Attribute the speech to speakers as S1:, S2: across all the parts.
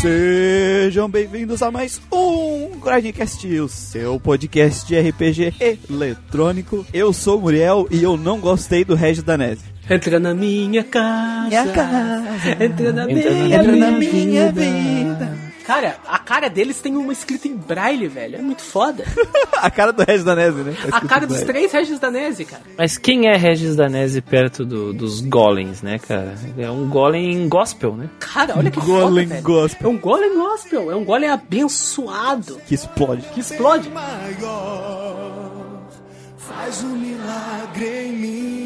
S1: Sejam bem-vindos a mais um Grindcast, o seu podcast de RPG eletrônico. Eu sou o Muriel e eu não gostei do Regis Danese.
S2: Entra na minha casa.
S1: Minha casa.
S2: Entra na
S1: Entra
S2: minha,
S1: na
S2: vida.
S1: minha vida.
S2: Cara, a cara deles tem uma escrita em braille, velho. É muito foda.
S1: A cara do Regis Danese, né? Tá
S2: A cara dos três Regis Danese, cara.
S3: Mas quem é Regis Danese perto do- dos golems, né, cara? É um golem gospel, né?
S2: Cara, olha que
S1: Golem
S2: foda,
S1: gospel.
S2: É um golem gospel. É um golem abençoado.
S1: Que explode.
S2: Que explode.
S4: maior faz um milagre em mim.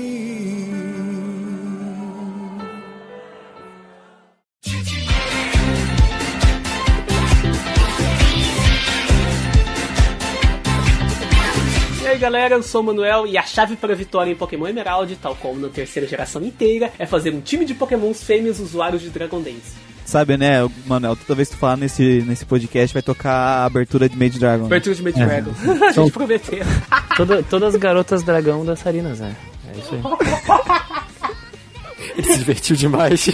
S2: E aí galera, eu sou o Manuel e a chave para a vitória em Pokémon Emerald, tal como na terceira geração inteira, é fazer um time de Pokémons fêmeas usuários de Dragon Dance.
S1: Sabe, né, Manuel? Toda vez que tu falar nesse, nesse podcast vai tocar a abertura de Made Dragon. né?
S2: Abertura de Mad Dragon. a gente prometeu.
S3: Toda- todas as garotas dragão dançarinas, né? É isso aí.
S5: Ele se divertiu demais.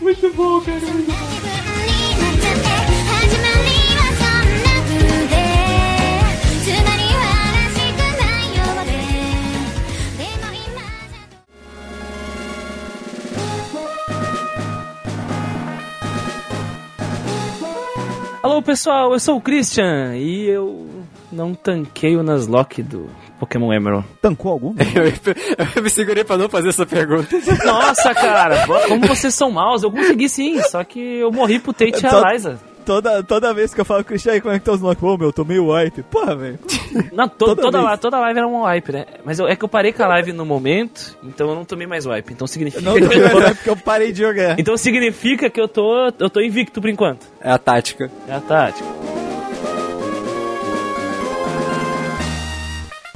S2: Muito bom, cara. Muito bom.
S3: Alô, pessoal, eu sou o Christian e eu não tanqueio nas lock do Pokémon Emerald.
S1: Tancou algum?
S5: Eu, eu me segurei pra não fazer essa pergunta.
S3: Nossa, cara, como vocês são maus, eu consegui sim, só que eu morri pro Tate e a Liza.
S1: Toda, toda vez que eu falo, Cristian, aí, como é que tá os Nock? Pô, meu, eu tomei o wipe. Porra, velho.
S3: Não, to-
S1: Toda
S3: toda, la- toda live era um wipe, né? Mas eu- é que eu parei com a live no momento, então eu não tomei mais wipe. Então significa
S1: Não
S3: que
S1: tomei
S3: eu
S1: mais
S3: tô...
S1: wipe porque eu parei de jogar.
S3: Então significa que eu tô, eu tô invicto por enquanto.
S5: É a tática.
S3: É a tática.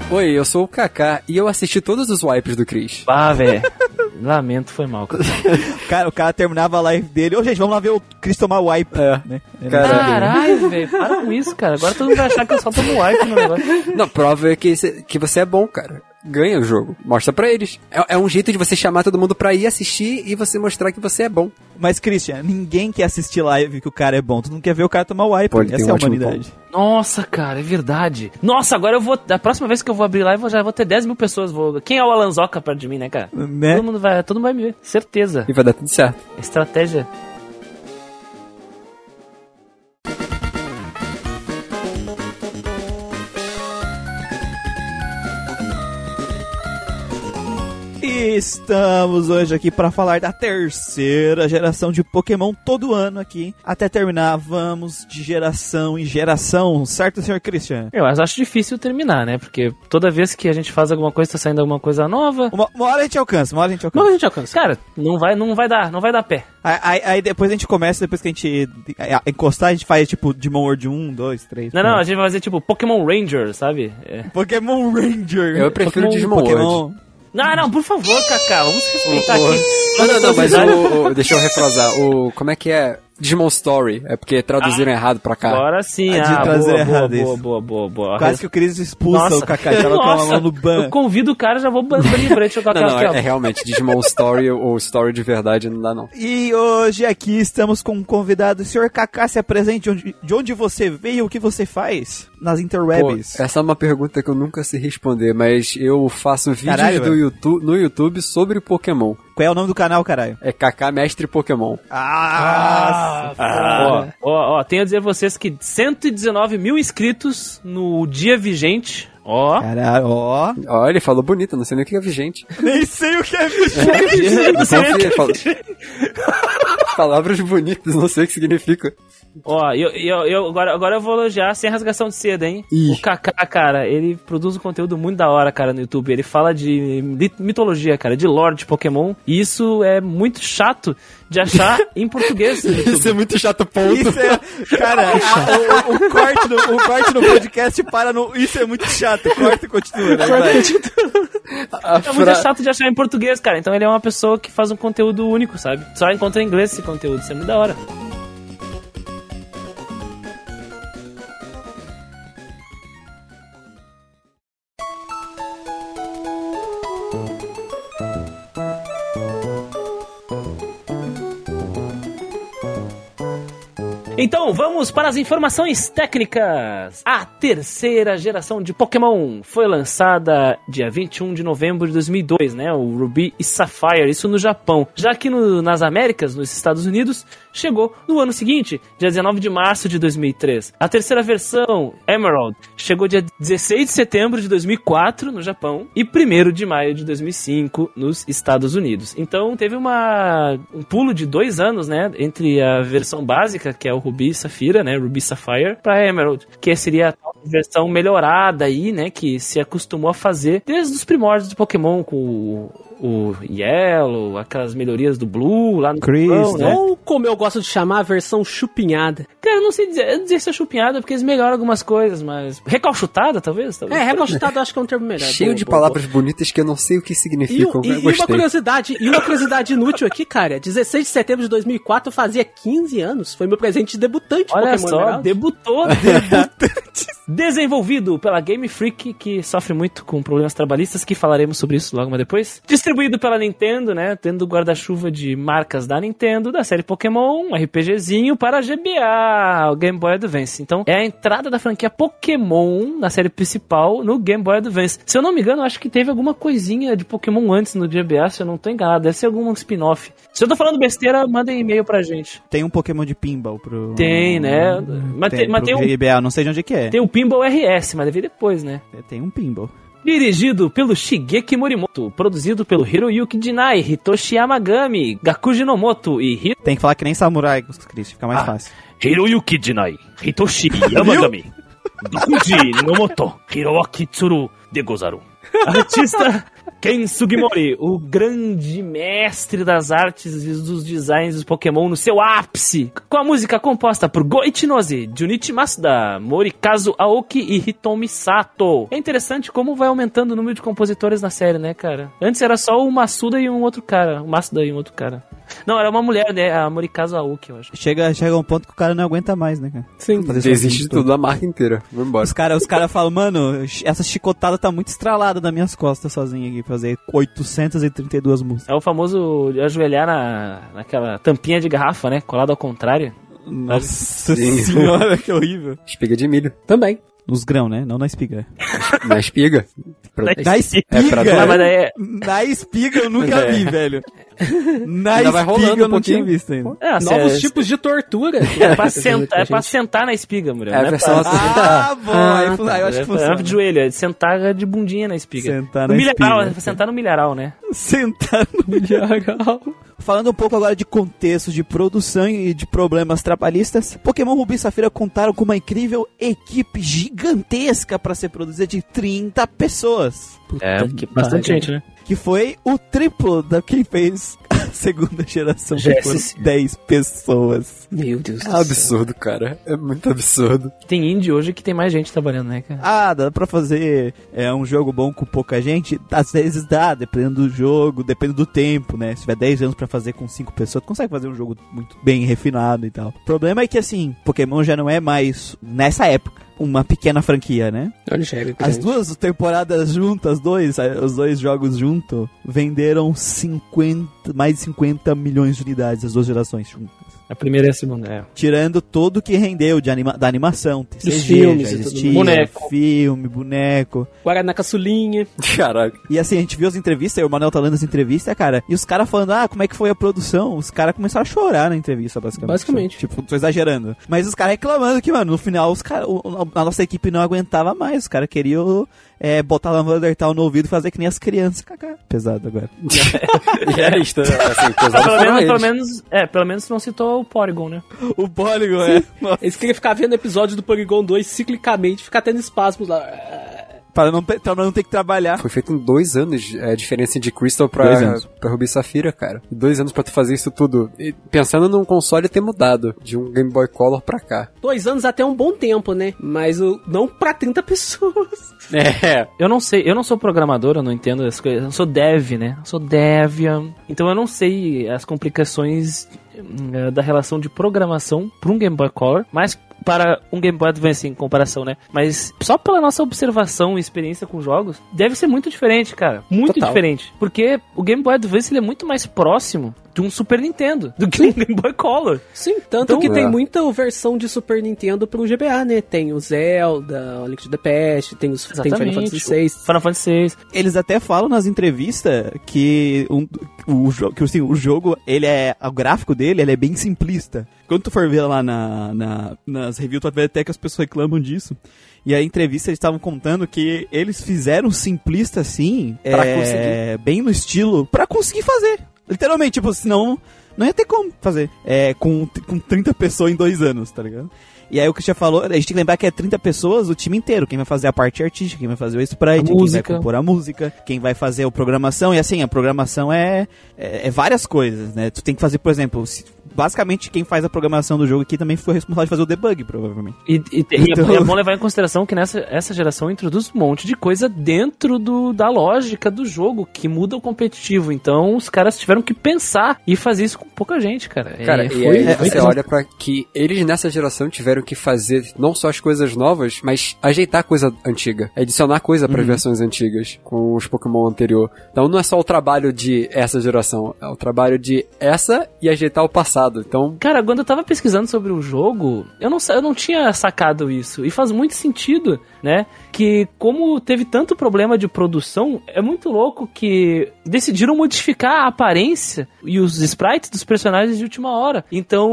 S5: Oi, eu sou o Kaká e eu assisti todos os wipes do Chris.
S3: Ah, velho. Lamento, foi mal. Cara.
S1: Cara, o cara terminava a live dele. Ô, gente, vamos lá ver o Chris tomar o wipe.
S5: É.
S1: Né?
S5: Cara,
S3: Caralho, velho. Para com isso, cara. Agora todo mundo vai achar que eu só tomo wipe no negócio.
S5: Não, prova é que, que você é bom, cara. Ganha o jogo. Mostra pra eles. É, é um jeito de você chamar todo mundo pra ir assistir e você mostrar que você é bom.
S1: Mas, Christian, ninguém quer assistir live que o cara é bom. Tu não quer ver o cara tomar o wipe.
S5: Pô,
S1: Essa
S5: um
S1: é a humanidade.
S3: Nossa, cara, é verdade. Nossa, agora eu vou. Da próxima vez que eu vou abrir live, eu já vou ter 10 mil pessoas. Vou... Quem é o Alanzoca perto de mim, né, cara?
S1: Né?
S3: Todo mundo vai, todo mundo vai me ver. Certeza.
S5: E vai dar tudo certo.
S3: Estratégia.
S1: E estamos hoje aqui para falar da terceira geração de Pokémon todo ano aqui. Até terminar, vamos de geração em geração, certo, senhor Christian?
S3: Eu mas acho difícil terminar, né? Porque toda vez que a gente faz alguma coisa, tá saindo alguma coisa nova.
S1: Uma, uma hora a gente alcança, uma hora a gente alcança.
S3: a gente alcança? Cara, não vai, não vai dar, não vai dar pé.
S1: Aí, aí- aí depois a gente começa, depois que a gente é, encostar, a gente faz tipo Demon World 1, 2, 3.
S3: Não, não, a gente vai fazer tipo Pokémon Ranger, sabe? É.
S1: Pokémon Ranger.
S5: Eu prefiro
S3: Pokémon-
S5: Digimon World.
S3: Não, não, por favor, Kaká, vamos respeitar aqui.
S5: Não, não, não, mas o, o- deixa eu refrasar. O, como é que é? Digimon Story. É porque traduziram errado pra cá.
S3: Agora sim,
S1: Ah, de
S3: ah,
S1: trazer
S3: boa, boa,
S1: errado
S3: boa,
S1: isso.
S3: boa, boa, boa.
S1: Quase que o Chris expulsa
S3: Nossa.
S1: o Kaká, coloca a
S3: Nossa,
S1: mão no ban.
S3: Eu convido o cara, já vou banir pra ele jogar
S5: Não, não, é, é realmente Digimon Story ou Story de verdade não dá não.
S1: E hoje aqui estamos com um convidado. Senhor Kaká, se apresente de onde, de onde você veio, o que você faz nas
S5: Pô,
S1: interwebs.
S5: essa é uma pergunta que eu nunca sei responder, mas eu faço vídeos
S1: Caralho,
S5: do. YouTube, no YouTube sobre Pokémon.
S1: Qual é o nome do canal, caralho?
S5: É Kaká Mestre Pokémon.
S1: Ah!
S3: Ó, ó, ó, tenho a dizer a vocês que 119 mil inscritos no dia vigente. Ó.
S1: Caralho, ó.
S5: Olha, ele falou bonito, não sei nem o que é vigente.
S1: Nem sei o que é vigente.
S3: Não sei o que-
S5: Confia, fala- Palavras bonitas, não sei o que significa.
S3: Ó, eu, eu, eu- agora, agora eu vou elogiar sem rasgação de seda, hein?
S5: Ih.
S3: O Kaká, cara, ele produz um conteúdo muito da hora, cara, no YouTube. Ele fala de mitologia, cara, de lore de Pokémon. E isso é muito chato de achar em português.
S5: Isso é muito chato, ponto.
S1: Isso é. Cara, a- o, o corte no, o corte no podcast para no. Isso é muito chato. Corta e continua, né? Vai.
S5: A
S3: É muito
S5: fra-
S3: chato de achar em português, cara. Então ele é uma pessoa que faz um conteúdo único, sabe? Só encontra em inglês esse conteúdo. Isso é muito da hora. Então, vamos para as informações técnicas. A terceira geração de Pokémon foi lançada dia 21 de novembro de 2002, né? O Ruby e Sapphire, isso no Japão. Já que no- nas Américas, nos Estados Unidos, chegou no ano seguinte, dia 19 de março de 2003. A terceira versão, Emerald, chegou dia 16 de setembro de 2004 no Japão e 1 de maio de 2005 nos Estados Unidos. Então teve uma, um pulo de dois anos, né, entre a versão básica, que é o Ruby Safira, né, Ruby Sapphire, para Emerald, que seria a versão melhorada aí, né, que se acostumou a fazer desde os primórdios do Pokémon com o, Yellow, aquelas melhorias do Blue lá no
S1: Crystal.
S3: Japão, né?
S2: Ou como eu gosto de chamar, a versão chupinhada.
S3: Cara, eu não sei dizer, eu não dizer se é chupinhada, porque eles melhoram algumas coisas, mas. Recalchutada, talvez? talvez.
S2: É, recalchutado eu acho que é um termo melhor.
S5: Cheio
S2: Boa,
S5: de
S2: boa,
S5: palavras bonitas que eu não sei o que
S2: E,
S5: significam.
S2: e-
S5: eu
S2: e uma curiosidade, e uma curiosidade inútil aqui, cara. 16 de setembro de 2004 eu fazia 15 anos. Foi meu presente de debutante
S3: Olha
S2: Pokémon
S3: só,
S2: Emerald.
S3: debutou. Debutante. Desenvolvido pela Game Freak, que sofre muito com problemas trabalhistas, que falaremos sobre isso logo mais depois. Distribuído pela Nintendo, né? Tendo guarda-chuva de marcas da Nintendo, da série Pokémon, um RPGzinho para GBA, o Game Boy Advance. Então, é a entrada da franquia Pokémon na série principal no Game Boy Advance. Se eu não me engano, acho que teve alguma coisinha de Pokémon antes no GBA, se eu não tô enganado. Deve ser algum spin-off. Se eu tô falando besteira, mandem e-mail pra gente.
S1: Tem um Pokémon de pinball pro.
S3: Tem, né? Mas tem- mas
S1: pro
S3: tem um-
S1: GBA, não sei de onde é que é.
S3: Tem o Pinball RS, mas deve depois, né?
S1: Tem um pinball.
S3: Dirigido pelo Shigeki Morimoto, produzido pelo Hiroyuki Jinai, Hitoshi Yamagami, Gakuji Nomoto e Hi-
S1: Tem que falar que nem samurai, Cris, fica mais
S3: Ah.
S1: fácil.
S3: Hiroyuki Jinai, Hitoshi Yamagami, Gakuji Nomoto, Hiroaki Tsuru de Gozaru. Artista Ken Sugimori, o grande mestre das artes e dos designs dos Pokémon no seu ápice, com a música composta por Go Ichinose, Junichi Masuda, Morikazu Aoki e Hitomi Sato. É interessante como vai aumentando o número de compositores na série, né, cara? Antes era só o Masuda e um outro cara, o Masuda e um outro cara. Não, era uma mulher, né, a Morikazu Aoki, eu acho.
S1: Chega, chega um ponto que o cara não aguenta mais, né, cara?
S2: Sim.
S5: Desiste de tudo, a marca inteira. Vamos embora.
S1: Os caras os cara falam, mano, essa chicotada tá muito estralada nas minhas costas sozinho aqui, fazer 832 músicas.
S3: É o famoso ajoelhar na, naquela tampinha de garrafa, né? Colado ao contrário.
S1: Nossa
S5: Sim.
S1: senhora, que horrível.
S5: Espiga de milho.
S2: Também.
S1: Nos grãos, né? Não na espiga.
S5: Na espiga. Pra-
S1: Na espiga?
S5: É pra
S3: é,
S1: Na espiga eu nunca
S5: É.
S1: vi, velho. Na
S5: Ainda vai
S1: espiga
S5: rolando
S1: eu
S5: um
S1: não tinha visto ainda.
S3: é, assim,
S2: Novos
S3: é,
S2: tipos de tortura.
S3: é, pra sentar, é pra sentar na espiga, mulher.
S5: É versão
S3: pra-
S1: Ah, bom. aí,
S2: Ah,
S1: fu- aí eu acho
S3: é,
S1: que
S3: pra-
S1: funciona.
S3: de joelho, é de sentar de bundinha na espiga.
S1: Sentar
S3: no
S1: na
S3: milharal,
S1: espiga.
S3: é pra sentar no milharal, né?
S1: Sentar no milharal. Falando um pouco agora de contexto de produção e de problemas trabalhistas, Pokémon Rubi e Safira contaram com uma incrível equipe gigantesca para ser produzida de 30 pessoas,
S3: É,
S2: que
S3: bastante gente, né?
S1: Que foi o triplo da quem fez a segunda geração, que foram
S3: GSC.
S1: 10 pessoas.
S2: Meu Deus
S5: É um absurdo, cara. É muito absurdo.
S3: Tem indie hoje que tem mais gente trabalhando, né, cara?
S1: Ah, dá pra fazer é, um jogo bom com pouca gente? Às vezes dá, dependendo do jogo, dependendo do tempo, né? Se tiver 10 anos pra fazer com 5 pessoas, tu consegue fazer um jogo muito bem refinado e tal. O problema é que, assim, Pokémon já não é mais, nessa época, uma pequena franquia, né?
S2: Olha,
S1: As duas temporadas juntas, dois, eh, os dois jogos juntos, venderam 50, mais de 50 milhões de unidades, as duas gerações juntas.
S3: A primeira e a segunda, é.
S1: Tirando tudo que rendeu de anima da animação, TCG,
S2: filmes e
S1: existia.
S3: Boneco.
S1: filme, boneco.
S2: Guaraná caçulinha.
S5: Caraca.
S1: E assim, a gente viu as entrevistas, e o Manuel tá lendo as entrevistas, cara, e os caras falando, ah, como é que foi a produção? Os caras começaram a chorar na entrevista, basicamente.
S2: Basicamente.
S1: Tipo, tô exagerando. Mas os caras reclamando que, mano, no final, os cara, o- a nossa equipe não aguentava mais. Os caras queriam é, botar a Undertale no ouvido e fazer que nem as crianças. Cacá. Pesado agora.
S5: E é isso, assim, pesado
S3: Pelo menos, pelo menos, é, pelo menos não citou o Porygon, né?
S1: o Polygon, é. Nossa.
S2: Eles queriam ficar vendo episódio do Polygon 2 ciclicamente, ficar tendo espasmos lá.
S1: Para não, pra não ter que trabalhar.
S5: Foi feito em dois anos é, a diferença de Crystal pra, pra Ruby e Safira, cara. Dois anos pra tu fazer isso tudo. E pensando num console ter mudado de um Game Boy Color pra cá.
S2: Dois anos até um bom tempo, né? Mas o, não pra 30 pessoas.
S5: É.
S3: Eu não sei, eu não sou programador, eu não entendo as coisas. Eu sou dev, né? Eu sou dev. Então eu não sei as complicações da relação de programação para um Game Boy Color, mas para um Game Boy Advance em comparação, né? Mas só pela nossa observação e experiência com jogos, deve ser muito diferente, cara. Muito
S2: Total.
S3: diferente. Porque o Game Boy Advance ele é muito mais próximo de um Super Nintendo, do que um Game Boy Color.
S6: Sim, tanto
S3: Então-
S6: que tem
S5: É.
S6: muita versão de Super Nintendo pro GBA, né? Tem o Zelda, o Link to the Past, tem, os, tem Final Fantasy VI.
S3: Final Fantasy VI.
S1: Eles até falam nas entrevistas que, um, o, que assim, o jogo, ele é. O gráfico dele ele é bem simplista. Quando tu for ver lá na, na- nas reviews, tu vai ver até que as pessoas reclamam disso. E a entrevista eles estavam contando que eles fizeram simplista assim,
S5: Pra
S1: é, bem no estilo, pra conseguir fazer. Literalmente, tipo, senão não ia ter como fazer. É, com, com 30 pessoas em dois anos, tá ligado? E aí o que já falou, a gente tem que lembrar que é 30 pessoas, o time inteiro. Quem vai fazer a parte artística, quem vai fazer o sprite,
S3: A
S1: quem
S3: música.
S1: vai compor a música, quem vai fazer a programação. E assim, a programação é, é, é várias coisas, né? Tu tem que fazer, por exemplo, se- basicamente quem faz a programação do jogo aqui também foi responsável de fazer o debug, provavelmente.
S3: E, e- e é,
S1: Então-
S3: bom- é bom levar em consideração que nessa essa geração introduz um monte de coisa dentro do, da lógica do jogo, que muda o competitivo. Então os caras tiveram que pensar e fazer isso com pouca gente, cara.
S5: Cara,
S3: É,
S5: e
S3: foi-
S5: aí
S3: foi
S5: você olha pra que eles nessa geração tiveram que fazer não só as coisas novas, mas ajeitar coisa antiga, adicionar coisa para versões antigas com os Pokémon anterior. Então não é só o trabalho de essa geração, é o trabalho de essa e ajeitar o passado. Então,
S3: Cara, quando eu tava pesquisando sobre o jogo, eu não, eu não tinha sacado isso. E faz muito sentido, né? Que como teve tanto problema de produção, é muito louco que decidiram modificar a aparência e os sprites dos personagens de última hora. Então,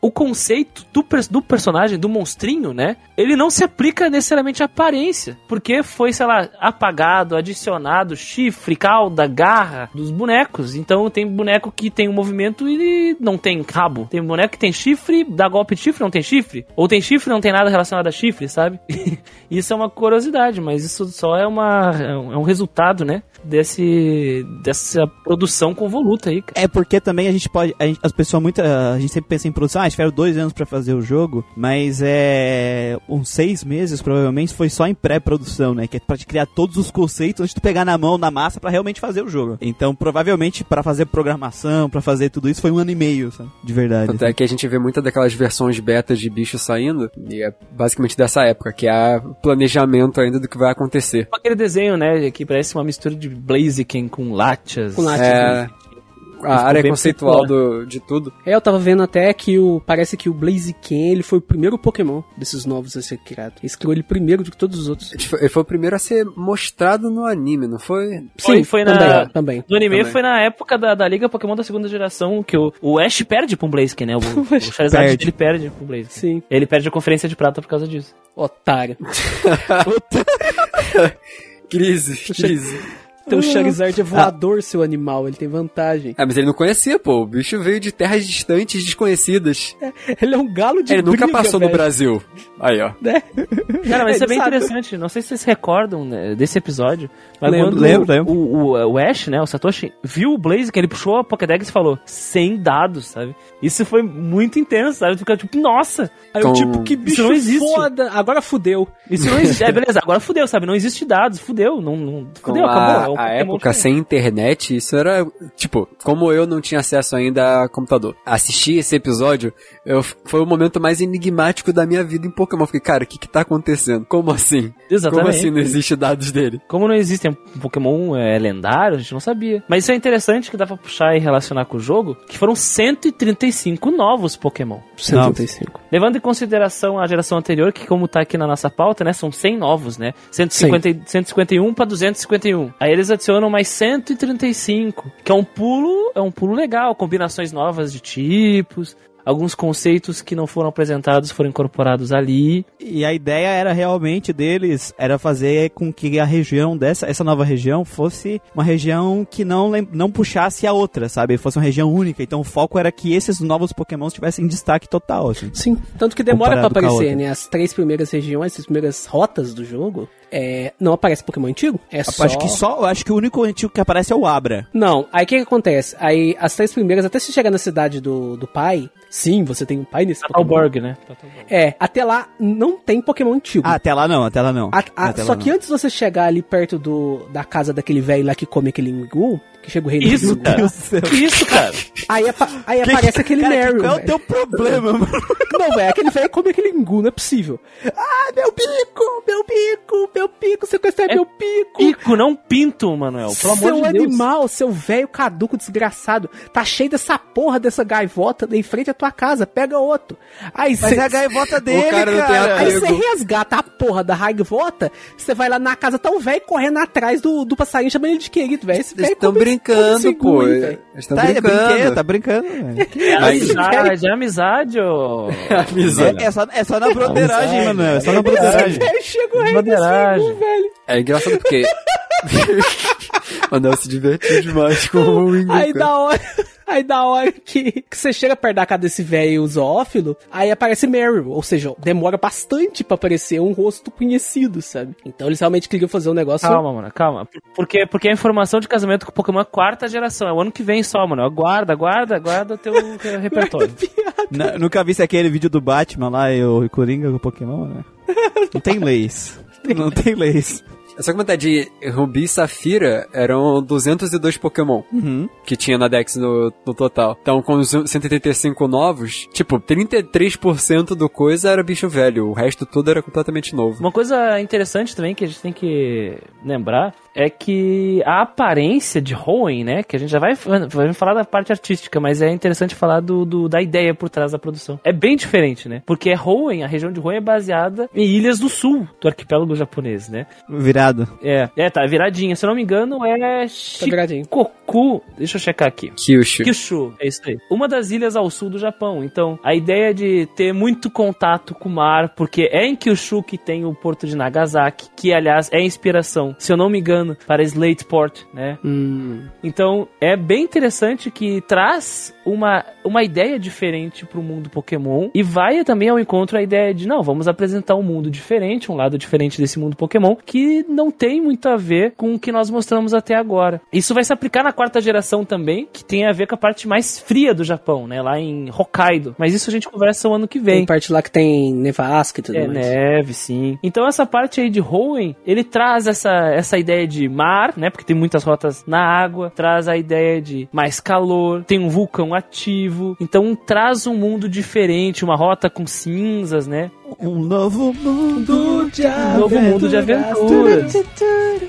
S3: o conceito do, do personagem, do monstrinho, né? Ele não se aplica necessariamente à aparência. Porque foi, sei lá, apagado, adicionado chifre, cauda, garra dos bonecos. Então tem boneco que tem um movimento e não tem rabo. Tem boneco que tem chifre, dá golpe de chifre, não tem chifre. Ou tem chifre não tem nada relacionado a chifre, sabe? isso é uma curiosidade, mas isso só é, uma, é um é um resultado, né? Desse, dessa produção convoluta aí, cara.
S1: É porque também a gente pode. a gente- as pessoas muito. A gente sempre pensa em produção, ah, tiveram dois anos pra fazer o jogo, mas é. Uns seis meses provavelmente foi só em pré-produção, né? Que é pra te criar todos os conceitos antes de tu pegar na mão, na massa, pra realmente fazer o jogo. Então, provavelmente, pra fazer programação, pra fazer tudo isso, foi um ano e meio, sabe? De verdade.
S5: Tanto é que a gente vê muitas daquelas versões betas de bicho saindo, e é basicamente dessa época, que é planejamento ainda do que vai acontecer.
S3: Aquele desenho, né? Que parece uma mistura de Blaziken com Latias.
S6: Com Latias,
S5: É, a área conceitual do, de tudo.
S6: É, eu tava vendo até que o. Parece que o Blaziken ele foi o primeiro Pokémon desses novos a ser criado. Eles criou ele primeiro do que todos os outros.
S5: Ele foi- ele foi o primeiro a ser mostrado no anime, não foi?
S3: Foi- foi na-
S6: também, também.
S3: No anime
S5: Também.
S3: foi na época da, da Liga Pokémon da segunda geração que o, o Ash perde pra um Blaziken, né? O, o Charizard
S1: Perde.
S3: ele perde pro Blaziken.
S6: Sim.
S3: Ele perde a conferência de prata por causa disso.
S6: Otário.
S5: Crise, crise.
S6: Então o Charizard é voador, seu animal, ele tem vantagem.
S5: Ah, mas ele não conhecia, pô. O bicho veio de terras distantes, desconhecidas.
S6: Ele é um galo de
S5: ele nunca
S6: briga,
S5: passou no
S6: velho.
S5: Brasil. Aí, ó.
S6: Né?
S3: Cara, mas isso é bem
S6: Sabe?
S3: interessante. Não sei se vocês recordam né, desse episódio. Mas
S6: Lembro,
S3: quando
S1: lembro, lembro.
S3: O, o, o Ash, né, o Satoshi, viu o Blaziken, ele puxou a Pokédex e falou, sem dados, sabe? Isso foi muito intenso, sabe? Fica tipo, nossa,
S6: Aí eu,
S5: Com-
S6: tipo, que bicho
S3: não existe.
S6: foda. Agora fudeu.
S3: isso não existe. É, beleza, agora fudeu, sabe? Não existe dados, fudeu. Não, não,
S5: Com
S3: fudeu,
S5: a,
S3: acabou. É um
S5: a
S3: Pokémon
S5: época
S3: diferente.
S5: sem internet, isso era. Tipo, como eu não tinha acesso ainda a computador. Assistir esse episódio eu, foi o momento mais enigmático da minha vida em Pokémon. Eu Fiquei, cara, o que que tá acontecendo? Como assim?
S3: Exatamente.
S5: Como assim não existe dados dele?
S3: Como não existem um Pokémon é, lendário, a gente não sabia. Mas isso é interessante que dá pra puxar e relacionar com o jogo, que foram 135 novos Pokémon.
S6: 135.
S3: Levando em consideração a geração anterior, que como tá aqui na nossa pauta, né, são 100 novos, né? 150, e- 151 para 251. Aí eles adicionam mais 135, que é um pulo, é um pulo legal, combinações novas de tipos, alguns conceitos que não foram apresentados foram incorporados ali.
S1: E a ideia era realmente deles, era fazer com que a região dessa, essa nova região fosse uma região que não, não puxasse a outra, sabe? Fosse uma região única. Então o foco era que esses novos pokémons tivessem destaque total, assim.
S6: Sim, tanto que demora pra
S1: Comparado com a
S6: aparecer, né? As três primeiras regiões, as primeiras rotas do jogo, é, não aparece Pokémon antigo. É
S1: Eu
S6: só...
S1: Acho que só, eu acho que o único antigo que aparece é o Abra.
S6: Não, aí o que, que acontece? Aí as três primeiras, até se chegar na cidade do, do pai, sim, você tem um pai nesse Pokémon.
S3: Alborg, né?
S6: É, até lá não tem Pokémon antigo.
S1: Ah, até lá não, até lá não.
S6: A- a-
S1: Até lá
S6: só
S1: não.
S6: que antes de você chegar ali perto do, da casa daquele velho lá que come aquele Ingu, que chega o rei do
S3: Isso, cara. Que isso, cara?
S6: Aí, apa- aí aparece aquele
S1: Cara,
S6: Meryl.
S1: qual é o teu problema, mano?
S6: Não, velho, aquele velho come aquele Ingu, não é possível. Ah, meu bico, meu bico, meu meu pico, sequestrar
S3: É
S6: meu pico.
S3: Pico, não pinto, Manuel. Pelo amor
S6: seu
S3: de Deus.
S6: animal, seu velho caduco desgraçado, tá cheio dessa porra dessa gaivota em frente à tua casa, pega outro. Aí
S1: Mas
S6: cê-
S1: é a gaivota dele,
S5: cara não tem
S1: cara.
S6: Aí você resgata a porra da gaivota, você vai lá na casa, tá o velho correndo atrás do, do passarinho, chamando ele de querido, velho.
S5: Eles estão brincando, pô. Eles estão
S1: Tá, é
S5: brincando.
S1: brinquedo, tá brincando, velho.
S3: É amizade, é amizade, ô.
S5: Amizade.
S1: É, é só, é só na broderagem, Manuel. É só na broderagem.
S6: Chega o rei Sengu, velho.
S5: É engraçado porque. o Anel se divertiu demais com o Ringo.
S6: Aí
S5: cara.
S6: da hora. Aí da hora que, que você chega perto da casa desse velho zoófilo, aí aparece Meryl. Ou seja, demora bastante pra aparecer um rosto conhecido, sabe? Então eles realmente queriam fazer um negócio.
S3: Calma, mano, calma. Porque, porque a informação de casamento com o Pokémon é quarta geração. É o ano que vem só, mano. Aguarda, aguarda, aguarda o teu repertório.
S1: Na- nunca vi aquele vídeo do Batman lá e o Coringa com o Pokémon, né? Não tem leis. Não tem leis.
S5: Só comentar de Rubi e Safira eram 202 Pokémon
S1: Uhum.
S5: que tinha na Dex no, no total. Então, com os 185 novos, tipo, 33% do coisa era bicho velho, o resto tudo era completamente novo.
S3: Uma coisa interessante também que a gente tem que lembrar é que a aparência de Hoenn, né? Que a gente já vai, vai falar da parte artística, mas é interessante falar do, do- da ideia por trás da produção. É bem diferente, né? Porque Hoenn, a região de Hoenn é baseada em ilhas do sul do arquipélago japonês, né?
S1: Virado.
S3: É, é, tá viradinha. Se eu não me engano, é
S6: Tá.
S3: Shikoku. Deixa eu checar aqui.
S5: Kyushu.
S3: Kyushu, é isso aí. Uma das ilhas ao sul do Japão. Então, a ideia de ter muito contato com o mar, porque é em Kyushu que tem o porto de Nagasaki, que aliás é inspiração, se eu não me engano, para Slateport, né?
S6: Hum,
S3: Então, é bem interessante que traz uma, uma ideia diferente pro mundo Pokémon e vai também ao encontro a ideia de, não, vamos apresentar um mundo diferente, um lado diferente desse mundo Pokémon, que não tem muito a ver com o que nós mostramos até agora. Isso vai se aplicar na quarta geração também, que tem a ver com a parte mais fria do Japão, né, lá em Hokkaido. Mas isso a gente conversa o ano que vem.
S6: tem parte lá que tem nevasca e tudo
S3: É,
S6: mais.
S3: neve, sim. Então essa parte aí de Hoenn, ele traz essa, essa ideia de mar, né? Porque tem muitas rotas na água, traz a ideia de mais calor, tem um vulcão ativo, então traz um mundo diferente, uma rota com cinzas, né?
S1: Um novo mundo de
S3: Um novo mundo de aventuras.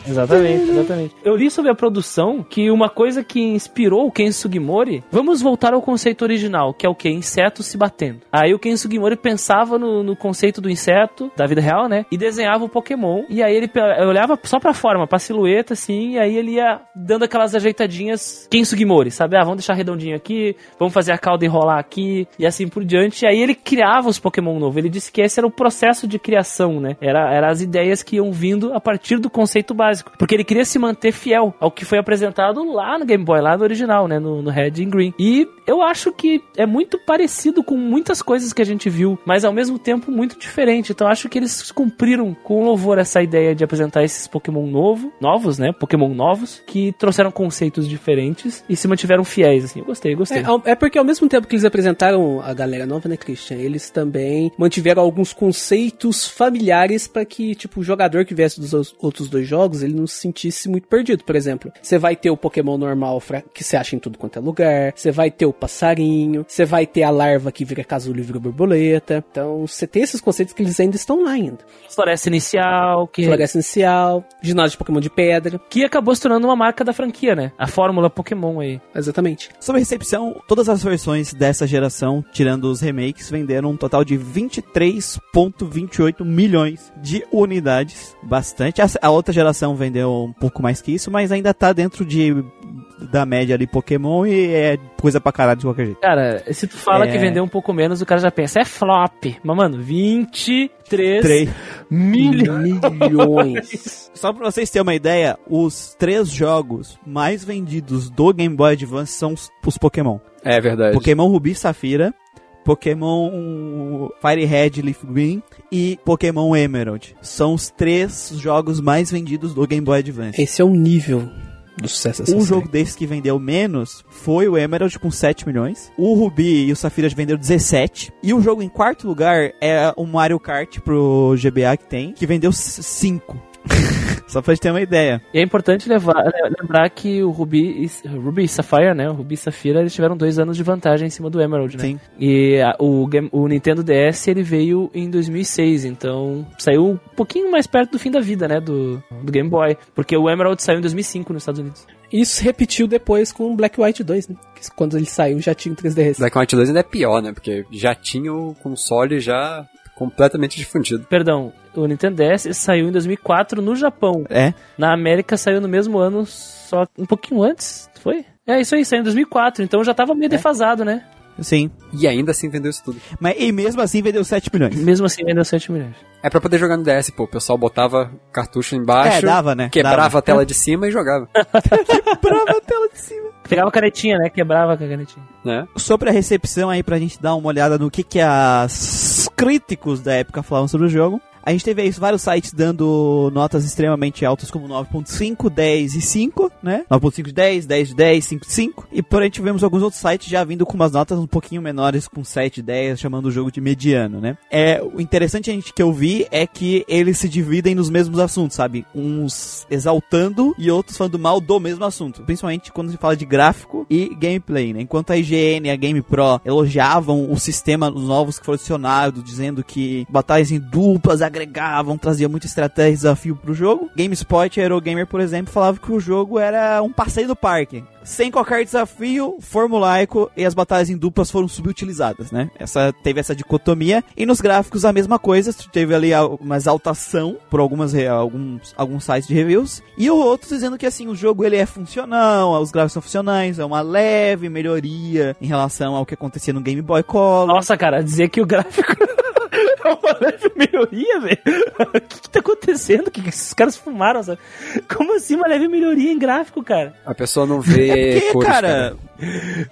S3: Exatamente, exatamente. Eu li sobre a produção que uma coisa que inspirou o Ken Sugimori, vamos voltar ao conceito original, que é o que? Insetos se batendo. Aí o Ken Sugimori pensava no, no conceito do inseto, da vida real, né? E desenhava o Pokémon. E aí ele olhava só pra forma, pra silhueta, assim, e aí ele ia dando aquelas ajeitadinhas Ken Sugimori, sabe? Ah, vamos deixar redondinho aqui, vamos fazer a cauda enrolar aqui, e assim por diante. E aí ele criava os Pokémon novos. Ele disse que esse era o processo de criação, né? Era, era as ideias que iam vindo a partir do conceito básico. Porque ele queria se manter fiel ao que foi apresentado lá no Game Boy, lá no original, né? No, no Red and Green. E eu acho que é muito parecido com muitas coisas que a gente viu, mas ao mesmo tempo muito diferente. Então eu acho que eles cumpriram com louvor essa ideia de apresentar esses Pokémon novo, novos, né? Pokémon novos, que trouxeram conceitos diferentes e se mantiveram fiéis, assim. Eu gostei, gostei.
S6: É, é porque ao mesmo tempo que eles apresentaram a galera nova, né, Christian? Eles também mantiveram alguns conceitos familiares para que, tipo, o jogador que viesse dos os- outros dois jogos, ele não se sentisse muito perdido. Por exemplo, você vai ter o Pokémon normal que você acha em tudo quanto é lugar, você vai ter o passarinho, você vai ter a larva que vira casulo e vira borboleta. Então, você tem esses conceitos que eles ainda estão lá ainda.
S3: Floresta inicial, que,
S6: Floresta inicial, ginásio de Pokémon de pedra,
S3: que acabou se tornando uma marca da franquia, né? A fórmula Pokémon aí.
S6: exatamente.
S1: Sobre recepção, todas as versões dessa geração, tirando os remakes, venderam um total de 23,28 milhões de unidades. Bastante. A, a outra geração vendeu um pouco mais que isso, mas ainda tá dentro de da média ali Pokémon e é coisa pra caralho de qualquer jeito.
S3: Cara, se tu fala
S1: É.
S3: que vendeu um pouco menos, o cara já pensa, é flop. Mas, mano, 23
S1: Três.
S3: milhões.
S6: Milhões.
S1: Só pra vocês terem uma ideia, os três jogos mais vendidos do Game Boy Advance são os, os Pokémon.
S5: É verdade.
S1: Pokémon Ruby e Safira, Pokémon Fire Red Leaf Green e Pokémon Emerald. São os três jogos mais vendidos do Game Boy Advance.
S6: Esse é o nível do sucesso dessa
S1: Um
S6: série.
S1: jogo desses que vendeu menos foi o Emerald com 7 milhões. O Ruby e o Safira venderam 17. E o jogo em quarto lugar é o Mario Kart pro GBA que tem, que vendeu 5. Só pra gente ter uma ideia.
S3: E é importante levar, lembrar que o Ruby e, Ruby e Sapphire, né? O Ruby e Safira, eles tiveram dois anos de vantagem em cima do Emerald, né?
S1: Sim.
S3: E a- o, o Nintendo DS, ele veio em 2006, então saiu um pouquinho mais perto do fim da vida, né? Do, do Game Boy. Porque o Emerald saiu em 2005 nos Estados Unidos.
S6: Isso se repetiu depois com o Black White 2, né? Que Quando ele saiu já tinha o 3DS.
S5: Black White 2 ainda é pior, né? Porque já tinha o console já completamente difundido.
S3: Perdão, o Nintendo DS saiu em 2004 no Japão.
S1: É.
S3: Na América saiu no mesmo ano, só um pouquinho antes, foi? É isso aí, saiu em 2004, então já tava meio defasado, né?
S1: Sim.
S5: E ainda assim vendeu isso tudo.
S1: Mas e mesmo assim vendeu 7 milhões.
S3: Mesmo assim vendeu 7 milhões.
S5: É pra poder jogar no DS, pô. O pessoal botava cartucho embaixo,
S1: É, dava, né?
S5: quebrava
S1: Dava.
S5: a tela de cima e jogava.
S1: Brava a tela de cima.
S3: Pegava a canetinha, né? Quebrava com a canetinha.
S5: né?
S1: Sobre a recepção aí, pra gente dar uma olhada no que que as críticos da época falavam sobre o jogo. A gente teve aí vários sites dando notas extremamente altas, como 9.5, 10 e 5, né? 9.5 de 10, 10 de 10, 5 de 5. E porém tivemos alguns outros sites já vindo com umas notas um pouquinho menores, com 7, 10, chamando o jogo de mediano, né? É, o interessante a gente que eu vi é que eles se dividem nos mesmos assuntos, sabe? Uns exaltando e outros falando mal do mesmo assunto. Principalmente quando se fala de gráfico e gameplay, né? Enquanto a IGN e a Game Pro elogiavam o sistema os novos que foram adicionados, dizendo que batalhas em duplas agregavam, trazia muita estratégia e desafio pro jogo. GameSpot e Eurogamer, por exemplo, falava que o jogo era um passeio do parque. Sem qualquer desafio formulaico e as batalhas em duplas foram subutilizadas, né? Essa teve essa dicotomia e nos gráficos a mesma coisa, teve ali uma exaltação por algumas alguns alguns sites de reviews e o outro dizendo que assim o jogo ele é funcional, os gráficos são funcionais, é uma leve melhoria em relação ao que acontecia no Game Boy Color.
S3: Nossa, cara, dizer que o gráfico é uma leve melhoria, velho. O que, que tá acontecendo? O que, que esses caras fumaram? sabe? Como assim uma leve melhoria em gráfico, cara?
S5: A pessoa não vê
S1: porque,
S5: cores,
S1: cara,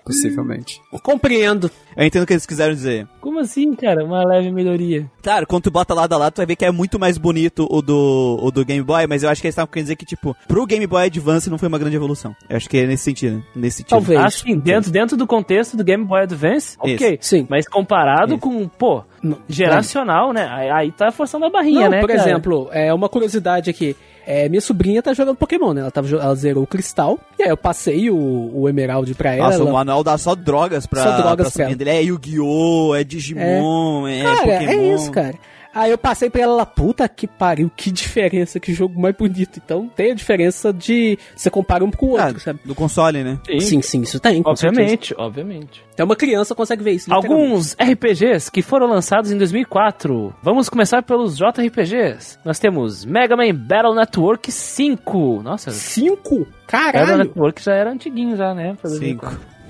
S5: Possivelmente.
S6: Compreendo.
S1: Eu entendo o que eles quiseram dizer.
S3: Como assim, cara? Uma leve melhoria.
S1: Claro, quando tu bota lado a lado, tu vai ver que é muito mais bonito o do, o do Game Boy, mas eu acho que eles estavam querendo dizer que, tipo, pro Game Boy Advance não foi uma grande evolução. Eu acho que é nesse sentido, né? nesse sentido.
S6: Talvez.
S3: Ah, sim, dentro, dentro do contexto do Game Boy Advance, ok.
S6: Sim.
S3: Mas comparado
S1: Isso.
S3: com, pô, geracional, né? Aí, tá forçando a barrinha,
S6: Não,
S3: né,
S6: por
S3: cara?
S6: exemplo, é uma curiosidade aqui. É, minha sobrinha tá jogando Pokémon, né? Ela, tava, ela zerou o Cristal. E aí eu passei o, o Emerald pra ela.
S1: Nossa,
S6: ela-
S1: o manual dá só drogas pra,
S6: Só drogas
S1: pra
S6: pra
S1: sobrinha
S6: ela.
S1: Dele. É Yu-Gi-Oh!, é Digimon, é,
S6: Cara,
S1: Pokémon.
S6: é isso, cara. Aí eu passei pra ela lá, puta que pariu, que diferença, que jogo mais bonito. Então tem a diferença de. Você compara um com o outro,
S1: Ah,
S6: sabe?
S1: do console, né?
S6: Sim, sim, isso tem. certeza.
S3: Obviamente, obviamente.
S6: Até uma criança consegue ver isso.
S3: Alguns RPGs que foram lançados em 2004. Vamos começar pelos JRPGs. Nós temos Mega Man Battle Network 5. Nossa,
S6: Cinco?
S3: Battle
S6: Caralho!
S3: Network já era antiguinho já, né? Pra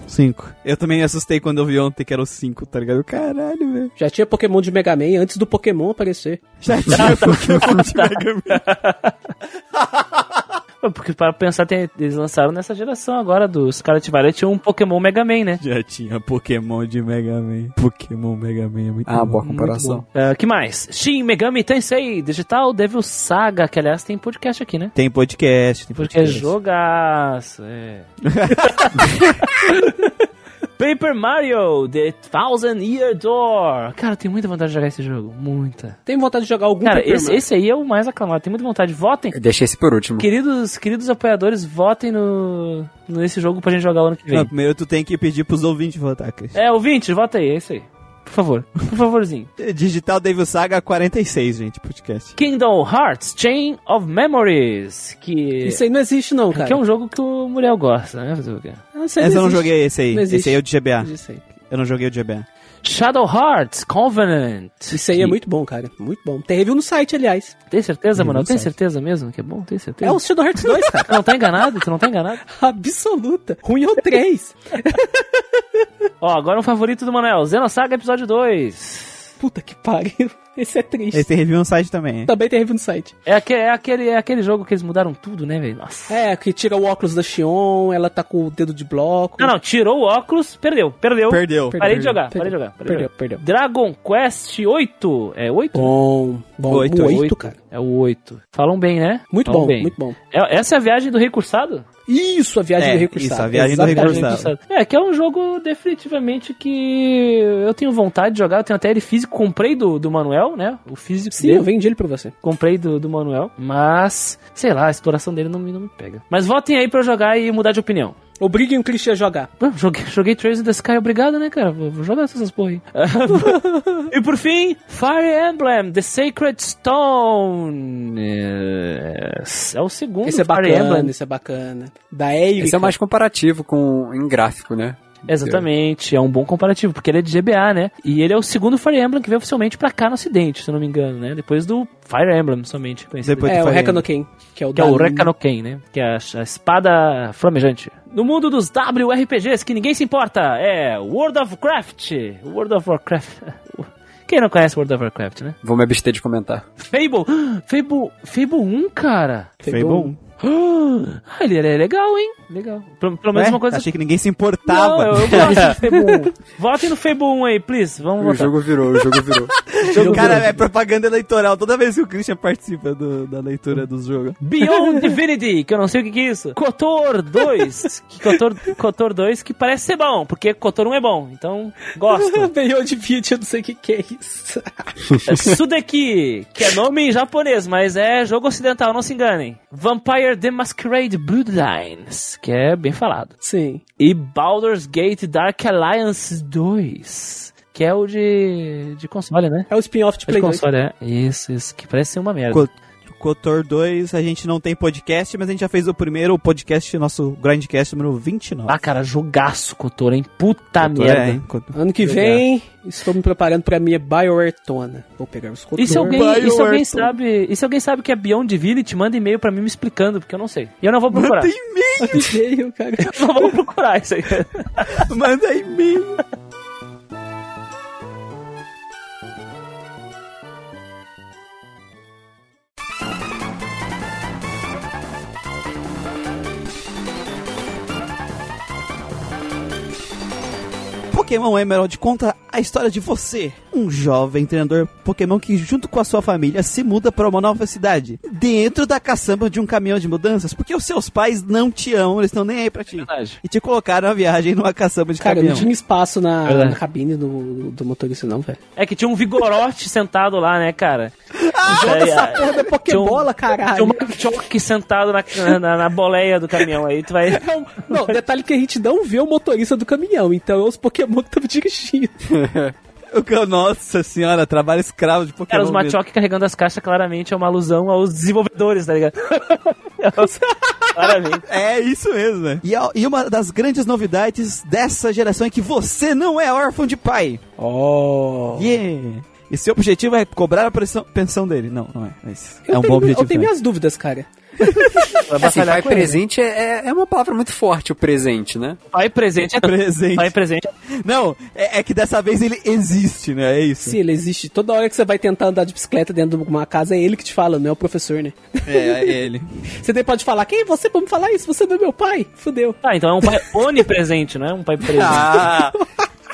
S1: 5. 5. Eu também me assustei quando eu vi ontem que era o 5, tá ligado? Caralho, velho.
S6: Já tinha Pokémon de Mega Man antes do Pokémon aparecer.
S1: Já tinha Pokémon de Mega Man.
S3: Porque para pensar, tem- eles lançaram nessa geração agora dos Scarlet Violet tinha um Pokémon Mega Man, né?
S1: Já tinha Pokémon de Mega Man. Pokémon Mega Man é muito
S5: Ah,
S1: bom.
S5: boa comparação.
S3: Ah, que mais? Shin Megami Tensei Digital Devil Saga, que aliás tem podcast aqui, né?
S1: Tem podcast, tem
S3: Porque é
S1: podcast.
S3: jogaço, é. Paper Mario, The Thousand Year Door. Cara, eu tenho muita vontade de jogar esse jogo. Muita.
S6: Tem vontade de jogar algum
S3: Cara,
S6: Paper
S3: esse,
S6: Mario?
S3: esse aí é o mais aclamado. Tenho muita vontade. Votem.
S5: Eu deixei esse por último.
S3: Queridos, queridos apoiadores, votem no, nesse jogo pra gente jogar o ano que vem.
S1: Não, primeiro tu tem que pedir pros ouvintes votar, Cris.
S3: É, ouvinte, vota aí, é isso aí. Por favor, por favorzinho.
S1: Digital Devil Saga 46, gente, podcast.
S3: Kingdom Hearts Chain of Memories, que,
S6: Isso aí não existe não, cara.
S3: que é um jogo que o Muriel gosta, né? Fazer o quê?
S6: Ah,
S1: Esse eu não joguei esse aí.
S6: Não.
S1: Esse aí é o de GBA. Eu não joguei o de GBA.
S3: Shadow Hearts Covenant.
S6: Isso aí é
S3: Que-
S6: muito bom, cara. Muito bom. Tem review no site, aliás.
S3: Tem certeza, mano? Tem certeza mesmo que é bom? Tem certeza?
S6: É o Shadow Hearts 2, cara.
S3: Não tá enganado? Tu não tá enganado?
S6: Absoluta. Ruim é o 3.
S3: Ó, agora um favorito do Manuel. Xenosaga Episódio 2.
S6: Puta que pariu. Esse é triste.
S1: Esse tem review no site também.
S6: Também tem review no site.
S3: É, aque- é aquele, é aquele jogo que eles mudaram tudo, né, velho? Nossa.
S6: É, que tira o óculos da Xion, ela tá com o dedo de bloco.
S3: Não, não, tirou o óculos, perdeu, perdeu.
S1: Perdeu.
S3: Parei de jogar,
S6: Perdeu.
S3: parei de jogar.
S6: Perdeu, perdeu.
S3: Dragon Quest 8. É 8?
S6: Bom, bom.
S1: Oito,
S6: Oito,
S1: oito.
S6: cara.
S3: É o 8. Falam bem, né?
S6: Muito
S3: Falam
S6: bom,
S3: bem.
S6: muito bom.
S3: É- essa é a viagem do recursado?
S6: Isso, a viagem
S1: É,
S6: do recursado.
S1: isso, a viagem do recursado.
S3: É, que é um jogo definitivamente que eu tenho vontade de jogar. Eu tenho até ele físico, comprei do, do Manuel. Manuel, né? O físico
S6: Sim,
S3: dele.
S6: eu vendi ele pra você.
S3: Comprei do, do Manuel, mas, sei lá, a exploração dele não me, não me pega. Mas votem aí pra eu jogar e mudar de opinião.
S6: Obriguem o Christian a jogar.
S3: Joguei, joguei Trails in the Sky, obrigado, né, cara? Vou, vou jogar essas porra aí. e por fim, Fire Emblem, The Sacred Stone. É o segundo
S6: Esse é
S3: Fire
S6: bacana,
S3: Emblem.
S6: esse é bacana. Da Erika.
S5: Esse é mais comparativo com em gráfico, né?
S3: Exatamente, é um bom comparativo, porque ele é de GBA, né? E ele é o segundo Fire Emblem que veio oficialmente pra cá no ocidente, se eu não me engano, né? Depois do Fire Emblem, somente. conhecido
S1: Depois
S6: É, o
S1: Fire
S6: Rekka no Ken, que é o
S3: que é
S6: da-
S3: o Rekanoken, né? Que é a, a espada flamejante. No mundo dos WRPGs que ninguém se importa, é World of Warcraft. World of Warcraft. Quem não conhece World of Warcraft, né?
S5: Vou me abster de comentar.
S3: Fable. Fable, Fable 1, cara.
S1: Foi bom.
S3: Ah, ele é legal, hein? Legal. Pelo, pelo menos
S1: Ué,
S3: uma coisa...
S1: Achei que ninguém se
S3: Não,
S1: importava.
S3: eu, eu gosto de Fable 1. Votem no Fable 1 aí, please. Vamos
S5: O
S3: votar.
S5: jogo virou, o jogo virou.
S1: Cara, é propaganda eleitoral. Toda vez que o Christian participa do- da leitura dos jogos.
S3: Beyond Divinity, que eu não sei o que, que é isso. Kotor 2, que Kotor, Kotor 2, que parece ser bom, porque Kotor 1 é bom, então gosto.
S6: De vídeo, eu não sei o que, que é isso.
S3: É Sudeki, que é nome em japonês, mas é jogo ocidental, não se enganem. Vampire the Masquerade Bloodlines, que é bem falado.
S6: Sim.
S3: E Baldur's Gate Dark Alliance 2, que é o de, de console, né?
S6: É o spin-off de
S3: É de
S6: Play 2.
S3: console, é. Isso, isso, que parece ser uma merda.
S1: Cotor 2, a gente não tem podcast, mas a gente já fez o primeiro podcast, nosso Grindcast número 29.
S3: Ah, cara, jogaço, Kotor, hein? Puta
S1: Cotor,
S3: merda.
S1: é, hein? Cotor.
S6: Ano que vem, estou me preparando pra minha BioWare Tona. Vou pegar os
S3: E se, alguém, e se alguém sabe, e se alguém sabe que é Beyond Divinity, manda e-mail pra mim me explicando, porque eu não sei. E eu não vou procurar.
S6: e-mail, cara.
S3: Eu não vou procurar isso aí.
S1: Manda e-mail. Pokémon Emerald conta a história de você, um jovem treinador Pokémon que, junto com a sua família, se muda para uma nova cidade, dentro da caçamba de um caminhão de mudanças, porque os seus pais não te amam, eles estão nem aí pra ti.
S3: Verdade.
S1: E te colocaram na viagem numa caçamba de
S6: Cara,
S1: caminhão.
S6: não tinha espaço na,
S3: Verdade.
S6: na cabine do, do motorista, não, velho.
S3: É que tinha um vigorote sentado lá, né, cara?
S6: Joga
S3: É,
S6: essa
S3: é,
S6: porra da Pokébola,
S3: Tinha um
S6: caralho.
S3: Machoke sentado na, na, na boleia do caminhão aí, tu vai...
S6: É um- Não, detalhe que a gente não vê o motorista do caminhão, então é os Pokémon que estavam dirigindo.
S1: O que- Nossa senhora, trabalho escravo de Pokémon.
S3: Cara, os. Machoke carregando as caixas claramente é uma alusão aos desenvolvedores, tá ligado? claramente.
S1: É isso mesmo, né? E, a- e uma das grandes novidades dessa geração é que você não é órfão de pai.
S6: Oh.
S1: Yeah! E seu objetivo é cobrar a pensão dele. Não, não é. Mas é
S6: Eu
S1: um
S6: tenho,
S1: bom objetivo.
S6: Eu tenho
S1: também.
S6: minhas dúvidas, cara.
S3: Vai
S5: Assim, pai presente é, é uma palavra muito forte, o presente, né?
S3: Pai presente é
S1: Presente.
S3: Pai presente.
S1: Não, é, é que dessa vez ele existe, né? É isso.
S6: Sim, ele existe. Toda hora que você vai tentar andar de bicicleta dentro de uma casa, é ele que te fala, não é o professor, né?
S1: É, é ele.
S6: Você daí pode falar, quem é você pra me falar isso? Você não é meu pai? Fudeu.
S3: Tá, então é um pai onipresente, não é um pai presente.
S5: Ah,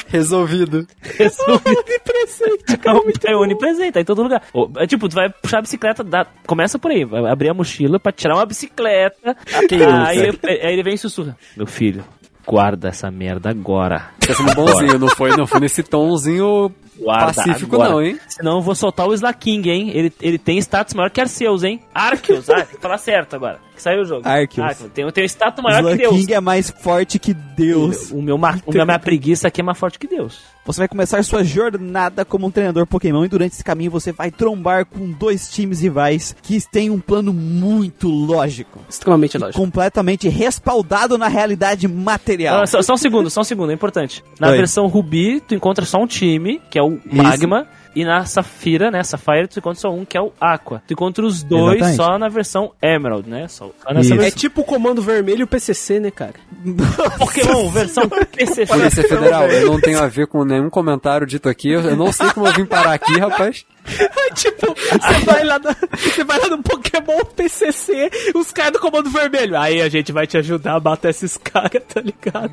S5: resolvido.
S6: Onipresente,
S3: É um pai onipresente, tá em todo lugar. É tipo, tu vai puxar a bicicleta, dá- começa por aí, vai abrir a mochila pra tirar uma bicicleta.
S5: Quem
S3: aí, ele- aí ele vem e sussurra. Meu filho, guarda essa merda agora.
S5: Tá sendo bonzinho, não foi, não foi nesse tomzinho
S3: Guarda
S5: pacífico
S3: agora.
S5: não, hein?
S3: Senão eu vou soltar o Slaking, hein? Ele, ele tem status maior que Arceus, hein? Arceus, ah, tem que falar certo agora. Que saiu o jogo.
S1: Arceus.
S3: Tem, tem um status maior que
S1: Slug
S3: Deus.
S1: King é mais forte que Deus.
S3: O meu, ma- o meu, minha preguiça aqui é mais forte que Deus.
S1: Você vai começar sua jornada como um treinador Pokémon e durante esse caminho você vai trombar com dois times rivais que têm um plano muito lógico.
S6: Extremamente lógico.
S1: Completamente respaldado na realidade material.
S3: Ah, só, só um segundo, só um segundo, é importante. Na
S1: Oi.
S3: versão Ruby, tu encontra só um time, que é o Magma. E na Safira, né, Sapphire, tu encontra só um, que é o Aqua. Tu encontra os dois
S1: Exatamente.
S3: só na versão Emerald, né? Só,
S1: Isso.
S6: É
S3: versão.
S6: tipo o comando vermelho e o PCC, né, cara?
S3: Pokémon, versão PCC.
S5: Polícia Federal, eu não tenho a ver com nenhum comentário dito aqui. Eu eu não sei como eu vim parar aqui, rapaz.
S6: tipo, você vai lá, na- você vai lá no Pokémon PCC, os caras do comando vermelho. Aí a gente vai te ajudar a bater esses caras, tá ligado?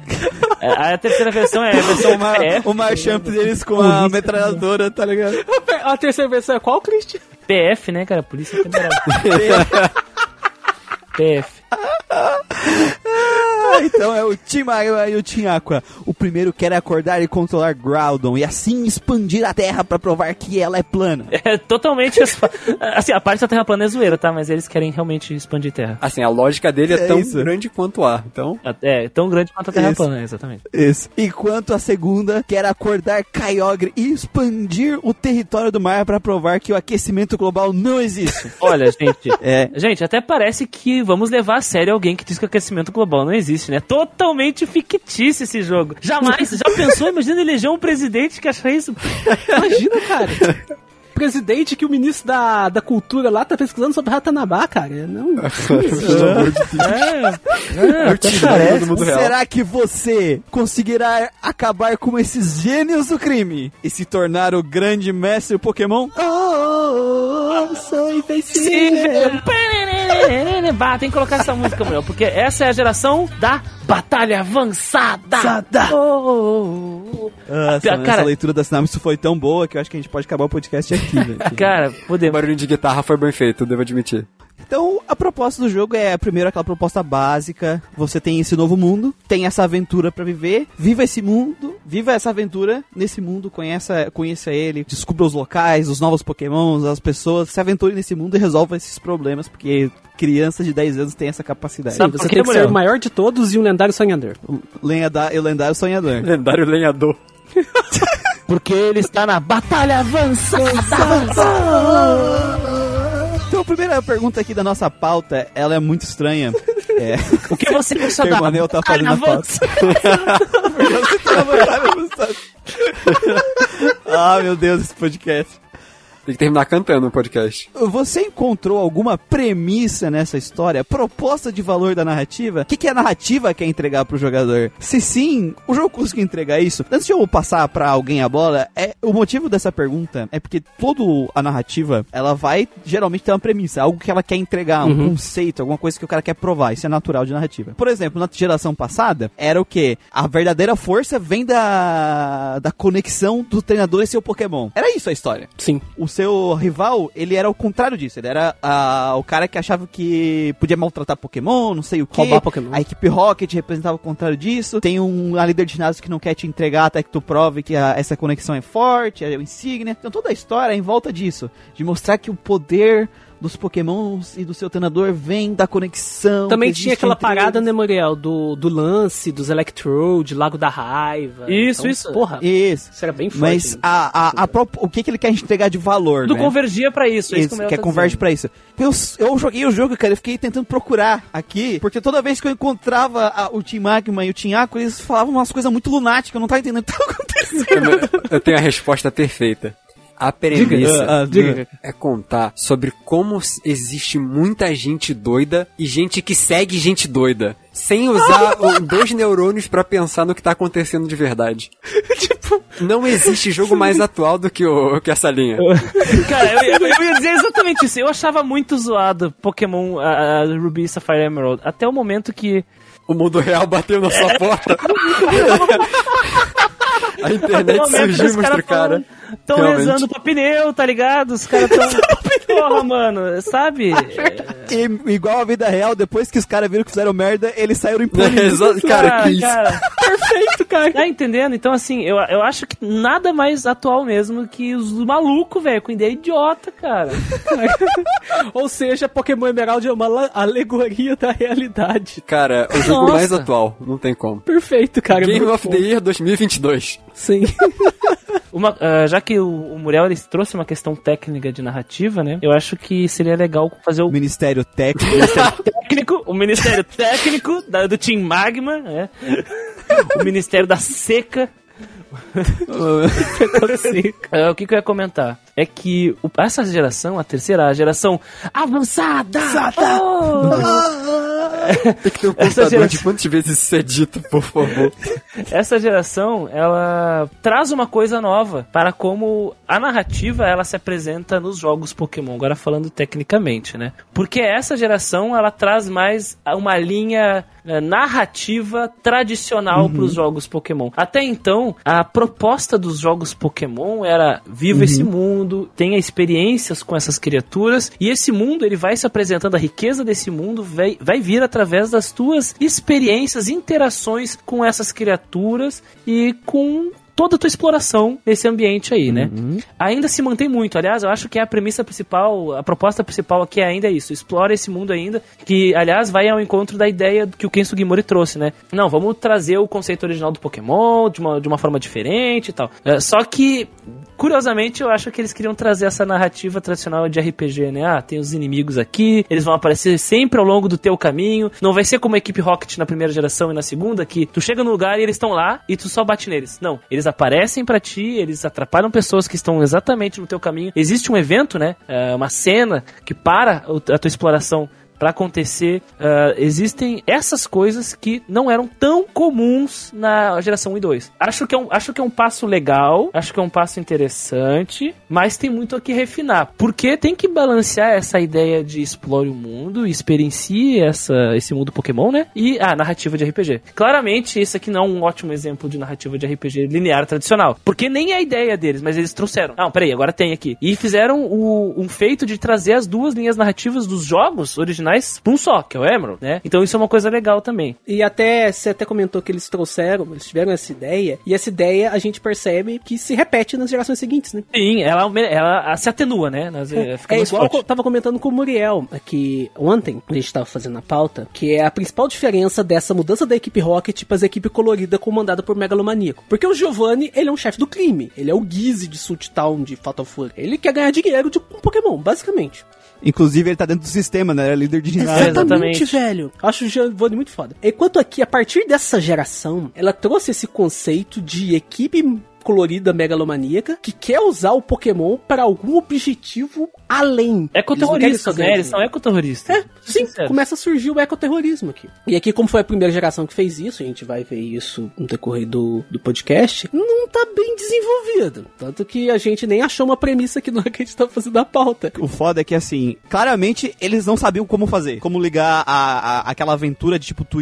S3: É, Aí a terceira versão é a versão
S1: Uma,
S3: PF.
S1: o Marchamp deles com a metralhadora, tá ligado?
S6: A terceira versão é qual, Christian?
S3: PF, né, cara? Polícia Federal. PF.
S1: então é o Magma e o Team Aqua. O primeiro quer acordar e controlar Groudon e assim expandir a Terra pra provar que ela é plana.
S3: É totalmente. Assim, a parte da Terra plana é zoeira, tá? Mas eles querem realmente expandir Terra.
S5: Assim, a lógica dele é,
S1: É
S5: tão
S1: isso.
S5: grande quanto ar. Então,
S3: É, tão grande quanto a Terra
S1: Isso.
S3: plana, exatamente.
S1: Isso. Enquanto a segunda quer acordar Kyogre e expandir o território do mar pra provar que o aquecimento global não existe.
S3: Olha, gente.
S1: É.
S3: Gente, até parece que vamos levar a sério alguém que diz que o aquecimento global não existe, né? Totalmente fictício esse jogo. Jamais. Já pensou? Imagina eleger um presidente que acha isso.
S6: Imagina, cara. Presidente que o ministro da, da cultura lá tá pesquisando sobre Ratanabá, cara. Não.
S3: É,
S5: mundo real.
S1: Será que você conseguirá acabar com esses gênios do crime e se tornar o grande mestre Pokémon?
S6: Oh, sou invencível.
S3: Bah, tem que colocar essa música, mulher, porque essa é a geração da batalha avançada. Oh, oh, oh, oh.
S1: Nossa, mano,
S3: Cara-
S1: essa leitura da sinapse foi tão boa que eu acho que a gente pode acabar o podcast aqui, velho.
S3: Cara,
S5: O
S3: podemos.
S5: barulho de guitarra foi bem feito, devo admitir.
S1: Então, a proposta do jogo é, primeiro, aquela proposta básica. Você tem esse novo mundo, tem essa aventura pra viver. Viva esse mundo, viva essa aventura nesse mundo, conheça, conheça ele, descubra os locais, os novos pokémons, as pessoas. Se aventure nesse mundo e resolva esses problemas, porque crianças de 10 anos têm essa capacidade.
S6: Sim, você tem que ser o maior de todos e um lendário sonhador.
S1: Lenhada- o lendário sonhador.
S5: Lendário lenhador.
S3: Porque ele está na batalha avançada.
S1: Então, a primeira pergunta aqui da nossa pauta, ela é muito estranha. É.
S3: O que você
S1: o
S3: da
S1: Manel tá fazendo a pauta.
S3: avançada?
S1: ah, meu Deus, esse podcast.
S5: Tem que terminar cantando o podcast.
S1: Você encontrou alguma premissa nessa história? Proposta de valor da narrativa? O que, que a narrativa quer entregar pro jogador? Se sim, o jogo conseguiu entregar isso? Antes de eu passar pra alguém a bola, é o motivo dessa pergunta é porque toda a narrativa, ela vai geralmente ter uma premissa, algo que ela quer entregar, um conceito, alguma coisa que o cara quer provar. Isso é natural de narrativa. Por exemplo, na geração passada, era o que? A verdadeira força vem da, da conexão do treinador e seu Pokémon. Era isso a história
S6: Sim.
S1: o seu rival, ele era o contrário disso. Ele era o cara que achava que podia maltratar Pokémon, não sei o que.
S6: Roubar Pokémon.
S1: A equipe Rocket representava o contrário disso. Tem um a líder de ginásio que não quer te entregar até que tu prove que a- essa conexão é forte, é o insígnia. Então toda a história é em volta disso. De mostrar que o poder dos Pokémons e do seu treinador vem da conexão.
S6: Também tinha aquela parada,
S1: eles.
S6: né, Muriel, do, do lance, dos Electrode, Lago da Raiva.
S3: Isso,
S6: Então,
S3: isso.
S6: Porra,
S1: Isso.
S6: isso era bem forte.
S1: Mas
S6: né?
S1: a, a, a prop- o que, que ele quer entregar de valor,
S3: Tudo
S1: né?
S3: convergia pra isso. é isso,
S1: Isso,
S3: que
S1: que é
S3: tá
S1: converge pra isso. Eu, eu joguei o jogo, cara, eu fiquei tentando procurar aqui, porque toda vez que eu encontrava a- o Team Magma e o Team Aqua, eles falavam umas coisas muito lunáticas, eu não tava entendendo o que tava acontecendo.
S5: Eu, eu tenho a resposta perfeita. A premissa
S1: Ah, ah, diga.
S5: é contar sobre como existe muita gente doida e gente que segue gente doida. Sem usar dois neurônios pra pensar no que tá acontecendo de verdade. tipo, não existe jogo mais atual do que, o, que essa linha.
S3: Cara, eu, eu- eu ia dizer exatamente isso. Eu achava muito zoado Pokémon a, a Ruby Sapphire Emerald. Até o momento que.
S5: O mundo real bateu na sua porta. A internet surgiu,
S3: os
S5: mostrou cara.
S3: Estão
S5: Realmente.
S3: rezando pra pneu, tá ligado? Os caras tão. Porra, mano, sabe?
S1: E, igual a vida real, depois que os caras viram que fizeram merda, eles saíram impunidos.
S5: Exato, cara,
S3: Ah,
S5: que isso.
S3: cara. Perfeito, cara. Tá entendendo? Então, assim, eu, eu acho que nada mais atual mesmo que os malucos, velho, com ideia idiota, cara.
S6: Ou seja, Pokémon Emerald é uma alegoria da realidade.
S5: Cara, o jogo
S3: Nossa.
S5: mais atual, não tem como.
S6: Perfeito, cara.
S5: Game of
S6: bom.
S5: the Year 2022.
S6: Sim.
S3: Uma, ah, já que o, o Muriel ele trouxe uma questão técnica de narrativa, né? Eu acho que seria legal fazer o
S1: O Ministério Técnico.
S3: técnico, o Ministério Técnico da- do Team Magma, né? o Ministério da Seca. É, o que, que eu ia comentar? É que essa geração, a terceira, a geração avançada! Oh!
S5: Tem que ter um
S3: Essa
S5: computador
S3: geração-
S5: de quantas vezes isso é dito, por favor.
S3: Essa geração, ela traz uma coisa nova para como a narrativa ela se apresenta nos jogos Pokémon, agora falando tecnicamente, né? Porque essa geração ela traz mais uma linha eh, narrativa tradicional para os jogos Pokémon. Até então, a proposta dos jogos Pokémon era viva esse mundo, tenha experiências com essas criaturas e esse mundo ele vai se apresentando, a riqueza desse mundo vai, vai vir através das tuas experiências, interações com essas criaturas e com toda a tua exploração nesse ambiente aí, né? Ainda se mantém muito. Aliás, eu acho que é a premissa principal, a proposta principal aqui ainda é isso. Explora esse mundo ainda, que, aliás, vai ao encontro da ideia que o Ken Sugimori trouxe, né? Não, vamos trazer o conceito original do Pokémon de uma, de uma forma diferente e tal. É, só que, curiosamente, eu acho que eles queriam trazer essa narrativa tradicional de RPG, né? Ah, tem os inimigos aqui, eles vão aparecer sempre ao longo do teu caminho. Não vai ser como a equipe Rocket na primeira geração e na segunda, que tu chega no lugar e eles estão lá e tu só bate neles. Não, eles aparecem pra ti, eles atrapalham pessoas que estão exatamente no teu caminho. Existe um evento, né? É, uma cena que para a tua exploração Pra acontecer, ah, existem essas coisas que não eram tão comuns na geração 1 e 2. Acho que, é um, acho que é um passo legal, acho que é um passo interessante, mas tem muito a que refinar. Porque tem que balancear essa ideia de explore o mundo, experiencie essa, esse mundo Pokémon, né? E a narrativa de RPG. Claramente, esse aqui não é um ótimo exemplo de narrativa de RPG linear tradicional. Porque nem é a ideia deles, mas eles trouxeram. Não, peraí, agora tem aqui. E fizeram o, um feito de trazer as duas linhas narrativas dos jogos originais pra um só, que é o Emerald, né? Então isso é uma coisa legal também.
S6: E até, você até comentou que eles trouxeram, eles tiveram essa ideia, e essa ideia a gente percebe que se repete nas gerações seguintes, né?
S3: Sim, ela, ela se atenua, né? Nas,
S6: É, é
S3: mais
S6: igual eu tava comentando com o Muriel aqui ontem, a gente tava fazendo a pauta, que é a principal diferença dessa mudança da equipe Rocket para as equipe colorida comandada por Megalomaníaco. Porque o Giovanni, ele é um chefe do crime, ele é o Gizzy de Sult Town, de Fatal Fury. Ele quer ganhar dinheiro de um Pokémon, basicamente.
S1: Inclusive, ele tá dentro do sistema, né? Ele é líder de ginásio.
S6: Exatamente,
S3: exatamente.
S6: velho. Acho o Giovanni muito foda. Enquanto aqui, a partir dessa geração, ela trouxe esse conceito de equipe colorida megalomaníaca que quer usar o Pokémon para algum objetivo além.
S3: Ecoterroristas, né? Eles são
S6: é
S3: ecoterroristas.
S6: é, sim,
S3: Sincero.
S6: começa a surgir o ecoterrorismo aqui. E aqui, como foi a primeira geração que fez isso, a gente vai ver isso no decorrer do, do podcast, não tá bem desenvolvido. Tanto que a gente nem achou uma premissa aqui na hora que a gente tá fazendo a pauta.
S1: O foda é que, assim, claramente eles não sabiam como fazer. Como ligar a, a- aquela aventura de, tipo, tu,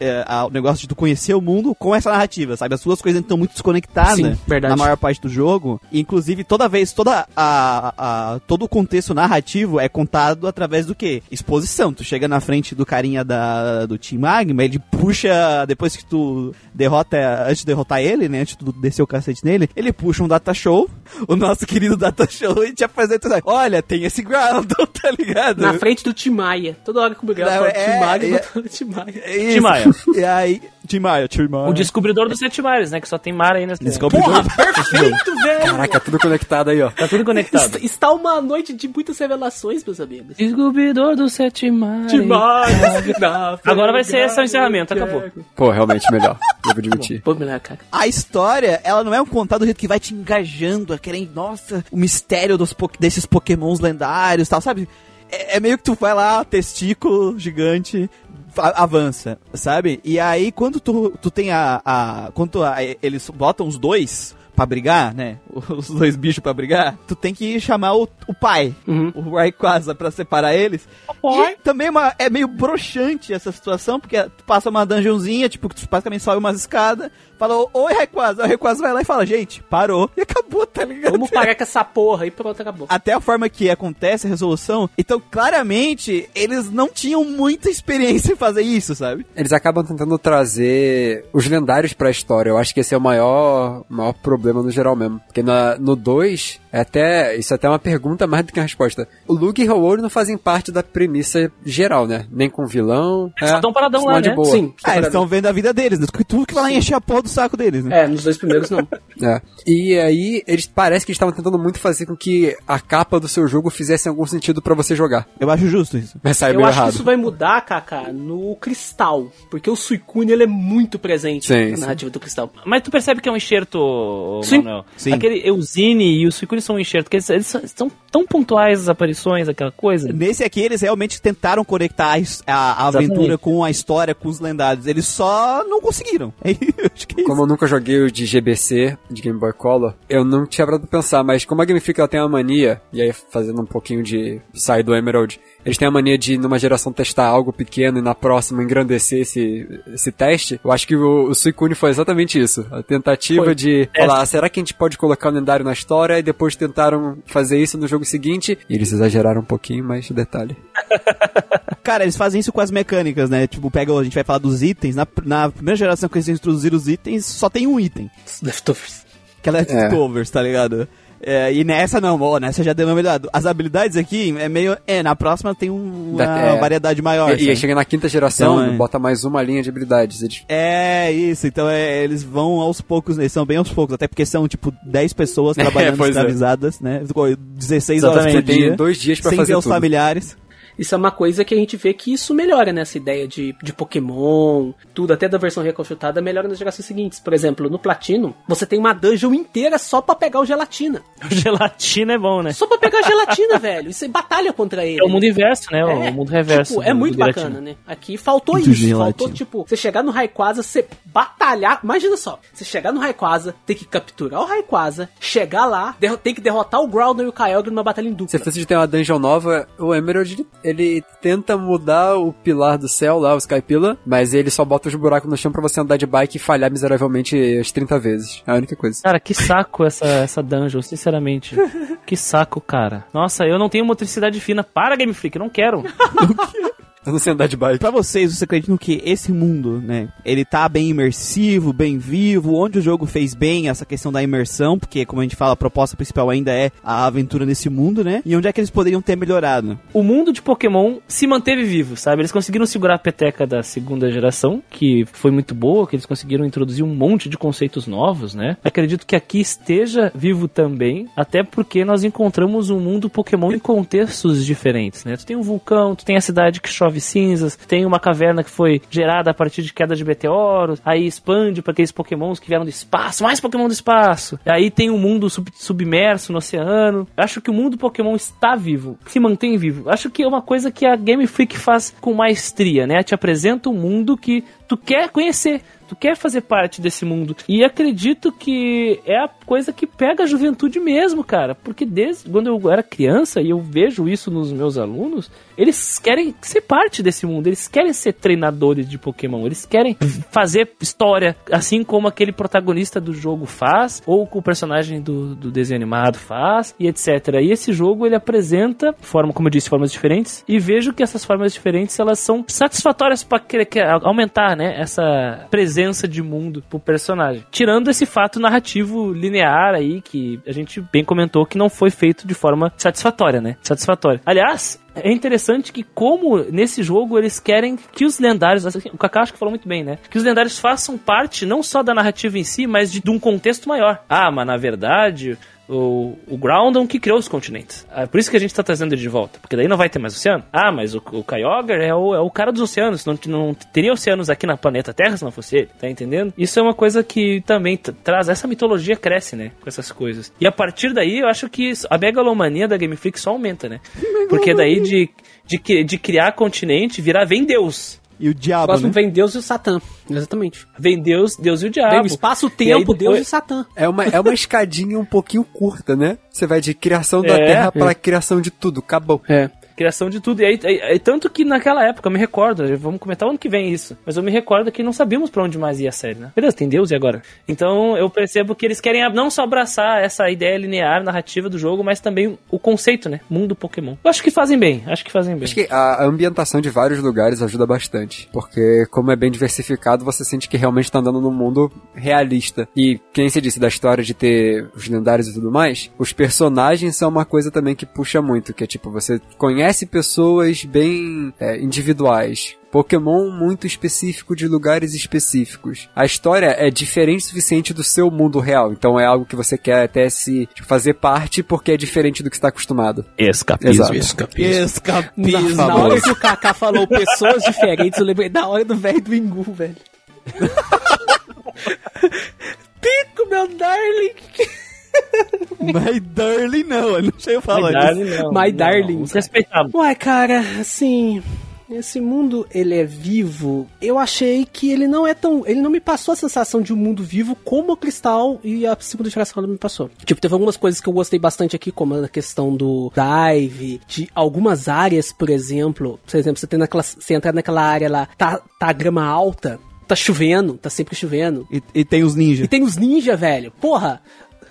S1: é, a- o negócio de tu conhecer o mundo com essa narrativa, sabe? As suas coisas estão muito desconectadas
S6: Sim, verdade.
S1: na maior parte do jogo. E, inclusive, toda vez, toda a, a- todo o contexto narrativo é contado através do quê? Exposição. Tu chega na frente do carinha da, do Team Magma, ele puxa, depois que tu derrota, antes de derrotar ele, né? Antes de tu descer o cacete nele, ele puxa um data show, o nosso querido data show, e te apresenta, olha, tem esse ground, tá ligado?
S6: Na frente do Timaya. Toda hora que o Miguel fala
S1: é,
S6: Timaya,
S1: é-
S6: Timaya.
S1: É isso.
S3: Tim Maia.
S1: E aí, Tim Maia, Tim Maia.
S3: O descobridor dos sete mares, né? Que só tem mar aí nessa
S1: Descobridor.
S6: Perfeito, velho!
S5: Caraca, tudo conectado aí, ó.
S3: Tá tudo conectado.
S6: Está, está uma noite de muitas revelações, meus amigos.
S3: Descobridor dos sete mares.
S6: Timaya!
S3: Agora vai ser esse o encerramento, acabou.
S5: Pô, realmente melhor. Devo admitir.
S6: Pô, melhor, cara.
S1: A história, ela não é um contado do jeito que vai te engajando, a querer, nossa, o mistério dos, po- desses pokémons lendários e tal, sabe? É, é meio que tu vai lá, testículo gigante, avança, sabe? E aí, quando tu, tu tem a... a quando tu- a- eles botam os dois pra brigar, né? Os dois bichos pra brigar, tu tem que chamar o, o pai,
S6: Uhum.
S1: o Rayquaza, pra separar eles. E também é uma- é meio broxante essa situação, porque tu passa uma dungeonzinha, tipo, que tu basicamente sobe umas escadas, fala, oi Rayquaza, o Rayquaza vai lá e fala, gente, parou, e acabou, tá ligado?
S6: Vamos parar com essa porra e pronto, acabou.
S1: Até a forma que acontece a resolução, então claramente eles não tinham muita experiência em fazer isso, sabe?
S5: Eles acabam tentando trazer os lendários pra história. Eu acho que esse é o maior, maior problema no geral mesmo. Porque na, no 2, é até, isso é até uma pergunta mais do que uma resposta. O Luke e o Howard não fazem parte da premissa geral, né? Nem com vilão.
S3: Eles só tão paradão lá,
S5: só de
S3: né?
S5: boa.
S6: Sim,
S1: Ah, eles estão vendo a vida deles, né? Tu que vai lá encher a porra do saco deles, né?
S6: É, nos dois primeiros não.
S5: É. E aí, eles parece que eles estavam tentando muito fazer com que a capa do seu jogo fizesse algum sentido pra você jogar.
S1: Eu acho justo isso.
S5: Mas saiu
S6: Eu
S5: meio
S6: acho
S5: errado.
S6: que isso vai mudar, Kaká, no Cristal. Porque o Suicune, ele é muito presente
S5: Sim,
S6: na
S5: sim.
S6: narrativa do Cristal.
S3: Mas tu percebe que é um enxerto,
S6: Sim,
S3: Manuel?
S1: sim.
S3: Aquele Eusine e o Suicune eles são um enxerto, porque eles, eles são- tão pontuais as aparições, aquela coisa.
S1: Nesse aqui, eles realmente tentaram conectar a a, aventura com a história, com os lendários. Eles só não conseguiram. Acho que é isso.
S5: Como eu nunca joguei o de GBC, de Game Boy Color, eu não tinha parado pra pensar, mas como a Game Freak ela tem uma mania, e aí fazendo um pouquinho de sair do Emerald, eles têm a mania de numa geração testar algo pequeno e na próxima engrandecer esse, esse teste, eu acho que o, o Suicune foi exatamente isso. A tentativa
S3: Foi.
S5: de falar, será que a gente pode colocar o lendário na história? E depois tentaram fazer isso no jogo seguinte, e eles exageraram um pouquinho, mas detalhe.
S1: Cara, eles fazem isso com as mecânicas, né? Tipo, pega, a gente vai falar dos itens. Na, na primeira geração que eles introduziram os itens, só tem um item.
S6: Leftovers.
S1: Que é leftovers, tá ligado? É, e nessa não, ó, nessa já deu uma melhorada. As habilidades aqui é meio. É, na próxima tem um- uma
S5: é.
S1: variedade maior.
S5: E, e aí
S1: sabe?
S5: chega na quinta geração,
S1: Então, é.
S5: bota mais uma linha de habilidades. Eles
S1: É, isso. Então é, eles vão aos poucos, eles são bem aos poucos. Até porque são, tipo, 10 pessoas trabalhando
S5: pois é.
S1: escravizadas, né? Ficou 16 horas
S5: Exatamente,
S1: por
S5: tem
S1: dia.
S5: dois dias pra
S1: sem
S5: fazer
S1: ver os
S5: tudo.
S1: familiares.
S6: Isso é uma coisa que a gente vê que isso melhora nessa ideia de, de Pokémon, tudo, até da versão reconstrutada, melhora nas gerações seguintes. Por exemplo, no Platino, você tem uma dungeon inteira só pra pegar o gelatina.
S3: Gelatina é bom, né?
S6: Só pra pegar a gelatina, velho. E você batalha contra ele.
S3: É o mundo inverso, né?
S6: É,
S3: o mundo reverso.
S6: tipo, é muito bacana, né? Aqui faltou
S1: Do
S6: isso.
S1: gelatina.
S6: Faltou, tipo, você chegar no Rayquaza, você batalhar. Imagina só, você chegar no Rayquaza, tem que capturar o Rayquaza, chegar lá, tem que derrotar o Groudon e o Kyogre numa batalha em dupla.
S5: Você precisa de ter uma dungeon nova. O Emerald, ele, tenta mudar o pilar do céu lá, o Sky Pillar, mas ele só bota os buracos no chão pra você andar de bike e falhar miseravelmente as 30 vezes. É a única coisa.
S3: Cara, que saco essa, essa dungeon, sinceramente. que saco, cara. Nossa, eu não tenho motricidade fina. Para, Game Freak, eu não quero.
S5: Sei andar de bike.
S1: Pra vocês, vocês acreditam que esse mundo, né, ele tá bem imersivo, bem vivo, onde o jogo fez bem essa questão da imersão, porque como a gente fala, a proposta principal ainda é a aventura nesse mundo, né? E onde é que eles poderiam ter melhorado?
S3: o mundo de Pokémon se manteve vivo, sabe? Eles conseguiram segurar a peteca da segunda geração, que foi muito boa, que eles conseguiram introduzir um monte de conceitos novos, né? Acredito que aqui esteja vivo também, até porque nós encontramos um mundo Pokémon em contextos diferentes, né? Tu tem um vulcão, tu tem a cidade que chove cinzas, tem uma caverna que foi gerada a partir de queda de meteoros, aí expande para aqueles Pokémons que vieram do espaço, mais Pokémon do espaço. Aí tem um mundo sub- submerso no oceano. Acho que o mundo Pokémon está vivo, se mantém vivo. Acho que é uma coisa que a Game Freak faz com maestria, né? Te apresenta um mundo que tu quer conhecer. Tu quer fazer parte desse mundo. E acredito que é a coisa que pega a juventude mesmo, cara. Porque desde quando eu era criança e eu vejo isso nos meus alunos, eles querem ser parte desse mundo. Eles querem ser treinadores de Pokémon. Eles querem fazer história, assim como aquele protagonista do jogo faz, ou que o personagem do, do desenho animado faz, e etc. E esse jogo ele apresenta, forma, como eu disse, formas diferentes. E vejo que essas formas diferentes elas são satisfatórias para aumentar, né, essa presença de mundo pro personagem. Tirando esse fato narrativo linear aí que a gente bem comentou que não foi feito de forma satisfatória, né? Satisfatória. Aliás, é interessante que como nesse jogo eles querem que os lendários, assim, o Kaká acho que falou muito bem, né? Que os lendários façam parte não só da narrativa em si, mas de, de um contexto maior. Ah, mas na verdade o, o Groudon que criou os continentes. É por isso que a gente tá trazendo ele de volta. Porque daí não vai ter mais oceano. Ah, mas o, o Kyogre é o, é o cara dos oceanos. Não, não teria oceanos aqui na planeta Terra se não fosse ele. Tá entendendo? Isso é uma coisa que também traz. Essa mitologia cresce, né? Com essas coisas. E a partir daí, eu acho que a megalomania da Game Freak só aumenta, né? Porque daí de, de, de criar continente, virar vem Deus.
S1: E o
S6: O
S1: diabo,
S6: próximo
S1: né?
S6: vem Deus e o Satã. Exatamente.
S3: Vem Deus, Deus e o diabo.
S6: Vem o espaço, o
S3: E aí
S6: tempo, Deus e Satã.
S5: É uma, é uma escadinha um pouquinho curta, né? Você vai de criação da
S3: É,
S5: Terra
S6: é.
S5: pra criação de tudo. Acabou.
S6: É.
S3: Criação de tudo. E aí, aí- aí, tanto que naquela época, eu me recordo, vamos comentar ano que vem isso, mas eu me recordo que não sabíamos pra onde mais ia a série, né? Beleza, tem Deus e agora? Então eu percebo que eles querem não só abraçar essa ideia linear, narrativa do jogo, mas também o conceito, né? Mundo Pokémon. Eu acho que fazem bem, acho que fazem bem.
S5: Acho que a ambientação de vários lugares ajuda bastante. Porque, como é bem diversificado, você sente que realmente tá andando num mundo realista. E, quem se disse da história de ter os lendários e tudo mais, os personagens são uma coisa também que puxa muito. Que é tipo, você conhece pessoas bem é, individuais. Pokémon muito específico de lugares específicos. A história é diferente o suficiente do seu mundo real. Então é algo que você quer até se tipo, fazer parte porque é diferente do que está acostumado.
S3: Escapismo.
S5: Exato.
S1: Escapismo.
S6: Na, na hora que o Kaká falou pessoas diferentes, eu lembrei da hora do velho do Ingu, velho. Pico, meu darling.
S1: My Darling não, eu não sei eu falar
S3: My
S1: isso.
S3: Darling, não.
S6: My
S3: Não,
S6: Darling,
S3: Respeitável.
S6: Ué, cara, assim. Esse mundo, ele é vivo. Eu achei que ele não é tão. Ele não me passou a sensação de um mundo vivo como o Cristal e a segunda geração me passou. Tipo, teve algumas coisas que eu gostei bastante aqui, como a questão do dive, de algumas áreas, por exemplo. Por exemplo, você tem naquela. Você entrar naquela área lá, tá, tá a grama alta, tá chovendo, tá sempre chovendo.
S1: E, e tem os ninjas.
S6: E tem os ninja, velho. Porra,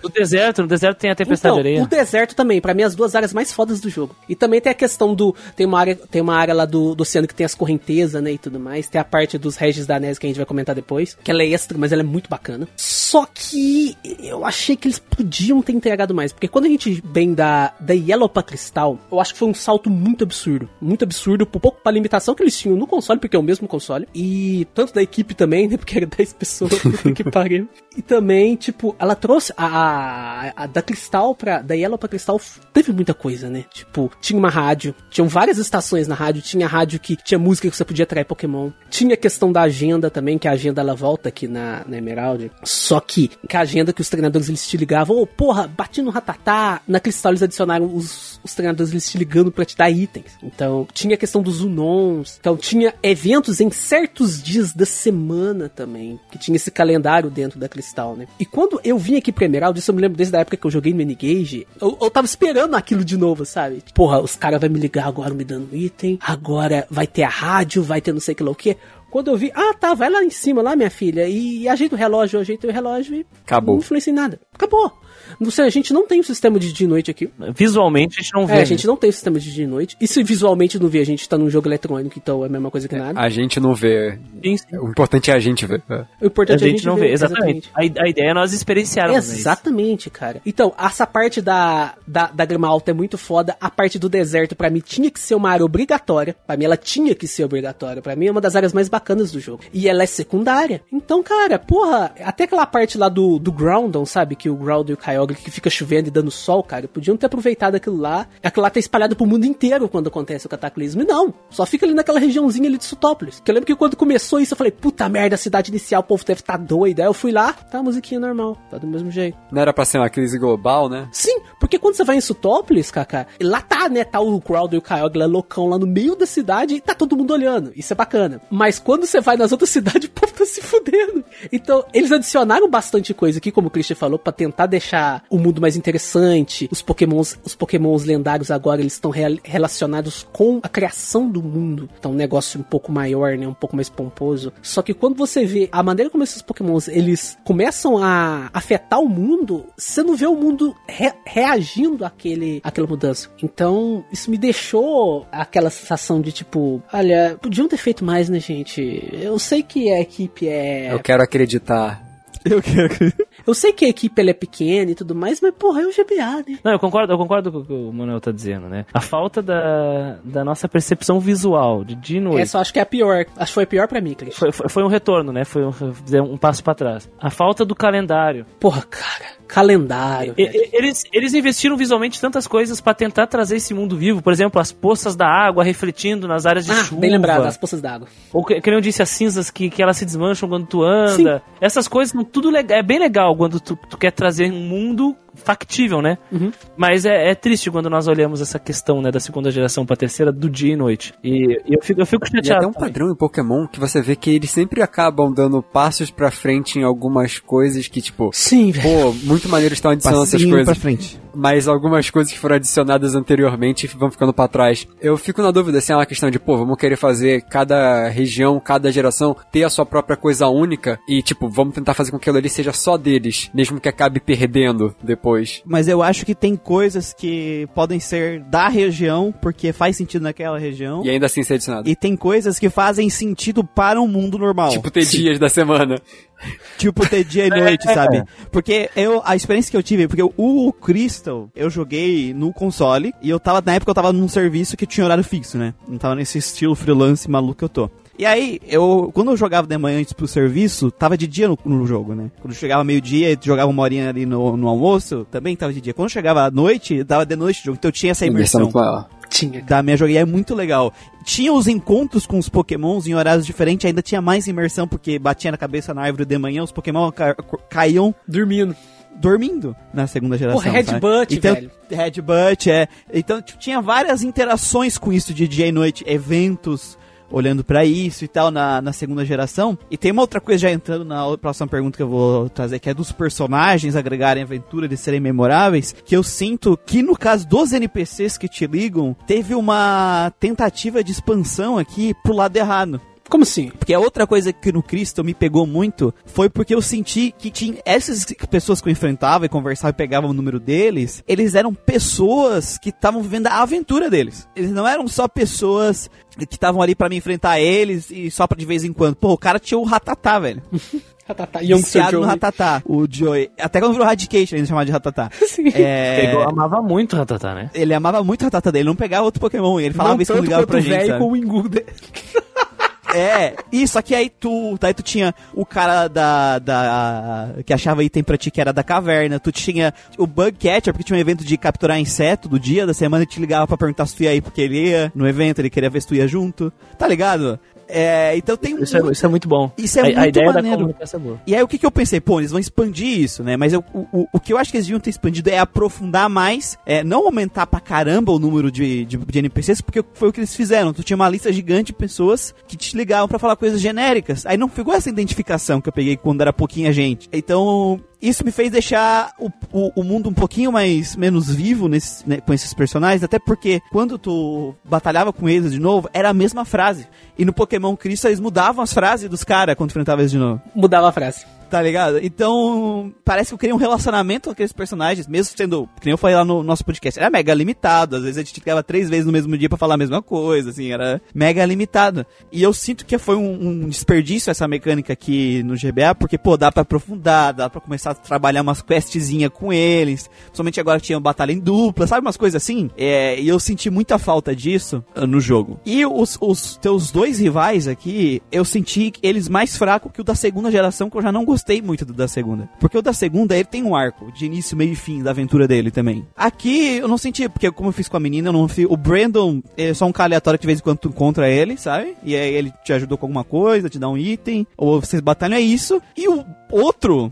S3: No deserto, no deserto tem a tempestade
S6: então,
S3: de areia.
S6: o deserto também, pra mim, as duas áreas mais fodas do jogo. E também tem a questão do. Tem uma área, tem uma área lá do, do oceano que tem as correntezas, né? E tudo mais. Tem a parte dos Regis da Nese que a gente vai comentar depois. Que ela é extra, mas ela é muito bacana. Só que eu achei que eles podiam ter entregado mais. Porque quando a gente vem da, da Yellow pra Cristal, eu acho que foi um salto muito absurdo. Muito absurdo, por pouco pra limitação que eles tinham no console, porque é o mesmo console. E tanto da equipe também, né? Porque era 10 pessoas que pariu. E também, tipo, ela trouxe a, a, a da Cristal pra. Da Yellow pra Cristal teve muita coisa, né? Tipo, tinha uma rádio, tinham várias estações na rádio, tinha rádio que tinha música que você podia atrair Pokémon. Tinha a questão da agenda também, que a agenda ela volta aqui na, na Emerald. Só que, que a agenda que os treinadores eles te ligavam, ô porra, bati no Ratatá. Na Cristal eles adicionaram os, os treinadores eles te ligando pra te dar itens. Então, tinha a questão dos Unons. Então, tinha eventos em certos dias da semana também, que tinha esse calendário dentro da Cristal, né? E quando eu vim aqui pra Emerald, isso eu me lembro desde a época que eu joguei no N-Gage, eu, eu tava esperando aquilo de novo, sabe? Porra, os caras vão me ligar agora me dando item, agora vai ter a rádio, vai ter não sei que lá o que. Quando eu vi, ah tá, vai lá em cima, lá minha filha, e ajeita o relógio, eu ajeitei o relógio e
S5: Acabou.
S6: não influencia em nada. Acabou. Não sei, a gente não tem um sistema de dia e noite aqui.
S3: Visualmente a gente não vê.
S6: É, a gente não tem um sistema de dia e noite. E se visualmente não vê, a gente tá num jogo eletrônico, então é a mesma coisa que nada.
S5: A gente não vê.
S3: Sim, sim.
S5: O importante é a gente ver. É.
S6: O
S3: A
S6: importante é
S3: gente não vê, exatamente. A, a ideia é nós experienciarmos isso.
S6: Exatamente, cara. Então, essa parte da, da, da grama alta é muito foda. A parte do deserto, pra mim, tinha que ser uma área obrigatória. Pra mim, ela tinha que ser obrigatória. Pra mim, é uma das áreas mais bacanas do jogo. E ela é secundária. Então, cara, porra, até aquela parte lá do, do Groundon, sabe? Que o Groundon e o Kyogre que fica chovendo e dando sol, cara. Podiam ter aproveitado aquilo lá. Aquilo lá tá espalhado pro mundo inteiro quando acontece o cataclismo. E não, só fica ali naquela regiãozinha ali de Sutópolis. Que eu lembro que quando começou isso, eu falei, puta merda, a cidade inicial, o povo deve estar tá doido. Aí eu fui lá, tá a musiquinha normal, tá do mesmo jeito.
S5: Não era pra ser uma crise global, né?
S6: Sim, porque quando você vai em Sutópolis, Kaká, lá tá, né, tá o Crowder e o Kyogre loucão lá no meio da cidade e tá todo mundo olhando. Isso é bacana. Mas quando você vai nas outras cidades, o povo tá se fudendo. Então, eles adicionaram bastante coisa aqui, como o Christian falou, pra tentar deixar o mundo mais interessante. Os pokémons, os pokémons lendários agora, eles estão real- relacionados com a criação do mundo. Então, um negócio um pouco maior, né, um pouco mais pomposo. Só que quando você vê a maneira como esses pokémons, eles começam a afetar o mundo, você não vê o mundo re- reagindo àquele, àquela mudança. Então, isso me deixou aquela sensação de tipo, olha, podiam ter feito mais, né, gente? Eu sei que a equipe é.
S5: Eu quero acreditar.
S1: Eu quero.
S6: Eu sei que a equipe ela é pequena e tudo mais, mas porra, é o GBA, né?
S3: Não, eu concordo, eu concordo com o que o Manuel tá dizendo, né? A falta da, da nossa percepção visual de noite.
S6: Essa eu acho que é a pior. Acho que foi a pior pra mim, Christian.
S3: Foi, foi, foi um retorno, né? Foi um, foi um passo pra trás. A falta do calendário.
S6: Porra, cara. Calendário.
S3: E- Eles, eles investiram visualmente tantas coisas pra tentar trazer esse mundo vivo. Por exemplo, as poças da água refletindo nas áreas de
S6: Ah,
S3: chuva.
S6: bem lembrado, as poças d'água.
S3: Ou que, que eu disse, as cinzas que, que elas se desmancham quando tu anda. Essas coisas são tudo legal. É bem legal quando tu, tu quer trazer um mundo factível, né?
S6: Uhum.
S3: Mas é, é triste quando nós olhamos essa questão, né, da segunda geração pra terceira, do dia e noite. E, e eu fico, eu fico
S5: E
S3: chateado.
S5: até um
S3: também.
S5: padrão em Pokémon que você vê que eles sempre acabam dando passos pra frente em algumas coisas que, tipo,
S6: Sim,
S5: pô, muito maneiro estão adicionando essas
S1: Passinho pra
S5: coisas.
S1: frente.
S5: Mas algumas coisas que foram adicionadas anteriormente vão ficando pra trás. Eu fico na dúvida se é uma questão de, pô, vamos querer fazer cada região, cada geração ter a sua própria coisa única e, tipo, vamos tentar fazer com que aquilo ali seja só deles, mesmo que acabe perdendo depois.
S1: Mas eu acho que tem coisas que podem ser da região, porque faz sentido naquela região.
S5: E ainda assim ser adicionado.
S1: E tem coisas que fazem sentido para um mundo normal.
S5: Tipo, ter dias da semana.
S1: Tipo, ter dia e noite, sabe? Porque eu, a experiência que eu tive, porque o Crystal, eu joguei no console, e eu tava, na época eu tava num serviço que tinha horário fixo, né? Não tava nesse estilo freelance maluco que eu tô. E aí, eu, quando eu jogava de manhã antes pro serviço, tava de dia no, no jogo, né? Quando chegava meio-dia e jogava uma horinha ali no, no almoço, também tava de dia. Quando chegava à noite, tava de noite o jogo, então eu tinha essa
S5: Imersão
S1: imersão
S5: muito maior.
S6: Tinha.
S1: da minha joguei é muito legal. Tinha os encontros com os pokémons em horários diferentes, ainda tinha mais imersão, porque batia na cabeça na árvore de manhã, os pokémon ca- caíam
S6: Dormindo.
S1: dormindo na segunda geração. Sabe?
S6: headbutt,
S1: então,
S6: velho.
S1: Headbutt, é. Então tinha várias interações com isso de dia e noite, eventos olhando pra isso e tal na, na segunda geração. E tem uma outra coisa já entrando na próxima pergunta que eu vou trazer, que é dos personagens agregarem aventura, eles serem memoráveis, que eu sinto que no caso dos NPCs que te ligam, teve uma tentativa de expansão aqui pro lado errado.
S6: Como assim?
S1: Porque a outra coisa que no Cristo me pegou muito foi porque eu senti que tinha essas pessoas que eu enfrentava e conversava e pegava o número deles, eles eram pessoas que estavam vivendo a aventura deles. Eles não eram só pessoas que estavam ali pra me enfrentar eles e só pra de vez em quando. Pô, o cara tinha o Ratatá, velho.
S6: Ratatá, Youngster
S1: Viciado no. Ratatá. O Joey. Até quando virou Radication, ele chamava de Ratatá.
S6: Sim.
S1: É...
S3: Pegou, amava muito o Ratatá, né?
S1: Ele amava muito o Ratatá dele, ele não pegava outro Pokémon. e Ele falava
S6: Não
S1: isso quando
S6: tanto
S1: ligava pra
S6: o
S1: gente.
S6: velho com o Wingu dele.
S1: É, isso, aqui aí tu, aí tu tinha o cara da, da, que achava item pra ti que era da caverna, tu tinha o Bug Catcher, porque tinha um evento de capturar inseto do dia, da semana, e te ligava pra perguntar se tu ia aí, porque ele ia no evento, ele queria ver se tu ia junto, tá ligado? É, então tem
S3: Isso é,
S1: muito-
S3: isso é muito bom.
S1: Isso é
S3: a,
S1: muito
S3: a ideia da
S1: maneiro.
S3: comunicação é boa.
S1: E aí o que, que eu pensei? Pô, eles vão expandir isso, né? Mas eu- o, o, que eu acho que eles deviam ter expandido é aprofundar mais, é, não aumentar pra caramba o número de, de, de NPCs, porque foi o que eles fizeram. Tu tinha uma lista gigante de pessoas que te ligavam pra falar coisas genéricas. Aí não ficou essa identificação que eu peguei quando era pouquinha gente. Então, isso me fez deixar o, o, o mundo um pouquinho mais menos vivo nesse, né, com esses personagens, até porque quando tu batalhava com eles de novo, era a mesma frase. E no Pokémon Cristo eles mudavam as frases dos caras quando enfrentava eles de novo.
S6: Mudava a frase.
S1: Tá ligado? Então, parece que eu criei um relacionamento com aqueles personagens, mesmo sendo, que nem eu falei lá no nosso podcast, era mega limitado. Às vezes a gente ficava três vezes no mesmo dia pra falar a mesma coisa, assim, era mega limitado. E eu sinto que foi um, um desperdício essa mecânica aqui no GBA, porque, pô, dá pra aprofundar, dá pra começar a trabalhar umas questzinhas com eles, principalmente agora tinha batalha em dupla, sabe? Umas coisas assim. É, e eu senti muita falta disso ah, no jogo. E os, os teus dois rivais aqui, eu senti eles mais fracos que o da segunda geração, que eu já não gostei muito do da segunda. Porque o da segunda, ele tem um arco de início, meio e fim da aventura dele também. Aqui, eu não senti, porque como eu fiz com a menina, eu não fiz... O Brandon é só um cara aleatório que de vez em quando tu encontra ele, sabe? E aí ele te ajudou com alguma coisa, te dá um item, ou vocês batalham, é isso. E o outro...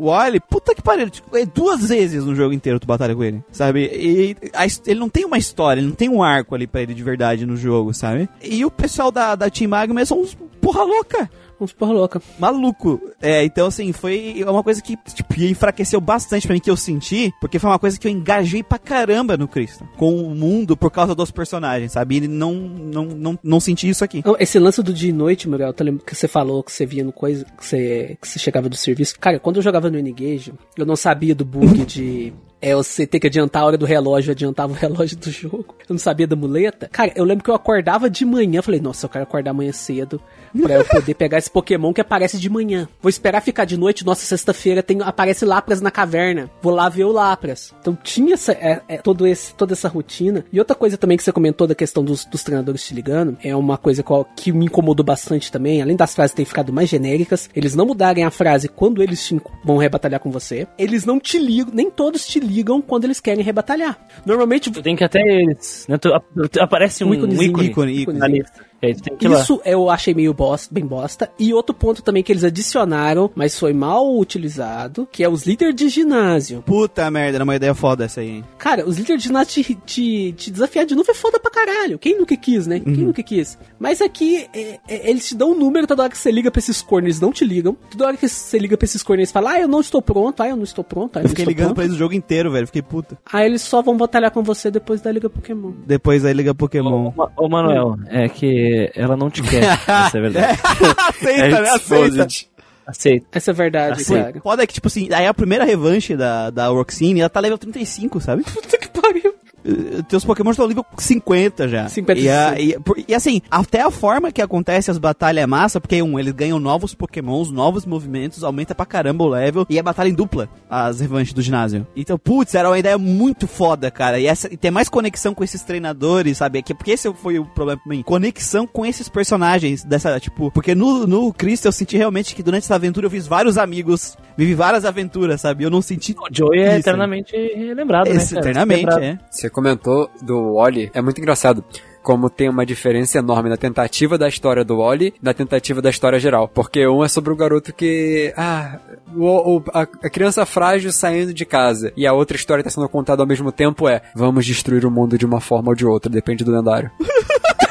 S1: O Wily, puta que pariu, tipo, é duas vezes no jogo inteiro tu batalha com ele, sabe? E a ele não tem uma história, ele não tem um arco ali pra ele de verdade no jogo, sabe? E o pessoal da, da Team Magma são uns porra louca,
S6: Uns porra louca.
S1: maluco. É, então assim, foi uma coisa que, tipo, enfraqueceu bastante pra mim, que eu senti, porque foi uma coisa que eu engajei pra caramba no Cristo, com o mundo por causa dos personagens, sabe? E não, não, não, não senti isso aqui.
S6: Esse lance do dia e noite, Muriel, tu lembra que você falou que você via no coisa, que você, que você chegava do serviço. Cara, quando eu jogava no N-Gage, eu não sabia do bug de. É você ter que adiantar a hora do relógio, adiantava o relógio do jogo. Eu não sabia da muleta. Cara, eu lembro que eu acordava de manhã. Falei, nossa, eu quero acordar amanhã cedo pra eu poder pegar esse Pokémon que aparece de manhã. Vou esperar ficar de noite. Nossa, sexta-feira tem aparece Lapras na caverna. Vou lá ver o Lapras. Então tinha essa, é, é, todo esse, toda essa rotina. E outra coisa também que você comentou da questão dos, dos treinadores te ligando, é uma coisa que me incomodou bastante também. Além das frases terem ficado mais genéricas, eles não mudarem a frase quando eles te vão rebatalhar com você. Eles não te ligam, nem todos te ligam quando eles querem rebatalhar. Normalmente
S3: Tu tem que até eles. Né? Tu, ap- tu- aparece um,
S6: Um íconezinho.
S3: ícone,
S1: Ícone, ícone.
S3: na lista.
S6: Isso eu achei meio bosta, bem bosta. E outro ponto também que eles adicionaram, mas foi mal utilizado, que é os líderes de ginásio.
S1: Puta merda, era uma ideia foda essa aí, hein?
S6: Cara, os líderes de ginásio te, te, te desafiar de novo é foda pra caralho. Quem nunca quis, né? Quem nunca quis? Mas aqui, é- é- eles te dão um número toda hora que você liga pra esses corners, eles não te ligam. Toda hora que você liga pra esses corners, eles falam, ah, eu não estou pronto, ah, eu não estou pronto, ah, eu,
S1: Eu fiquei ligando pra
S6: pronto.
S1: eles o jogo inteiro, velho. Fiquei puta.
S6: Aí eles só vão batalhar com você depois da Liga Pokémon.
S1: Depois aí liga Pokémon.
S3: Ô, ô, Manuel, é que ela não te quer. Essa é a verdade.
S1: aceita, né? Aceita.
S3: Aceita.
S6: Essa é a verdade,
S3: Assim,
S6: cara.
S1: Foda é que, tipo assim, aí a primeira revanche da, da Roxine, ela tá level 35, sabe?
S6: Puta que pariu.
S1: Teus Pokémon estão nível 50 já.
S6: 55.
S1: E, a- e, e assim, até a forma que acontece as batalhas é massa, porque um, eles ganham novos Pokémons, novos movimentos, aumenta pra caramba o level, e é batalha em dupla, as revanches do ginásio. Então, putz, era uma ideia muito foda, cara. E, essa, e ter mais conexão com esses treinadores, sabe? Que, porque esse foi o problema pra mim. Conexão com esses personagens dessa, tipo, porque no, no Cristo eu senti realmente que durante essa aventura eu fiz vários amigos, vivi várias aventuras, sabe? Eu não senti.
S3: O Joey é eternamente lembrado, né?
S1: Esse,
S3: cara?
S1: eternamente,
S3: Lembrado.
S1: é.
S5: Você comentou do Wally, é muito engraçado. como tem uma diferença enorme na tentativa da história do Wally na tentativa da história geral. Porque um é sobre o garoto que. Ah, o, o- a, a criança frágil saindo de casa. E a outra história que está sendo contada ao mesmo tempo é: vamos destruir o mundo de uma forma ou de outra, depende do lendário.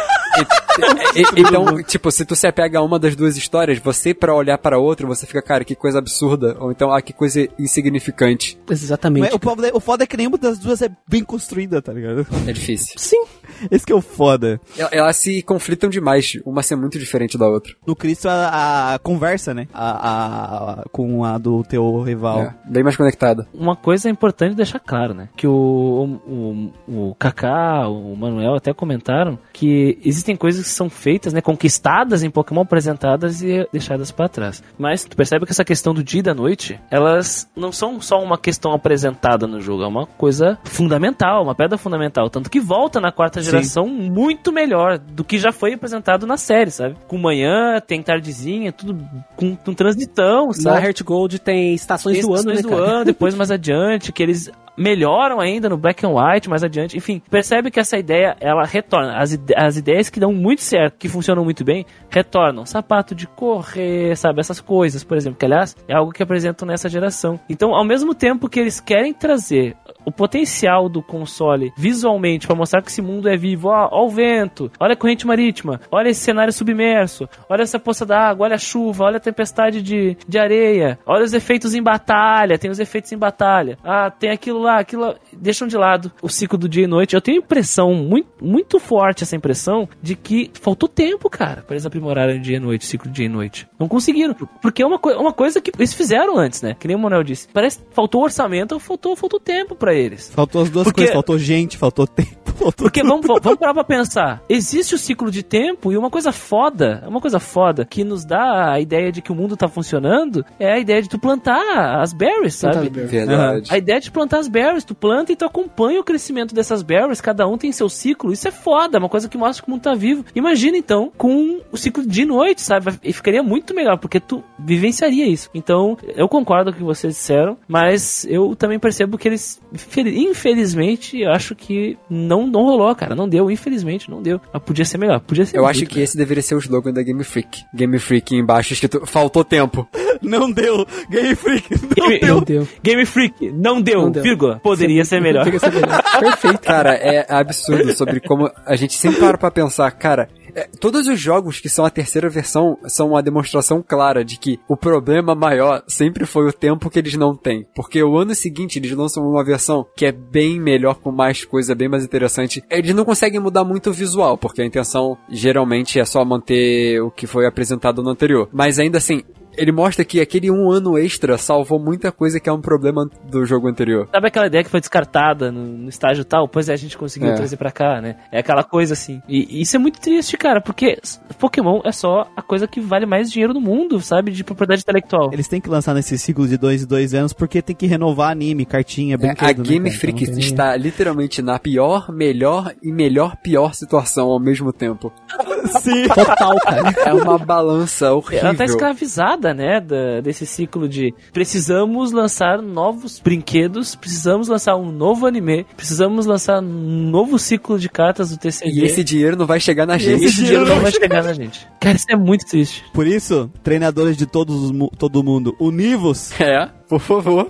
S5: E- então, tipo, se tu se apega a uma das duas histórias, você pra olhar para outra, você fica, cara, que coisa absurda. Ou então, ah, que coisa insignificante.
S6: Exatamente.
S1: Mas o, foda, o foda é que nenhuma das duas é bem construída, tá ligado?
S5: É difícil.
S6: Sim.
S1: Esse que é o foda.
S5: El- Elas se conflitam demais, uma ser muito diferente da outra.
S1: No Cristo, a, a conversa, né? A, a- com a do teu rival.
S5: É, bem mais conectada.
S3: Uma coisa é importante deixar claro, né? Que o, o, o Kaká, o Manuel até comentaram que existem coisas que são feitas, né? Conquistadas em Pokémon, apresentadas e deixadas pra trás. Mas tu percebe que essa questão do dia e da noite, elas não são só uma questão apresentada no jogo, é uma coisa fundamental, uma pedra fundamental. Tanto que volta na quarta geração muito melhor do que já foi apresentado na série, sabe? Com manhã, tem tardezinha, tudo com, com transitão,
S6: Na
S3: sabe?
S6: Heart Gold tem estações
S3: Tem
S6: do ano, né,
S3: estações do ano, depois mais adiante, que eles melhoram ainda no Black and White mais adiante. Enfim, percebe que essa ideia, ela retorna. As, ide- as ideias que dão muito certo, que funcionam muito bem, retornam. Sapato de correr, sabe? Essas coisas, por exemplo, que aliás é algo que apresentam nessa geração. Então, ao mesmo tempo que eles querem trazer o potencial do console visualmente para mostrar que esse mundo é vivo, ó, ó o vento, olha a corrente marítima, olha esse cenário submerso, olha essa poça d'água, olha a chuva, olha a tempestade de, de areia, olha os efeitos em batalha, tem os efeitos em batalha, ah, tem aquilo lá, aquilo lá, deixam de lado o ciclo do dia e noite. Eu tenho impressão, muito, muito forte essa impressão, de que faltou tempo, cara, para eles aprimorarem dia e noite, ciclo dia e noite. Não conseguiram, porque é uma, coi- uma coisa que eles fizeram antes, né? Que nem o Manuel disse. Parece que faltou orçamento ou faltou, faltou tempo para eles.
S1: Faltou as duas
S3: Porque-
S1: coisas, faltou gente, faltou tempo, faltou
S3: Porque
S1: tudo.
S3: vamos, vamos parar pra pensar. Existe o ciclo de tempo e uma coisa foda, uma coisa foda que nos dá a ideia de que o mundo tá funcionando é a ideia de tu plantar as berries, sabe?
S5: Verdade.
S3: A ideia de plantar as berries, tu planta e tu acompanha o crescimento dessas berries, cada um tem seu ciclo, isso é foda, é uma coisa que mostra que o mundo tá vivo. Imagina então com o ciclo de noite, sabe? E ficaria muito melhor, porque tu vivenciaria isso. Então, eu concordo com o que vocês disseram, mas eu também percebo que eles, infelizmente, eu acho que não, não rolou, cara, não deu, infelizmente, não deu. Mas podia ser melhor, podia ser
S5: Eu
S3: muito
S5: acho que
S3: melhor.
S5: esse deveria ser o slogan da Game Freak. Game Freak embaixo escrito faltou tempo.
S1: Não deu. Game Freak, não
S3: Game,
S1: deu.
S6: Não deu.
S3: Game Freak, não deu,
S6: Não deu.
S3: vírgula, poderia ser melhor.
S6: Poderia ser melhor. Perfeito.
S5: Cara, é absurdo sobre como a gente sempre para pra pensar, cara. é, todos os jogos que são a terceira versão são uma demonstração clara de que o problema maior sempre foi o tempo que eles não têm. Porque o ano seguinte eles lançam uma versão que é bem melhor, com mais coisa, bem mais interessante. Eles não conseguem mudar muito o visual, porque a intenção geralmente é só manter o que foi apresentado no anterior. Mas ainda assim, ele mostra que aquele um ano extra salvou muita coisa que é um problema do jogo anterior.
S3: Sabe aquela ideia que foi descartada no, no estágio tal? Pois é, a gente conseguiu
S5: É.
S3: trazer pra cá, né? É aquela coisa assim. E isso é muito triste, cara, porque Pokémon é só a coisa que vale mais dinheiro no mundo, sabe? De propriedade intelectual.
S1: Eles têm que lançar nesse ciclo de dois e dois anos porque tem que renovar anime, cartinha,
S5: É,
S1: brinquedo,
S5: a
S1: né,
S5: Game
S1: cara?
S5: Freak
S1: Então tem-
S5: está literalmente na pior, melhor e melhor pior situação ao mesmo tempo.
S1: Sim.
S6: Total, cara.
S5: É uma balança horrível.
S3: Ela tá escravizada, né, da- desse ciclo de precisamos lançar novos brinquedos, precisamos lançar um novo anime, precisamos lançar um novo ciclo de cartas do TCG.
S5: E esse dinheiro não vai chegar na
S3: E
S5: gente.
S3: esse dinheiro não vai chegar na gente. Cara, isso é muito triste.
S1: Por isso, treinadores de todos os todo mundo, univos.
S5: É, por favor.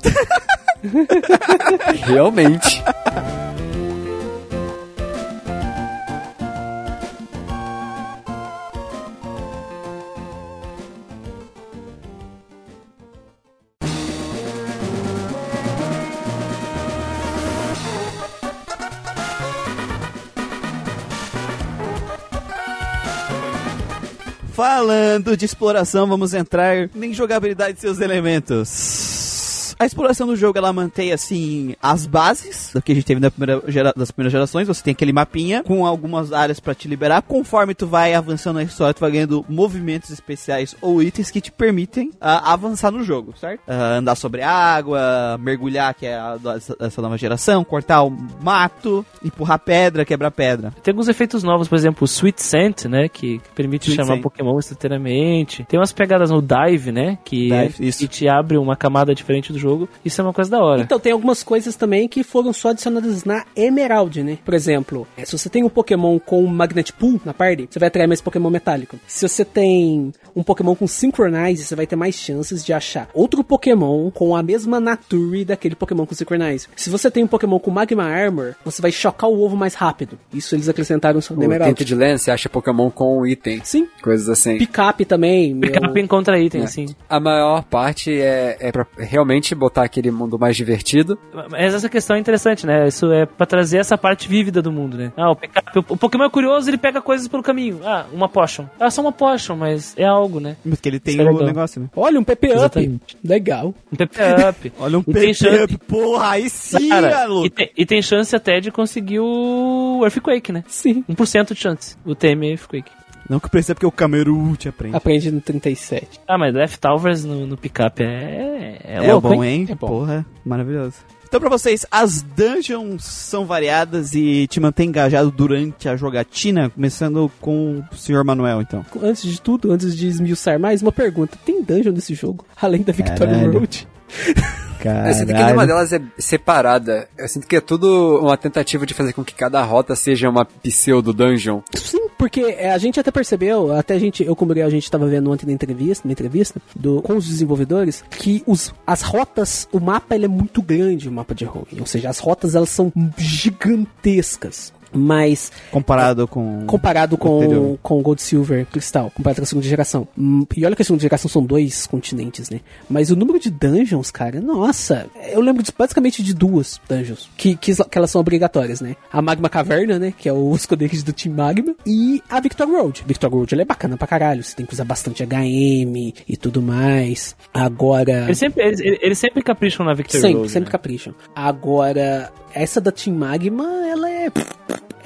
S5: Realmente.
S1: Falando de exploração, vamos entrar em jogabilidade de seus elementos. A exploração do jogo ela mantém assim as bases do que a gente teve na primeira gera- das primeiras gerações. Você tem aquele mapinha com algumas áreas pra te liberar. Conforme tu vai avançando na história, tu vai ganhando movimentos especiais ou itens que te permitem ah, avançar no jogo, certo? Ah, andar sobre água, mergulhar, que é a, essa, nova geração, cortar o mato, empurrar pedra, quebrar pedra.
S3: Tem alguns efeitos novos, por exemplo, o Sweet Scent, né? Que que permite
S1: Sweet
S3: chamar
S1: Scent.
S3: Pokémon instantaneamente. Tem umas pegadas no Dive, né? Que,
S1: Dive,
S3: que te abre uma camada diferente do jogo jogo. Isso é uma coisa da hora.
S6: Então, tem algumas coisas também que foram só adicionadas na Emerald, né? Por exemplo, é, se você tem um Pokémon com Magnet Pool na party, você vai atrair mais Pokémon metálico. Se você tem um Pokémon com Synchronize, você vai ter mais chances de achar outro Pokémon com a mesma Nature daquele Pokémon com Synchronize. Se você tem um Pokémon com Magma Armor, você vai chocar o ovo mais rápido. Isso eles acrescentaram só na Emerald.
S5: Tinted Land, você acha Pokémon com item.
S6: Sim.
S5: Coisas assim.
S6: Pickup também. meu-
S3: Pickup encontra item,
S5: É.
S3: assim.
S5: A maior parte é, é pra realmente botar aquele mundo mais divertido.
S3: Mas essa questão é interessante, né? Isso é pra trazer essa parte vívida do mundo, né? Ah, o, o- Pokémon é curioso, ele pega coisas pelo caminho. Ah, uma potion. Ah, só uma potion, mas é algo, né?
S1: Porque ele tem
S3: é
S1: o
S3: legal.
S1: negócio, né?
S6: Olha, um PP Up. Legal.
S3: Um PP-up.
S1: Olha um
S3: tem
S1: PP
S3: chance-
S1: up, porra, aí sim,
S3: Cara, e, tem, e tem chance até de conseguir o Earthquake, né?
S6: Sim.
S3: 1% de chance. O TM Earthquake.
S1: Não que precisa porque o Cameru te aprende.
S6: Aprende no 37.
S3: Ah, mas Leftovers no, no pickup é. É,
S1: É,
S3: louco,
S1: bom,
S3: hein?
S1: hein?
S6: É bom.
S1: Porra, maravilhoso. Então, pra vocês, as dungeons são variadas e te mantém engajado durante a jogatina, começando com o Sr. Manuel, então.
S6: Antes de tudo, antes de esmiuçar mais, uma pergunta. Tem dungeon nesse jogo? Além da Victoria
S1: Caralho.
S6: Road?
S1: Caralho.
S5: Eu sinto que nenhuma delas é separada. Eu sinto que é tudo uma tentativa de fazer com que cada rota seja uma pseudo dungeon.
S6: Sim, porque é, a gente até percebeu, até a gente, eu como o Muriel, a gente tava vendo ontem na entrevista, na entrevista do, com os desenvolvedores, que os, as rotas, o mapa ele é muito grande, o mapa de home. Ou seja, as rotas elas são gigantescas. Mas
S1: Comparado com...
S6: comparado com,
S1: anterior.
S6: com Gold Silver Cristal, comparado com a segunda geração. Hum, E olha que a segunda geração são dois continentes, né? Mas o número de dungeons, cara, nossa, eu lembro de- basicamente de duas dungeons, que, que, que elas são obrigatórias, né? A Magma Caverna, né? Que é o esconderijo do Team Magma, e a Victor Road. Victor Road ela é bacana pra caralho, você tem que usar bastante HM e tudo mais. Agora.
S3: Eles sempre, eles, eles sempre capricham na Victory
S6: Sempre,
S3: Road,
S6: sempre
S3: né?
S6: capricham. Agora, essa da Team Magma, ela é.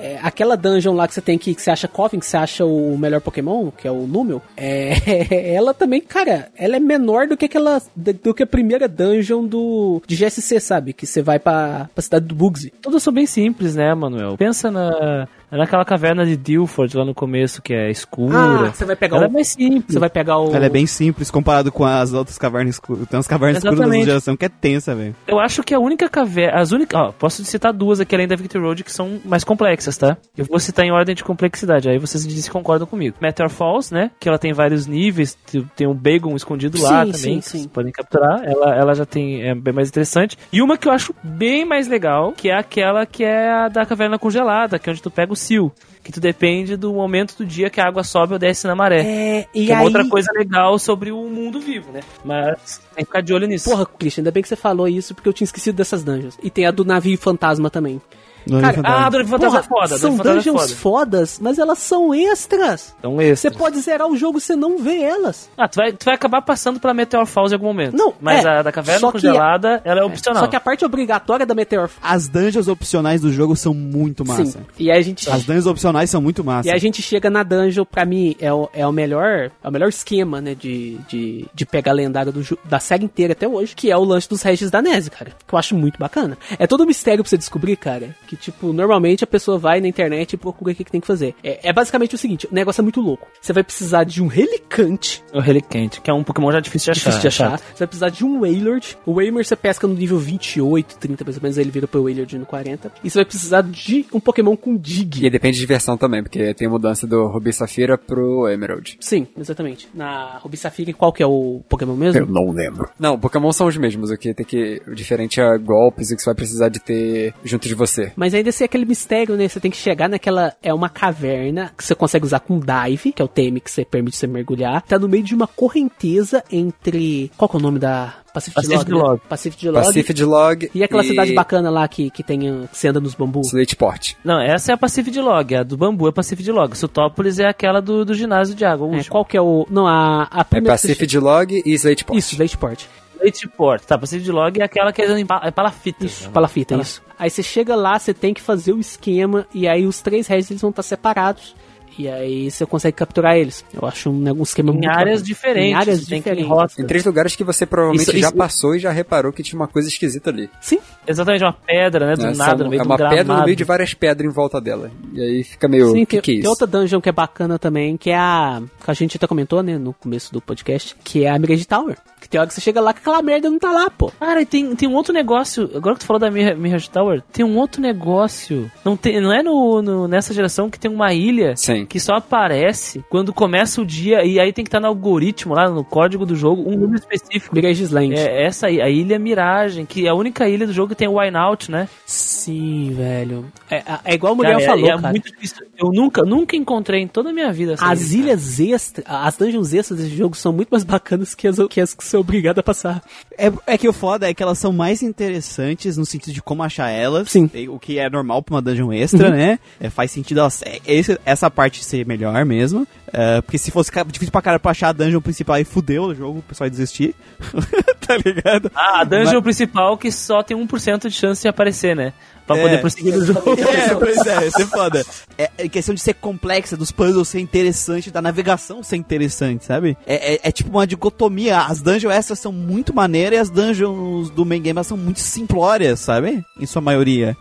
S6: É, aquela dungeon lá que você tem que, que você acha Coffin, que você acha o melhor Pokémon, que é o Número, é, ela também, cara, ela é menor do que aquela. do, que a primeira dungeon do de GSC, sabe? Que você vai pra, pra cidade do Bugsy.
S3: Todas são bem simples, né, Manuel? Pensa na, naquela caverna de Dilford lá no começo, que é escura.
S6: Ah, você vai pegar
S3: Ela
S6: o.
S3: é mais simples.
S6: Você vai pegar o.
S1: Ela é bem simples comparado com as outras cavernas escuras. Tem umas cavernas escuras da
S3: Exatamente.
S1: geração que é tensa, velho.
S3: Eu acho que a única caverna. As únicas. Ó, posso citar duas aqui além da Victory Road que são mais complexas, tá? Eu vou citar em ordem de complexidade, aí vocês dizem se concordam comigo. Meteor Falls, né? Que ela tem vários níveis, tem um Bagon escondido lá
S6: Sim,
S3: também,
S6: sim, sim.
S3: vocês podem capturar. Ela, ela já tem. É bem mais interessante. E uma que eu acho bem mais legal, que é aquela que é a da caverna congelada, que é onde tu pega o Seal. Que tu depende do momento do dia que a água sobe ou desce na maré.
S6: É, e
S3: que é
S6: aí.
S3: uma outra coisa legal sobre o mundo vivo, né? Mas tem que ficar de olho nisso.
S6: Porra, Christian, ainda bem que você falou isso, porque eu tinha esquecido dessas dungeons. E tem a do navio fantasma também. Cara,
S3: ah, Dona Fantasma é foda.
S6: são
S3: é
S6: dungeons
S3: foda.
S6: fodas, mas elas são extras.
S3: Então
S6: Você
S3: esse.
S6: pode zerar o jogo e você não vê elas.
S3: Ah, tu vai, tu vai acabar passando pela Meteor Falls em algum momento.
S6: Não,
S3: Mas
S6: é,
S3: a da caverna congelada, ela é opcional.
S6: Só que a parte obrigatória da Meteor
S1: As dungeons opcionais do jogo são muito massa.
S6: Sim. E aí a gente
S1: As dungeons opcionais são muito massa.
S6: E a gente chega na dungeon, pra mim, é o, é o melhor é o melhor esquema, né, de, de, de pegar a lendária do, da série inteira até hoje, que é o lance dos restos da NES, cara. Que eu acho muito bacana. É todo um mistério pra você descobrir, cara, que, tipo, normalmente a pessoa vai na internet e procura o que, que tem que fazer. É, é basicamente o seguinte, o negócio é muito louco. Você vai precisar de um relicante,
S3: O Relicante, que é um Pokémon já difícil de achar.
S6: difícil de achar.
S3: chato.
S6: Você vai precisar de um Wailord. O Wailord você pesca no nível 28, 30 mais ou menos, aí ele vira pro Wailord no 40. E você vai precisar de um Pokémon com Dig.
S5: E depende de versão também, porque tem mudança do Ruby Safira pro Emerald.
S6: Sim, exatamente. Na Ruby Safira, qual que é o Pokémon mesmo?
S5: não lembro. Não, Pokémon são os mesmos, o que tem que. O diferente é golpes e que você vai precisar de ter junto de você.
S6: Mas ainda assim é aquele mistério, né? Você tem que chegar naquela. É uma caverna que você consegue usar com dive, que é o TM que você permite você mergulhar. Tá no meio de uma correnteza entre. Qual que é o nome da. Pacific,
S3: Pacific
S6: Log. né?
S3: Log.
S6: Pacific Log.
S5: Pacific Log.
S6: E aquela cidade bacana lá que, que tem. Que você anda nos bambus.
S5: Slateport.
S3: Não, essa é a Pacific Log, a do bambu é Pacific Log. Sutópolis é aquela do, do ginásio de água,
S6: É, qual que é o. Não, a. a
S5: É Pacific Log e Slateport.
S6: Isso, Lateport.
S3: Lateport. Tá, Pacific Log é aquela que é é palafita.
S6: Isso, palafita, isso. Aí você chega lá, você tem que fazer o esquema, e aí os três restos eles vão estar separados. E aí você consegue capturar eles. Eu acho um, um esquema
S3: Em
S6: muito
S3: áreas
S6: bacana.
S3: diferentes.
S6: Em áreas
S3: tem que ir em
S6: diferentes.
S3: rota.
S5: Tem três lugares que você provavelmente
S6: Isso-
S5: já
S6: isso-
S5: passou e já reparou que tinha uma coisa esquisita ali.
S6: Sim,
S3: Exatamente, uma pedra, né? Do
S5: né?
S3: nada,
S5: São-
S3: no meio
S5: é
S3: do
S5: uma pedra no meio de várias pedras em volta dela. E aí fica meio.
S6: sim.
S5: O que,
S6: tem,
S5: que é
S6: tem
S5: isso?
S6: outra dungeon que é bacana também, que é a. Que a gente até comentou, né, no começo do podcast, que é a Mirage Tower. Que tem hora que você chega lá que aquela merda não tá lá, pô.
S3: Cara, e tem, tem um outro negócio. Agora que tu falou da Mir- Mirage Tower, tem um outro negócio. Não, tem, não é no, no- nessa geração que tem uma ilha
S5: Sim.
S3: Que só aparece quando começa o dia e aí tem que estar no algoritmo lá, no código do jogo, um número específico.
S6: Mirage Land.
S3: É essa aí, a Ilha Miragem, que é a única ilha do jogo que tem o Wineout, né?
S6: Sim, velho. É, é igual o
S3: Cara,
S6: Muriel
S3: é-
S6: falou,
S3: é
S6: cara.
S3: muito difícil. Eu nunca, nunca encontrei em toda a minha vida essa
S6: As
S3: ilha,
S6: ilhas extras, as dungeons extras desse jogo são muito mais bacanas que as que, as que você é obrigado a passar.
S1: É, é que o foda é que elas são mais interessantes no sentido de como achar elas.
S6: Sim.
S1: O que é normal pra uma dungeon extra, né? É, faz sentido elas, é, esse- essa parte ser melhor mesmo. É, porque se fosse difícil pra cara pra achar a dungeon principal aí fudeu o jogo, o pessoal ia desistir. tá ligado?
S3: Ah, a dungeon principal que só tem 1% de chance de aparecer, né? Pra
S1: É.
S3: poder prosseguir no jogo.
S1: É, pois é, isso é foda. É, é questão de ser complexa, dos puzzles ser interessante, da navegação ser interessante, sabe? É, é- é tipo uma dicotomia. As dungeons essas são muito maneiras e as dungeons do main game elas são muito simplórias, sabe? Em sua maioria.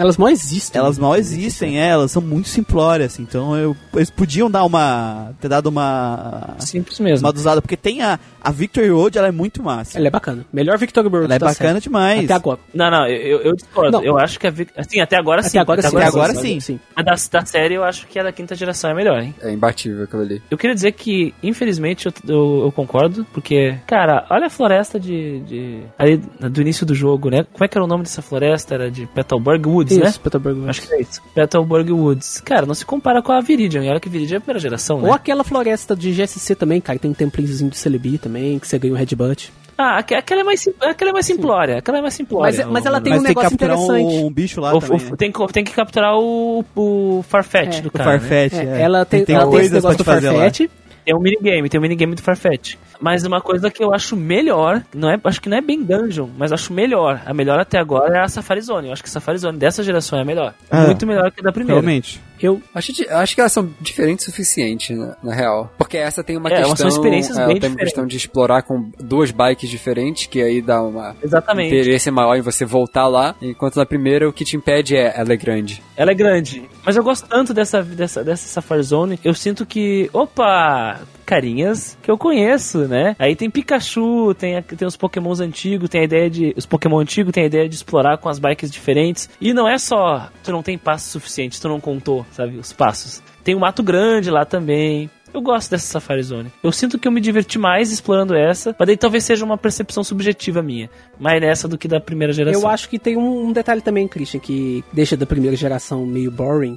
S6: Elas mal existem.
S1: Elas mal existem, é, elas são muito simplórias, então eu, eles podiam dar uma. ter dado uma.
S3: Simples mesmo.
S1: uma dosada, porque tem a, a Victory Road, ela é muito massa.
S6: Ela é bacana. Melhor Victory Road
S1: Ela é
S6: da
S1: bacana
S6: série.
S1: demais.
S6: Até agora.
S3: Não, não, eu, eu discordo.
S6: Não.
S3: Eu acho que a Vic... Assim, até agora sim.
S6: Até agora sim.
S1: Até agora sim.
S6: sim.
S3: A da, da série eu acho que a da quinta geração é melhor, hein?
S5: É imbatível aquilo ali.
S3: Eu queria dizer que, infelizmente, eu, eu, eu concordo, porque, cara, olha a floresta de, de. ali do início do jogo, né? Como é que era o nome dessa floresta? Era de Petalburg Woods, né?
S6: Isso, Petersburg.
S3: Acho que é isso. Petalburg Woods. Cara, não se compara com a Viridian. E olha que Viridian é a primeira geração, né?
S6: Ou aquela floresta de GSC também, cara. Tem um templinhozinho de Celebi também, que você ganha um headbutt.
S3: Ah, aque- aquela é mais, aquela é mais simplória. Aquela é mais simplória.
S6: Mas- mas ela tem
S1: Mas
S6: um
S1: tem que
S6: negócio
S1: capturar
S6: interessante.
S1: um, um bicho lá
S3: O-
S1: também.
S3: o- tem, que- tem que capturar o, o Farfetch
S6: É,
S3: do
S1: o
S3: cara. né?
S1: Farfetch,
S6: É,
S1: é.
S6: Ela tem,
S1: tem
S6: ela tem esse negócio do
S1: fazer lá.
S6: Farfetch.
S3: Tem um minigame, tem um minigame do Farfetch. Mas uma coisa que eu acho melhor, não é, acho que não é bem dungeon, mas acho melhor. A melhor até agora é a Safari Zone. Eu acho que a Safari Zone dessa geração é a melhor.
S1: Ah,
S3: Muito melhor que a da primeira.
S1: Realmente.
S6: Eu,
S5: Acho, acho que elas são diferentes o suficiente, na, na real. Porque essa tem uma
S3: É,
S5: questão.
S3: são experiências
S5: ela
S3: bem
S5: tem uma questão de explorar com duas bikes diferentes, que aí dá uma
S3: Exatamente.
S5: interesse maior em você voltar lá. Enquanto na primeira o que te impede é ela é grande.
S3: Ela é grande. Mas eu gosto tanto dessa, dessa, dessa Safari Zone. Eu sinto que, opa, carinhas que eu conheço, né? Aí tem Pikachu, tem, tem os pokémons antigos, tem a ideia de... Os pokémon antigos tem a ideia de explorar com as bikes diferentes. E não é só, tu não tem passos suficientes, tu não contou, sabe, os passos. Tem o Mato Grande lá também. Eu gosto dessa Safari Zone. Eu sinto que eu me diverti mais explorando essa, mas daí talvez seja uma percepção subjetiva minha. Mais nessa do que da primeira geração.
S6: eu acho que tem um, um detalhe também, Christian, que deixa da primeira geração meio boring.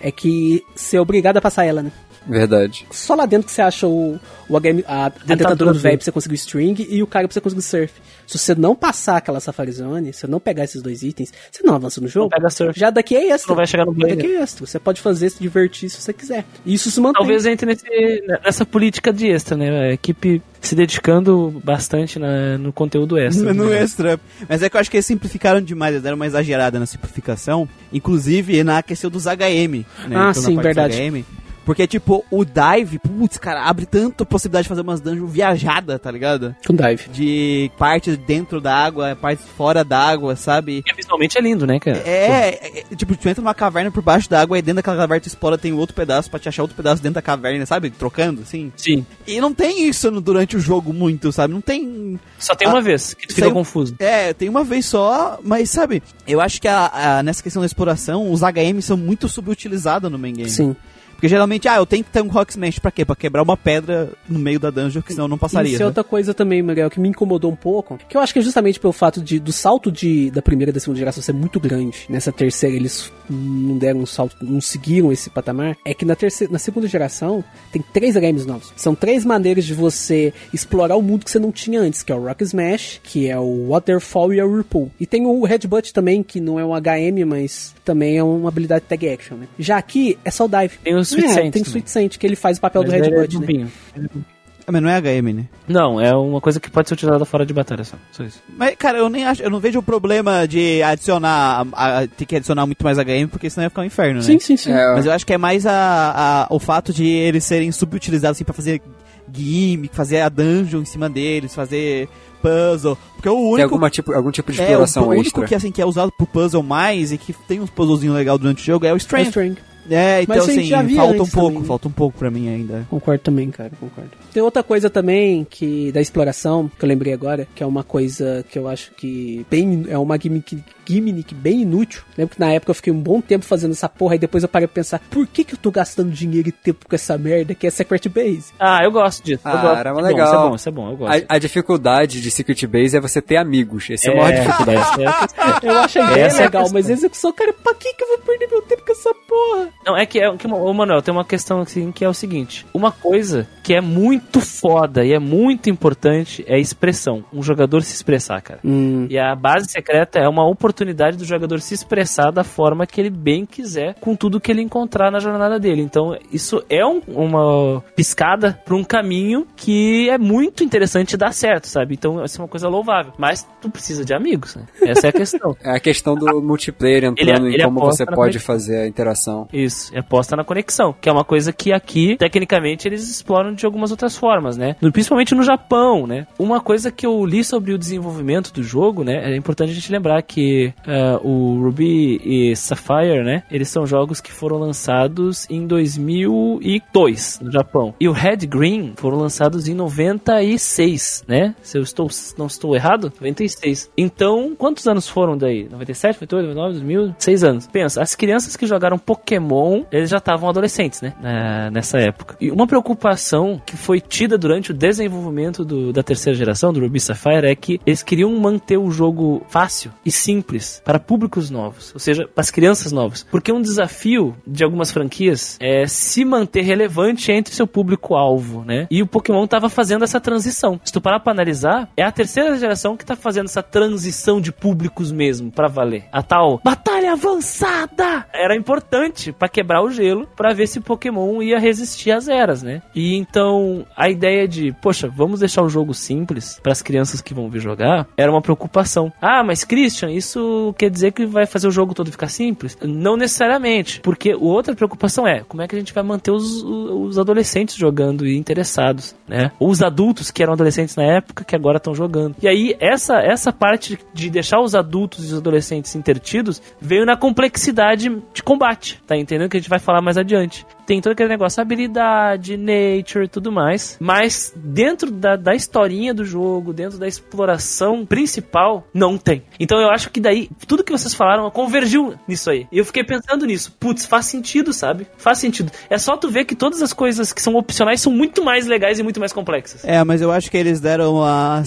S6: É que é obrigado a passar ela, né?
S5: Verdade.
S6: Só lá dentro que você acha o, o HM, a, a dentadura do velho pra você conseguir o string e o cara pra você conseguir o surf. Se você não passar aquela Safari Zone, se você não pegar esses dois itens, você não avança no jogo.
S3: Não pega surf.
S6: Já daqui é extra.
S3: Não vai chegar no
S6: daqui é extra. Você pode fazer, se divertir se você quiser. E isso se mantém.
S3: Talvez entre nesse- nessa política de extra, né? A equipe se dedicando bastante na- no conteúdo extra.
S1: No
S3: né?
S1: extra. Mas é que eu acho que eles simplificaram demais, eles deram uma exagerada na simplificação. Inclusive na questão dos HM. Né?
S6: Ah,
S1: na
S6: sim, verdade.
S1: HM. Porque, tipo, o dive, putz, cara, abre tanta possibilidade de fazer umas dungeons viajadas, tá ligado?
S6: Com dive.
S1: De partes dentro da água, partes fora da água, sabe?
S3: Porque visualmente é lindo, né, cara?
S1: É, é, é, tipo, tu entra numa caverna por baixo da água e dentro daquela caverna tu explora, tem outro pedaço pra te achar outro pedaço dentro da caverna, sabe? Trocando, assim.
S3: Sim.
S1: E não tem isso no- durante o jogo muito, sabe? Não tem.
S3: Só tem
S1: Ah,
S3: uma vez que tu fica confuso.
S1: É, tem uma vez só, mas sabe, eu acho que a- a- nessa questão da exploração, os HM são muito subutilizados no main game.
S6: Sim.
S1: Porque geralmente, ah, eu tenho que ter um Rock Smash pra quê? Pra quebrar uma pedra no meio da dungeon, que senão eu não passaria.
S6: Isso é
S1: né?
S6: outra coisa também, Miguel, que me incomodou um pouco. Que eu acho que é justamente pelo fato de, do salto de, da primeira e da segunda geração ser muito grande. Nessa terceira eles não deram um salto, não seguiram esse patamar. É que na, terceira, na segunda geração tem três games novos. São três maneiras de você explorar o mundo que você não tinha antes, que é o Rock Smash, que é o Waterfall e o Whirlpool. E tem o Headbutt também, que não é um HM, mas também é uma habilidade tag action, né? Já aqui é só o dive.
S3: Tem o Sweet
S6: é,
S3: Saint
S6: Tem o. Sweet Saint, que ele faz o papel
S3: Mas
S6: do
S3: ele é
S6: né?
S1: Ah, Mas não é HM, né?
S3: Não, é uma coisa que pode ser utilizada fora de batalha só. Só isso.
S1: Mas, cara, eu nem acho, eu não vejo o problema de adicionar, a- a- ter que adicionar muito mais HM, porque senão ia ficar um inferno, né?
S6: Sim, sim, sim.
S5: É,
S1: Mas eu acho que é mais a, a- o fato de eles serem subutilizados assim pra fazer gimmick, fazer a dungeon em cima deles, fazer puzzle. Porque o
S5: tem
S1: único.
S5: alguma tipo, algum tipo de
S1: é, o,
S5: exploração
S1: o único
S5: extra.
S1: que, assim, que é usado pro puzzle mais e que tem uns puzzlezinhos legais durante o jogo é o
S6: É
S1: Strength.
S6: Strength.
S1: É, então
S6: Mas a gente
S1: assim, falta um pouco,
S6: também.
S1: falta um pouco pra mim ainda.
S6: Concordo também, cara, concordo. Tem outra coisa também que da exploração, que eu lembrei agora, que é uma coisa que eu acho que bem é uma gimmick, gimmick bem inútil. Lembro que na época eu fiquei um bom tempo fazendo essa porra e depois eu parei pra pensar, por que que eu tô gastando dinheiro e tempo com essa merda que é Secret Base?
S3: Ah, eu gosto disso. eu
S5: Ah,
S3: gosto.
S5: era
S3: é
S5: legal.
S3: Bom, isso é bom, isso é bom, eu gosto.
S5: A, a dificuldade de Secret Base é você ter amigos. Esse é, o maior
S3: É,
S5: dificuldade.
S3: é a questão.
S6: Eu acho
S3: Essa é
S6: legal, mas a execução, cara, pra que que eu vou perder meu tempo com essa porra?
S3: Não, é que, é, que ô, Manuel, tem uma questão assim que é o seguinte: uma coisa que é muito foda e é muito importante é a expressão. Um jogador se expressar, cara.
S6: Hum,
S3: E a base secreta é uma oportunidade do jogador se expressar da forma que ele bem quiser, com tudo que ele encontrar na jornada dele. Então, isso é um- uma piscada para um caminho que é muito interessante dá certo, sabe? Então, isso é uma coisa louvável. Mas tu precisa de amigos, né? Essa é a questão.
S5: É a questão do multiplayer entrando
S3: Ele- ele
S5: em como você pode fazer a interação.
S3: Isso, é aposta na conexão, que é uma coisa que aqui, tecnicamente, eles exploram de algumas outras formas, né? Principalmente no Japão, né? Uma coisa que eu li sobre o desenvolvimento do jogo, né? É importante a gente lembrar que ah, o Ruby e Sapphire, né? Eles são jogos que foram lançados em 2002 no Japão. E o Red Green foram lançados em 96, né? Se eu estou, não estou errado, 96. Então, quantos anos foram daí? 97, 98, 99, 2000? Seis anos. Pensa, as crianças que jogaram Pokémon, eles já estavam adolescentes, né? Na- nessa época. E uma preocupação que foi tida durante o desenvolvimento do- da terceira geração, do Ruby Sapphire, é que eles queriam manter o jogo fácil e simples para públicos novos, ou seja, para as crianças novas. Porque um desafio de algumas franquias é se manter relevante entre seu público-alvo, né? E o Pokémon tava fazendo essa transição. Se tu parar pra analisar, é a terceira geração que tá fazendo essa transição de públicos mesmo, pra valer. A tal batalha avançada era importante pra quebrar o gelo, pra ver se Pokémon ia resistir às eras, né? E então a ideia de, poxa, vamos deixar o jogo simples para as crianças que vão vir jogar, era uma preocupação. Ah, mas Christian, isso quer dizer que vai fazer o jogo todo ficar simples? Não necessariamente, porque outra preocupação é como é que a gente vai manter os, os adolescentes jogando e interessados, né? Ou os adultos que eram adolescentes na época que agora estão jogando. E aí essa essa parte de deixar os adultos e os adolescentes intertidos veio na complexidade de combate, tá entendendo que a gente vai falar mais adiante. Tem todo aquele negócio, habilidade, nature e tudo mais. Mas dentro da, da historinha do jogo, dentro da exploração principal, não tem. Então eu acho que daí, tudo que vocês falaram convergiu nisso aí. E eu fiquei pensando nisso. Putz, faz sentido, sabe? Faz sentido. É só tu ver que todas as coisas que são opcionais são muito mais legais e muito mais complexas.
S1: É, mas eu acho que eles deram uma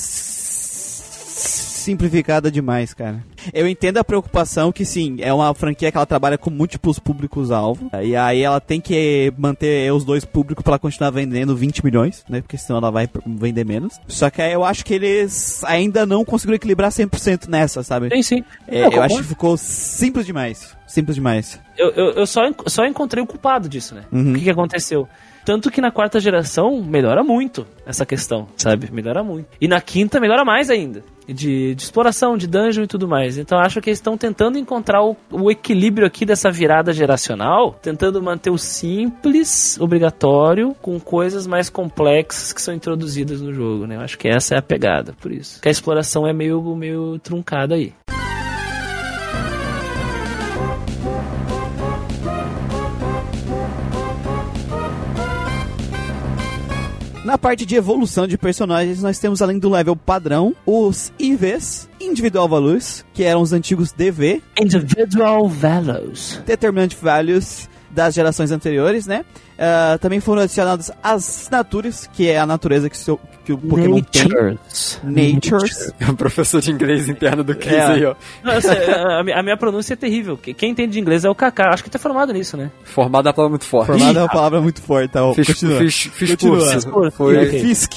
S1: simplificada demais, cara. Eu entendo a preocupação que sim, é uma franquia que ela trabalha com múltiplos públicos-alvo. E aí ela tem que manter os dois públicos pra ela continuar vendendo 20 milhões, né? Porque senão ela vai vender menos. Só que aí eu acho que eles ainda não conseguiram equilibrar 100% nessa, sabe?
S3: Sim, sim.
S1: É,
S3: Eu
S1: eu acho que ficou simples demais. Simples demais.
S3: Eu, eu, eu só, só encontrei o culpado disso, né?
S1: Uhum.
S3: O que, que aconteceu? Tanto que na quarta geração melhora muito essa questão, sabe? Melhora muito. E na quinta melhora mais ainda. De, de exploração, de dungeon e tudo mais. Então acho que eles estão tentando encontrar o, o equilíbrio aqui dessa virada geracional, tentando manter o simples, obrigatório, com coisas mais complexas que são introduzidas no jogo, né? Eu acho que essa é a pegada, por isso. Que a exploração é meio, meio truncada aí.
S1: Na parte de evolução de personagens, nós temos além do level padrão, os IVs, Individual Values, que eram os antigos DV,
S3: Individual Values.
S1: Determinant Values das gerações anteriores, né? Ah, também foram adicionadas as Natures, que é a natureza que, o seu- que o Pokémon tem.
S3: Natures.
S1: Natures.
S5: É um professor de inglês interno do Chris
S1: É.
S5: aí, ó.
S3: Não, sei, a, a minha- pronúncia é terrível. Que- Quem entende de inglês é o Kaká. Acho que tá formado nisso, né?
S5: Formado é uma palavra muito forte.
S1: Formado é uma palavra muito forte, tá?
S5: Fiz,
S1: Continua.
S5: fiz, fiz
S1: Continua.
S5: curso. Foi...
S1: Fisk.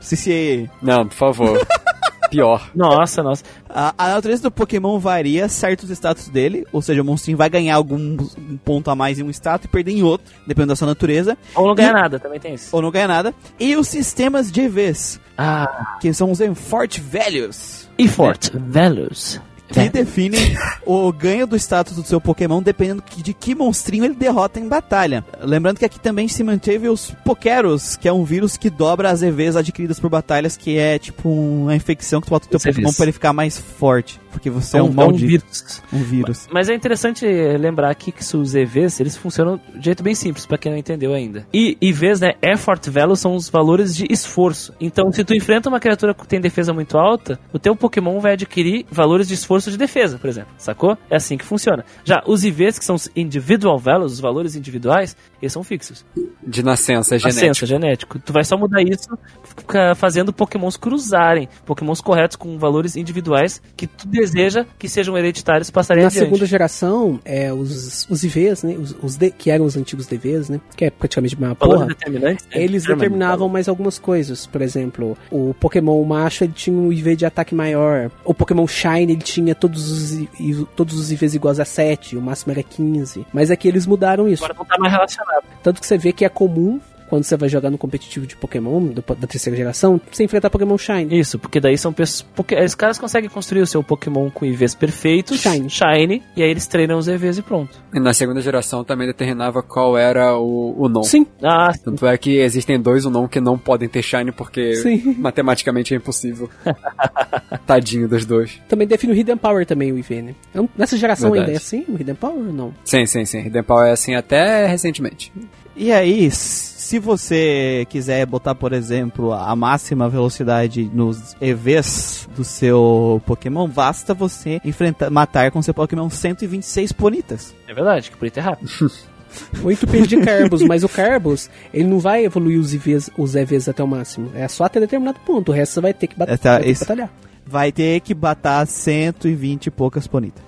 S1: CCA.
S5: Não, por favor. Pior.
S3: Nossa, nossa.
S1: A, a natureza do Pokémon varia certos status dele, ou seja, o monstrinho vai ganhar algum um ponto a mais em um status e perder em outro, dependendo da sua natureza,
S3: Ou não ganha
S1: E-
S3: nada, também tem isso.
S1: ou não ganha nada. E os sistemas de EVs,
S3: Ah,
S1: que são os Enforce Values,
S3: Effort, Values.
S1: Que definem o ganho do status do seu Pokémon dependendo de que monstrinho ele derrota em batalha. Lembrando que aqui também se manteve os Pokeros, que é um vírus que dobra as EVs adquiridas por batalhas, que é tipo uma infecção que tu bota no teu. Pokémon pra ele ficar mais forte, porque você é um,
S3: é um
S1: maldito,
S3: vírus.
S1: um vírus.
S3: Mas é interessante lembrar aqui que os EVs, eles funcionam de jeito bem simples, pra quem não entendeu ainda. E EVs, né, Effort Value são os valores de esforço. Então, se tu enfrenta uma criatura que tem defesa muito alta, o teu Pokémon vai adquirir valores de esforço de defesa, por exemplo. Sacou? É assim que funciona. Já os IVs, que são os Individual Values, os valores individuais, eles são fixos.
S5: De nascença, é genético.
S3: Nascença, genético. Tu vai só mudar isso fazendo pokémons cruzarem. Pokémons corretos com valores individuais que tu deseja que sejam hereditários passarem
S6: Na
S3: adiante.
S6: segunda geração, é, os, os IVs, né? Os, os D- que eram os antigos DVs, né? Que é praticamente uma
S3: Valores
S6: porra.
S3: determinantes, né?
S6: Eles
S3: Determinante,
S6: determinavam mais algumas coisas. Por exemplo, o Pokémon macho ele tinha um IV de ataque maior. O Pokémon Shine ele tinha todos os, todos os IVs iguais a 7, o máximo era 15. Mas aqui eles mudaram isso.
S3: Agora não tá mais relacionado.
S6: Tanto que você vê que é comum, quando você vai jogar no competitivo de Pokémon, do- da terceira geração, você enfrentar Pokémon Shine.
S3: Isso, porque daí são pessoas. Porque os caras conseguem construir o seu Pokémon com IVs perfeitos,
S6: Shine.
S3: shine, e aí eles treinam os EVs e pronto.
S5: E na segunda geração também determinava qual era o, o non.
S6: Sim,
S3: Ah,
S5: Tanto é que existem dois o non que não podem ter shine porque
S6: Sim.
S5: matematicamente é impossível. Tadinho dos dois.
S6: também define o Hidden Power também, o IV, né? É Nessa geração
S5: Verdade.
S6: ainda é assim, o Hidden Power ou não?
S5: Sim, sim, sim. Hidden Power é assim até recentemente.
S1: E aí, se você quiser botar, por exemplo, a máxima velocidade nos EVs do seu Pokémon, basta você enfrentar, matar com seu Pokémon 126 ponitas.
S3: é verdade, que por isso é rápido.
S6: Oito peixe de Carbos, mas o Carbos, ele não vai evoluir os IVs, os EVs até o máximo. É só até determinado ponto. O resto você vai ter que, bat
S1: Essa-
S6: vai ter que batalhar.
S1: Vai ter que batar 120 e poucas ponitas.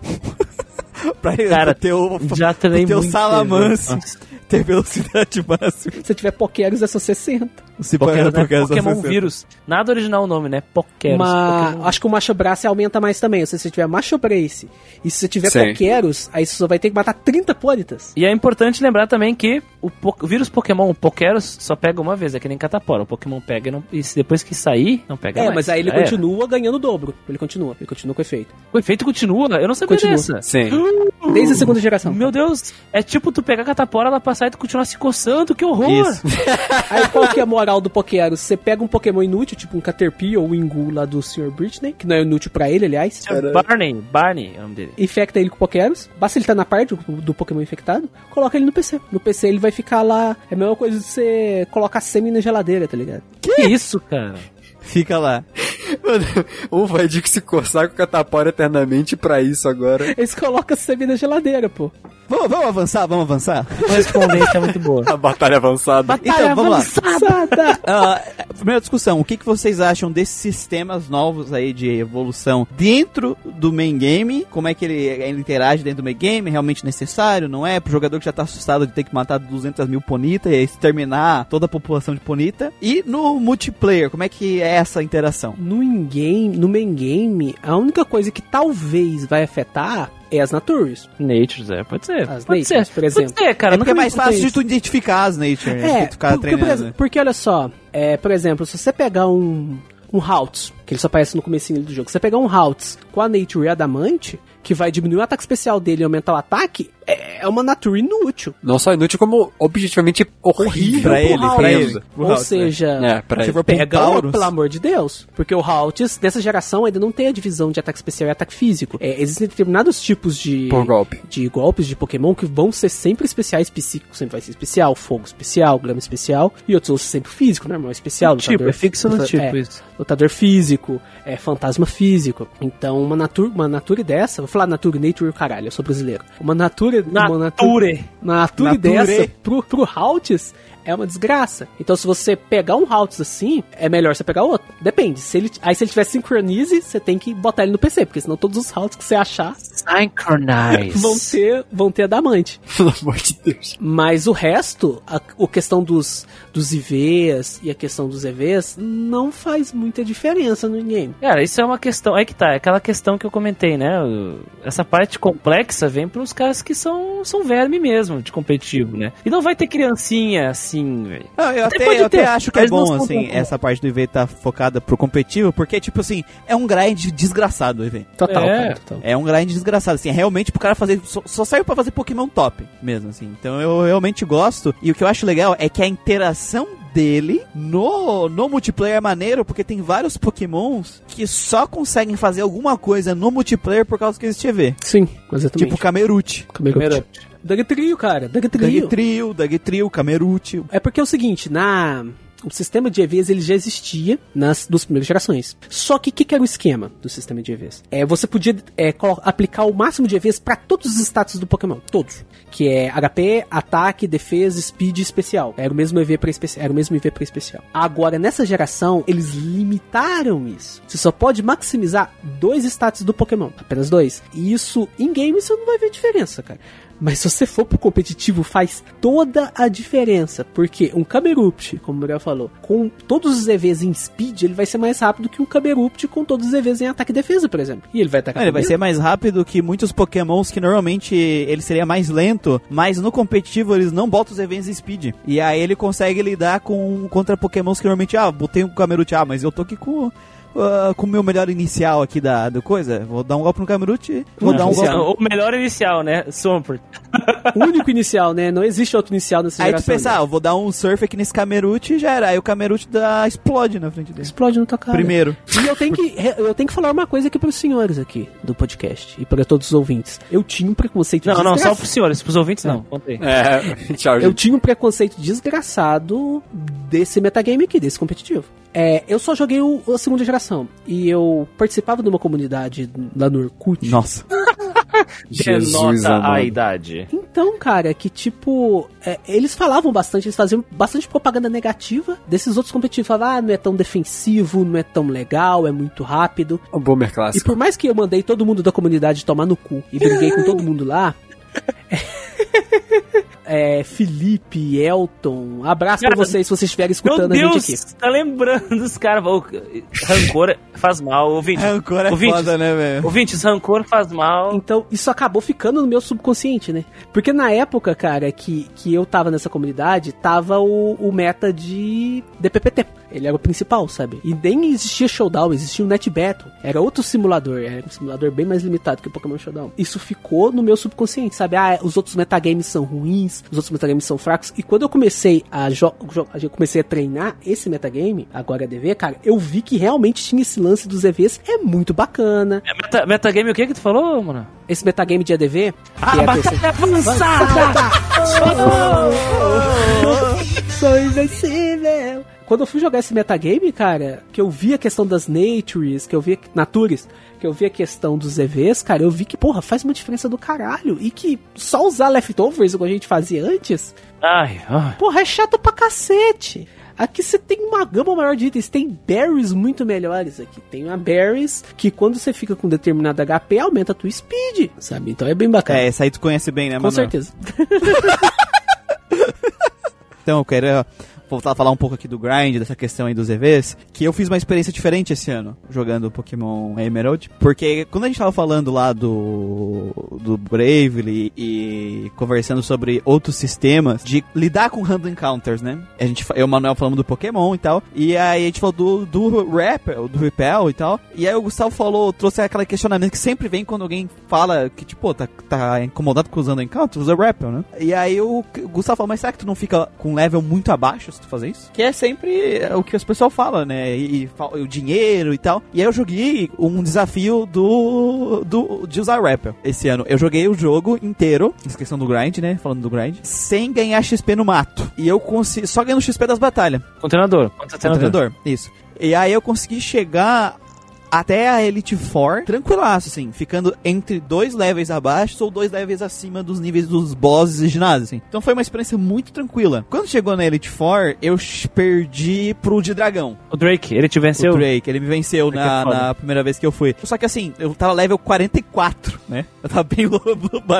S1: pra
S3: Cara,
S1: ter o,
S3: Já treinei
S1: o teu
S3: muito
S1: Salamance. Ter velocidade máxima.
S6: Se tiver Pokéros, é só 60.
S1: Se
S3: Pokémon, né? Pokémon vírus. Nada original o nome, né? Pokéros.
S6: Mas
S3: Pokémon-
S6: acho que o Macho Brace aumenta mais também. Se você tiver Macho Brace e se você tiver
S5: Sim.
S6: Pokéros, aí você só vai ter que matar 30 Pônitas.
S3: E é importante lembrar também que o, po- o vírus Pokémon, o Pokeros, só pega uma vez, é que nem catapora. O Pokémon pega e, não, e depois que sair, não pega
S6: É,
S3: mais.
S6: mas aí ele
S3: Já era.
S6: continua ganhando o dobro. Ele continua, ele continua com efeito.
S3: O efeito continua? Eu não sabia
S6: Continua.
S3: dessa.
S5: Sim.
S6: Desde a segunda geração.
S3: Meu Deus, é tipo tu pegar a catapora, ela passar e tu continuar se coçando, que horror!
S1: Isso.
S6: Aí qual que é a moral do Pokéros? Você pega um Pokémon inútil, tipo um Caterpie ou um Ingu lá do Sr. Britney, que não é inútil pra ele, aliás.
S3: Barney, Barney é o nome dele.
S6: Infecta ele com Pokéros. Basta ele estar na parte do, do Pokémon infectado, coloca ele no PC. No PC ele vai ficar lá. É a mesma coisa de você colocar semi na geladeira, tá ligado?
S3: Que isso, cara?
S1: Fica lá.
S5: Mano, um vai de que se coçar com catapora eternamente pra isso agora.
S6: Eles colocam semi na geladeira, pô.
S1: Vamos, vamos avançar, vamos avançar?
S3: Correspondência é muito boa.
S5: A batalha avançada.
S1: Então, vamos lá.
S6: Avançada.
S1: Ah, primeira discussão, o que, que vocês acham desses sistemas novos aí de evolução dentro do main game? Como é que ele, ele interage dentro do main game? É realmente necessário? Não é? Pro jogador que já tá assustado de ter que matar 200 mil Ponita e exterminar toda a população de Ponita? E no multiplayer, como é que é essa interação?
S6: No in-game, no main game, a única coisa que talvez vai afetar é as natures.
S3: Natures, é, pode ser.
S6: As
S3: pode
S6: natures,
S3: ser.
S6: por exemplo.
S3: Pode ser, cara.
S1: é porque é
S3: nunca
S1: mais fácil
S3: contei
S1: de tu identificar as nature, né?
S6: É,
S1: tu ficar
S6: porque, por
S1: treinando.
S6: exemplo, porque olha só, é, por exemplo, se você pegar um, um Haltz, que ele só aparece no comecinho do jogo, se você pegar um Haltz com a Nature Adamante, que vai diminuir o ataque especial dele e aumentar o ataque, é uma Nature inútil.
S5: Não só inútil, como objetivamente horrível.
S1: Pra ele, pra ele.
S6: Ou
S1: Haltz,
S6: seja,
S5: É, pra
S1: Se
S5: ele.
S1: um
S6: Pega,
S1: Taurus,
S6: pelo amor de Deus. Porque o Haltz, dessa geração, ainda não tem a divisão de ataque especial e ataque físico. É, existem determinados tipos de...
S5: Por golpe.
S6: De golpes de Pokémon que vão ser sempre especiais. Psíquico sempre vai ser especial, fogo especial, grama especial. E outros vão ser sempre físico, normal especial.
S3: Tipo,
S6: lutador-
S3: é fixo no tipo
S6: é,
S3: isso.
S6: Lutador físico, é fantasma físico. Então, uma nature, uma nature dessa... Vou falar nature, nature, caralho, eu sou brasileiro. Uma nature...
S3: Nature.
S6: uma nature,
S1: Nature.
S6: dessa pro, pro Haltz é uma desgraça. Então, se você pegar um Haltz assim, é melhor você pegar outro. Depende. Se ele, aí, se ele tiver Synchronize, você tem que botar ele no PC, porque senão todos os Haltz que você achar
S3: Synchronize.
S6: vão ter, vão ter adamante.
S5: Pelo amor de Deus.
S6: Mas o resto, a, a questão dos, dos IVs e a questão dos EVs, não faz muita diferença no game.
S3: Cara, isso é uma questão. É que tá, é aquela questão que eu comentei, né? Essa parte complexa vem pros caras que são, são verme mesmo, de competitivo, né? E não vai ter criancinha assim, velho.
S1: Não, eu
S3: Até
S1: até, eu até acho que é bom, assim, essa parte do EV tá focada pro competitivo, porque, tipo assim, é um grind desgraçado o EV.
S6: Total,
S3: É.
S6: cara, total.
S1: É um grind desgraçado, assim, é realmente pro cara fazer. Só, só serve pra fazer Pokémon top, mesmo, assim. Então eu realmente gosto. E o que eu acho legal é que a interação dele no, no multiplayer é maneiro, porque tem vários Pokémons que só conseguem fazer alguma coisa no multiplayer por causa que existe EV.
S6: Sim, exatamente.
S1: Tipo Camerupt.
S6: Camerupt. Dugtrio, cara. Dugtrio.
S1: Dugtrio, Dugtrio, Camerupt.
S6: É porque é o seguinte, na o sistema de EVs ele já existia nas duas primeiras gerações. Só que o que, que era o esquema do sistema de EVs? É, você podia é, aplicar o máximo de EVs para todos os status do Pokémon, todos, que é HP, ataque, defesa, speed e especial. Era o mesmo EV para especial, era o mesmo EV para especial. Agora nessa geração eles limitaram isso. Você só pode maximizar dois status do Pokémon, apenas dois. E isso em game você não vai ver diferença, cara. Mas se você for pro competitivo, faz toda a diferença. Porque um Camerupt, como o Muriel falou, com todos os EVs em speed, ele vai ser mais rápido que um Camerupt com todos os EVs em ataque e defesa, por exemplo. E ele vai atacar
S1: Ele vai ser mais rápido que muitos pokémons que normalmente ele seria mais lento, mas no competitivo eles não botam os eventos em speed. E aí ele consegue lidar com contra pokémons que normalmente, ah, botei um Camerute, ah, mas eu tô aqui com ah, com o meu melhor inicial aqui da do coisa, vou dar um golpe no Camerute, vou dar um golpe.
S3: O melhor inicial, né? Swampert.
S6: O único inicial, né? Não existe outro inicial nessa
S1: Aí tu
S6: geração.
S1: pensa, ah, eu vou dar um surf aqui nesse Camerute e já era. Aí o Camerute dá, explode na frente dele.
S6: Explode na tua cara.
S1: Primeiro.
S6: E eu tenho que eu tenho que falar uma coisa aqui pros senhores aqui do podcast e para todos os ouvintes. Eu tinha um preconceito
S3: Não, não, só pros senhores, pros ouvintes não. Contei.
S5: É, tchau,
S6: Eu
S5: gente.
S6: tinha um preconceito desgraçado desse metagame aqui, desse competitivo. É, eu só joguei o, a segunda geração. E eu participava de uma comunidade lá no Orkut.
S1: Nossa.
S5: Jesus
S3: Denota a idade.
S6: Então, cara, que tipo, é, eles falavam bastante, eles faziam bastante propaganda negativa desses outros competitivos. Falavam, ah, não é tão defensivo, não é tão legal, é muito rápido.
S5: O Boomer
S6: E
S5: clássico.
S6: por mais que eu mandei todo mundo da comunidade tomar no cu e briguei com todo mundo lá. É, Felipe, Elton, abraço pra
S3: Cara,
S6: vocês se vocês estiverem
S3: Meu
S6: escutando a
S3: Deus,
S6: gente aqui.
S3: tá lembrando dos caras. Rancor faz mal, ouvinte.
S1: Rancor é
S3: ouvintes,
S1: foda, né, velho?
S3: Ouvintes, rancor faz mal.
S6: Então, isso acabou ficando no meu subconsciente, né? Porque na época, cara, que, que eu tava nessa comunidade, tava o, o meta de DPPT. Ele era o principal, sabe? E nem existia Showdown, existia o Net Battle. Era outro simulador, era um simulador bem mais limitado que o Pokémon Showdown. Isso ficou no meu subconsciente, sabe? Ah, os outros metagames são ruins, os outros metagames são fracos. E quando eu comecei a, eu comecei a treinar esse metagame, agora DV, cara, eu vi que realmente tinha esse lance dos EVs. É muito bacana.
S3: É Meta, metagame, o que que tu falou, mano?
S6: Esse metagame de ADV, que
S3: Ah,
S6: é
S3: batalha
S6: terceira-
S3: avançada!
S6: Sou invencível. Quando eu fui jogar esse metagame, cara, que eu vi a questão das natures, que eu vi natures, que eu vi a questão dos EVs, cara, eu vi que, porra, faz uma diferença do caralho. E que só usar leftovers, como a gente fazia antes,
S3: Ai, ai.
S6: porra, é chato pra cacete. Aqui você tem uma gama maior de itens, tem berries muito melhores aqui. Tem uma berries que quando você fica com determinado HP, aumenta a tua speed, sabe? Então é bem bacana.
S1: É, essa aí tu conhece bem, né,
S6: Com
S1: mano?
S6: certeza.
S1: Então eu quero voltar a falar um pouco aqui do grind, dessa questão aí dos EVs, que eu fiz uma experiência diferente esse ano, jogando Pokémon Emerald, porque quando a gente tava falando lá do, do Bravely e conversando sobre outros sistemas de lidar com random encounters, né? A gente, eu e o Manuel falamos do Pokémon e tal, e aí a gente falou do, do Repel, do Repel e tal, e aí o Gustavo falou, trouxe aquele questionamento que sempre vem quando alguém fala que, tipo, tá, tá incomodado com usando encounters, usa Repel, né? E aí o, Gustavo falou, mas será que tu não fica com level muito abaixo fazer isso? Que é sempre o que os pessoal fala, né? E, e o dinheiro e tal. E aí eu joguei um desafio do, do de usar Rappel esse ano. Eu joguei o jogo inteiro, questão do grind, né? Falando do grind, sem ganhar XP no mato. E eu consegui, só ganhando XP das batalhas.
S3: Treinador. treinador,
S1: isso. E aí eu consegui chegar até a Elite Four, tranquilaço, assim, ficando entre dois levels abaixo ou dois levels acima dos níveis dos bosses e ginásios, assim. Então foi uma experiência muito tranquila. Quando chegou na Elite Four, eu perdi pro de dragão.
S3: O Drake, ele te
S1: O
S3: venceu?
S1: Drake, ele me venceu na,
S3: é
S1: na primeira vez que eu fui. Só que assim, eu tava level 44, né? Eu tava bem low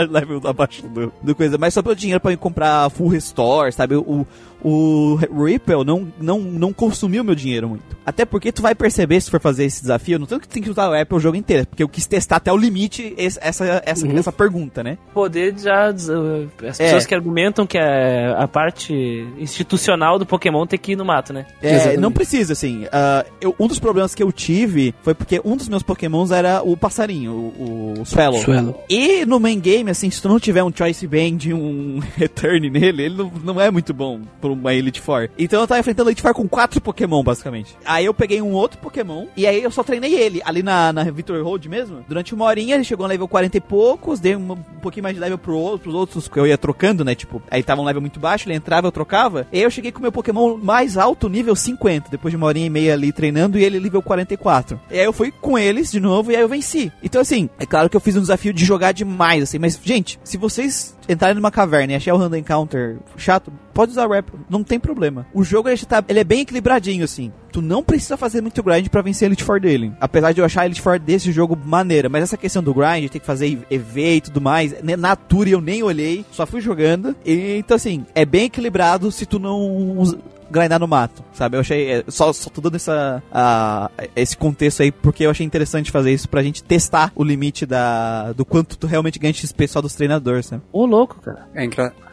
S1: level abaixo do, do coisa. Mas só pelo dinheiro pra me comprar full restore, sabe? O, o Ripple não, não, não consumiu meu dinheiro muito. Até porque tu vai perceber, se for fazer esse desafio, não tanto que tu tem que usar o Apple o jogo inteiro, porque eu quis testar até o limite esse- essa, essa,
S3: Uhum.
S1: essa pergunta, né?
S3: poder já. uh, As
S1: É.
S3: pessoas que argumentam que é a parte institucional do Pokémon tem que ir no mato, né?
S1: É,
S6: Exatamente.
S1: não precisa, assim. ah, eu- um dos problemas que eu tive foi porque um dos meus pokémons era o passarinho, o, o Swallow.
S6: Swallow.
S1: E no main game, assim, se tu não tiver um Choice Band e um Return nele, ele não, não é muito bom pra uma Elite Four. Então eu tava enfrentando Elite Four com quatro Pokémon, basicamente. Aí eu peguei um outro Pokémon, e aí eu só treinei ele, ali na, na Road mesmo. Durante uma horinha, ele chegou no level 40 e poucos, dei um, um pouquinho mais de level pro outro, pros outros que eu ia trocando, né? Tipo, aí tava um level muito baixo, ele entrava, eu trocava. E aí eu cheguei com o meu Pokémon mais alto, nível 50, depois de uma horinha e meia ali treinando, e ele nível 44. E aí eu fui com eles de novo, e aí eu venci. Então, assim, é claro que eu fiz um desafio de jogar demais, assim, mas, gente, se vocês entrarem numa caverna e achar o Random Encounter chato, pode usar Rap, não tem problema. O jogo, ele, tá, ele é bem equilibradinho, assim. Tu não precisa fazer muito grind pra vencer a Elite Four dele. Apesar de eu achar a Elite Four desse jogo maneira. Mas essa questão do grind, tem que fazer EV e tudo mais, né, na tour eu nem olhei, só fui jogando. E, então, assim, é bem equilibrado se tu não us- grindar no mato, sabe? Eu achei, é, só, só tô dando essa, a- esse contexto aí, porque eu achei interessante fazer isso pra gente testar o limite da, do quanto tu realmente ganha XP só dos treinadores, né?
S3: Ô, louco, cara.
S5: É,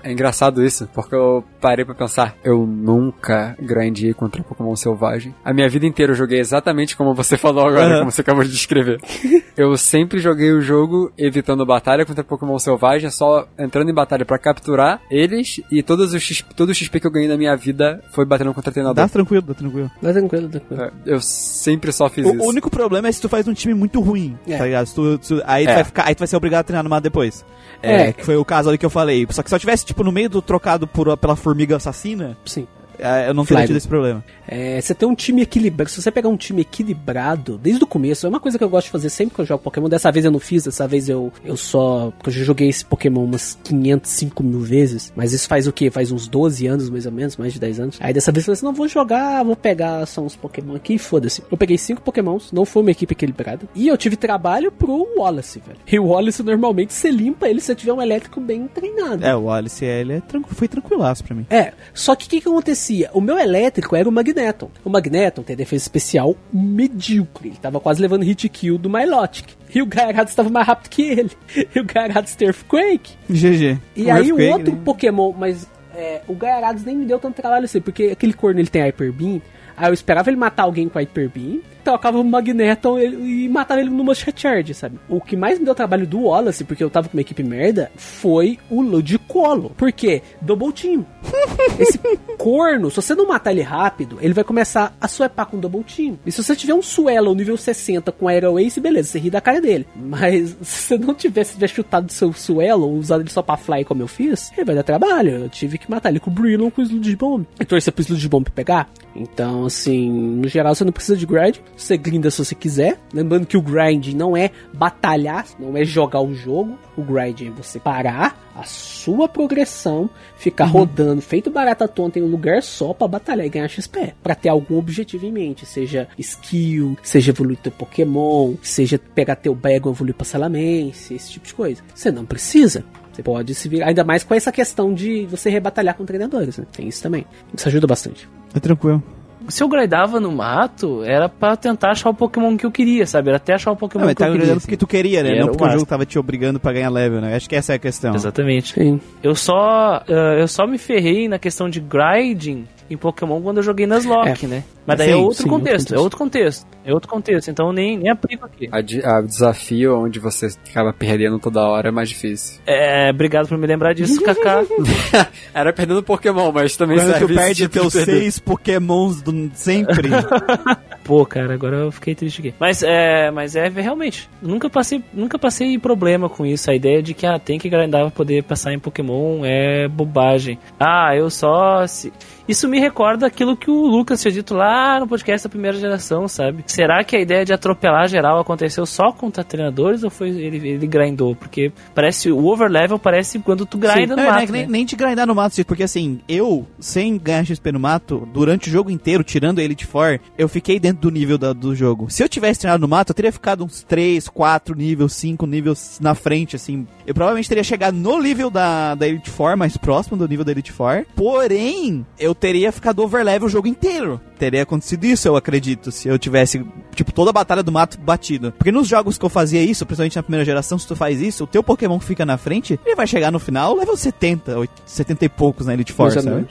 S5: é engraçado isso, porque eu parei pra pensar. Eu nunca grindei contra Pokémon selvagem. A minha vida inteira eu joguei exatamente como você falou agora,
S1: Aham.
S5: como você acabou de descrever. eu sempre joguei o jogo evitando batalha contra Pokémon selvagem, só entrando em batalha pra capturar eles e todos os XP, todo o XP que eu ganhei na minha vida foi batendo contra treinador.
S1: Dá tranquilo, dá tranquilo.
S6: Mas tranquilo, tranquilo.
S5: É, Eu sempre só fiz
S1: O,
S5: isso.
S1: o único problema é se tu faz um time muito ruim,
S6: É.
S1: tá ligado? Se tu- se tu- aí, tu
S5: É.
S1: vai ficar, aí tu vai ser obrigado a treinar no mato depois.
S6: É.
S1: É, que foi o caso ali que eu falei. Só que se eu tivesse, tipo, no meio do trocado por, pela formiga assassina,
S6: Sim.
S1: É, eu não teria tido esse problema.
S6: É, você tem um time equilibrado. Se você pegar um time equilibrado, desde o começo, é uma coisa que eu gosto de fazer sempre que eu jogo Pokémon. Dessa vez eu não fiz, dessa vez eu, eu só. Porque eu já joguei esse Pokémon umas 505 mil vezes. Mas isso faz o quê? Faz uns 12 anos, mais ou menos, mais de 10 anos. Aí dessa vez eu falei assim: não vou jogar, vou pegar só uns Pokémon aqui e foda-se. Eu peguei cinco Pokémons, não foi uma equipe equilibrada. E eu tive trabalho pro Wallace, velho. E o Wallace normalmente você limpa ele se você tiver um elétrico bem treinado.
S1: É, o Alice ele é tranqu- foi tranquilaço pra mim.
S6: É, só que o que, que acontecia? O meu elétrico era o Magneton. O Magneton tem defesa especial medíocre. Ele tava quase levando hit kill do Milotic. E o Gyarados estava mais rápido que ele. E o Gyarados tem Earthquake.
S1: GG.
S6: E aí o outro
S1: né?
S6: Pokémon, mas é, o Gyarados nem me deu tanto trabalho assim, porque aquele corno ele tem Hyper Beam. Aí eu esperava ele matar alguém com Hyper Beam, trocava o Magneton ele- e matava ele numa Charge, sabe? O que mais me deu trabalho do Wallace, porque eu tava com uma equipe merda, foi o Ludicolo. Por quê? Double Team. Esse corno, se você não matar ele rápido, ele vai começar a swapar com Double Team. E se você tiver um Suelo nível 60 com Aero Ace, beleza, você ri da cara dele. Mas se você não tivesse tiver chutado seu Suelo, usado ele só pra fly como eu fiz, ele vai dar trabalho. Eu tive que matar ele com o Brillon com o Sludge Bomb. E torcer pro Sludge Bomb pegar. Então, assim, no geral você não precisa de grind. Você grinda se você quiser. Lembrando que o grind não é batalhar, não é jogar o jogo. O grind é você parar a sua progressão, ficar rodando feito barata tonta em um lugar só pra batalhar e ganhar XP. Pra ter algum objetivo em mente, seja skill, seja evoluir teu Pokémon, seja pegar teu Bagon e evoluir pra Salamence, esse tipo de coisa. Você não precisa. Você pode se virar, ainda mais com essa questão de você rebatalhar com treinadores, né? Tem isso também. Isso ajuda bastante.
S1: É tranquilo.
S3: Se eu grindava no mato, era pra tentar achar o Pokémon que eu queria, sabe? Era até achar o Pokémon
S1: Não,
S3: que eu
S1: tá
S3: queria. assim.
S1: porque tu queria, né? Não
S3: era
S1: porque
S3: o
S1: o jogo tava te obrigando pra ganhar level, né? Acho que essa é a questão.
S3: Exatamente.
S6: Sim.
S3: Eu só, eh, eu só me ferrei na questão de grinding em Pokémon quando eu joguei nas Lock,
S6: É.
S3: né? Mas daí
S1: Sim,
S3: é outro
S6: sim,
S3: contexto,
S6: contexto.
S3: é outro contexto, é outro contexto, então nem, nem aplico aqui.
S5: A, di- a desafio onde você acaba perdendo toda hora é mais difícil.
S3: É, obrigado por me lembrar disso, Kaká.
S5: Era perdendo Pokémon, mas também
S1: Quando tu
S5: serve esse
S1: perde
S5: de
S1: teus seis pokémons do sempre.
S3: Pô, cara, agora eu fiquei triste aqui. Mas é, mas é realmente, nunca passei, nunca passei problema com isso. A ideia de que ah, tem que grindar pra poder passar em Pokémon é bobagem. Ah, eu só se... Isso me recorda aquilo que o Lucas tinha dito lá lá no podcast da primeira geração, sabe? Será que a ideia de atropelar geral aconteceu só contra treinadores ou foi ele, ele grindou? Porque parece, o overlevel parece quando tu grinda no
S1: É,
S3: mato,
S1: né,
S3: né?
S1: nem, nem de grindar no mato, porque assim, eu, sem ganhar XP no mato, durante o jogo inteiro, tirando a Elite Four, eu fiquei dentro do nível da- do jogo. Se eu tivesse treinado no mato, eu teria ficado uns 3, 4 níveis, 5 níveis na frente, assim. Eu provavelmente teria chegado no nível da, da Elite Four, mais próximo do nível da Elite Four. Porém, eu teria ficado overlevel o jogo inteiro. Teria acontecido isso, eu acredito, se eu tivesse, tipo, toda a batalha do mato batido. Porque nos jogos que eu fazia isso, principalmente na primeira geração, se tu faz isso, o teu Pokémon que fica na frente, ele vai chegar no final level 70, 80, 70 e poucos na Elite
S6: ou
S1: sabe?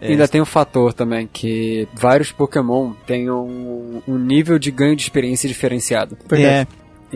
S1: É.
S5: Ainda tem um fator também, que vários Pokémon têm um, um nível de ganho de experiência diferenciado.
S1: É,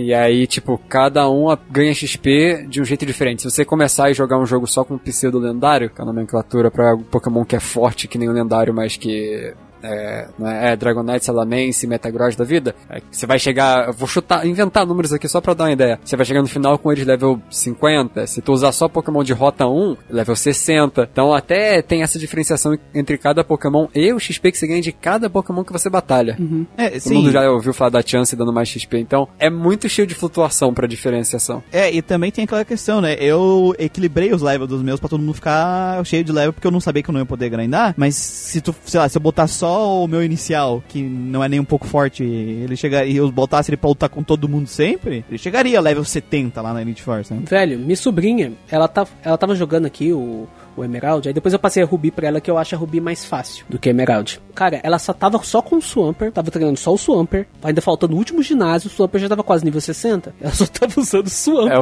S5: E aí, tipo, cada um ganha XP de um jeito diferente. Se você começar a jogar um jogo só com pseudo lendário, que é a nomenclatura pra Pokémon que é forte que nem o lendário, mas que é, não é, Dragonite, Salamence, Metagross da vida, é, você vai chegar, vou chutar, inventar números aqui só pra dar uma ideia. Você vai chegar no final com eles level 50, se tu usar só Pokémon de rota 1, level 60. Então até tem essa diferenciação entre cada Pokémon e o XP que você ganha de cada Pokémon que você batalha.
S1: é,
S5: Todo
S1: sim.
S5: mundo já ouviu falar da Chance dando mais XP, então é muito cheio de flutuação pra diferenciação.
S1: É, e também tem aquela questão, né? Eu equilibrei os levels dos meus pra todo mundo ficar cheio de level, porque eu não sabia que eu não ia poder grindar. Mas se tu, sei lá, se eu botar só o meu inicial, que não é nem um pouco forte, ele chegaria, e eu botasse ele pra lutar com todo mundo sempre, ele chegaria level 70 lá na Elite Force, né?
S6: Velho, minha sobrinha, ela, tá, ela tava jogando aqui o, o Emerald, aí depois eu passei a Ruby pra ela, que eu acho a Ruby mais fácil do que a Emerald. Cara, ela só tava só com o Swampert, tava treinando só o Swampert, ainda faltando o último ginásio, o Swampert já tava quase nível 60, ela só tava usando o Swampert.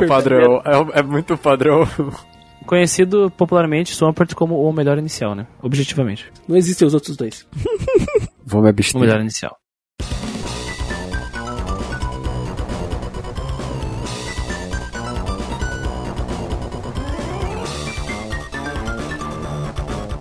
S5: é, muito padrão.
S3: Conhecido popularmente Swampert como o melhor inicial, né? Objetivamente.
S6: Não existem os outros dois.
S5: Vou me
S3: O
S5: abster.
S3: melhor inicial.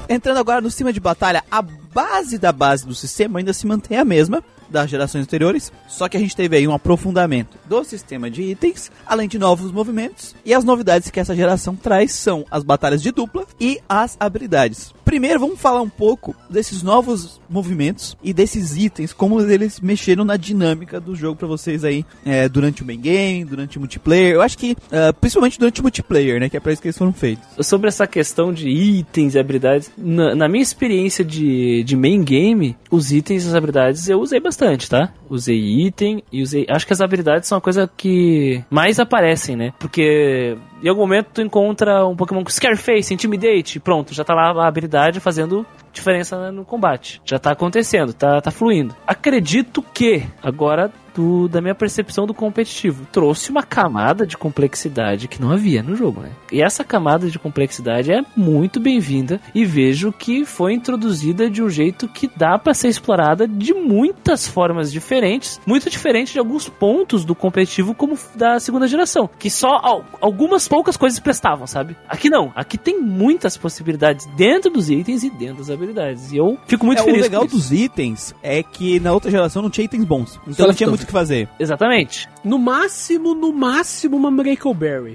S1: Entrando agora no sistema de batalha, a base da base do sistema ainda se mantém a mesma das gerações anteriores, só que a gente teve aí um aprofundamento do sistema de itens, além de novos movimentos, e as novidades que essa geração traz são as batalhas de dupla e as habilidades. Primeiro, vamos falar um pouco desses novos movimentos e desses itens, como eles mexeram na dinâmica do jogo pra vocês aí é, durante o main game, durante o multiplayer. Eu acho que, ah, principalmente durante o multiplayer, né, que é pra isso que eles foram feitos.
S3: Sobre essa questão de itens e habilidades, na, na minha experiência de, de main game, os itens e as habilidades eu usei bastante, tá? Usei item e usei. Acho que as habilidades são a coisa que mais aparecem, né? Porque em algum momento tu encontra um Pokémon com Scareface, Intimidate, pronto, já tá lá a habilidade fazendo diferença no combate. Já tá acontecendo, tá, tá fluindo. Acredito que, agora, do, da minha percepção do competitivo, trouxe uma camada de complexidade que não havia no jogo, né? E essa camada de complexidade é muito bem-vinda e vejo que foi introduzida de um jeito que dá pra ser explorada de muitas formas diferentes, muito diferente de alguns pontos do competitivo como da segunda geração, que só al- algumas poucas coisas prestavam, sabe? Aqui não, aqui tem muitas possibilidades dentro dos itens e dentro das habilidades. E eu fico muito
S1: é,
S3: feliz
S1: o legal dos itens é que na outra geração não tinha itens bons.
S6: Só
S1: Então não tinha muito o que fazer.
S3: Exatamente.
S6: No máximo, no máximo, uma Miracle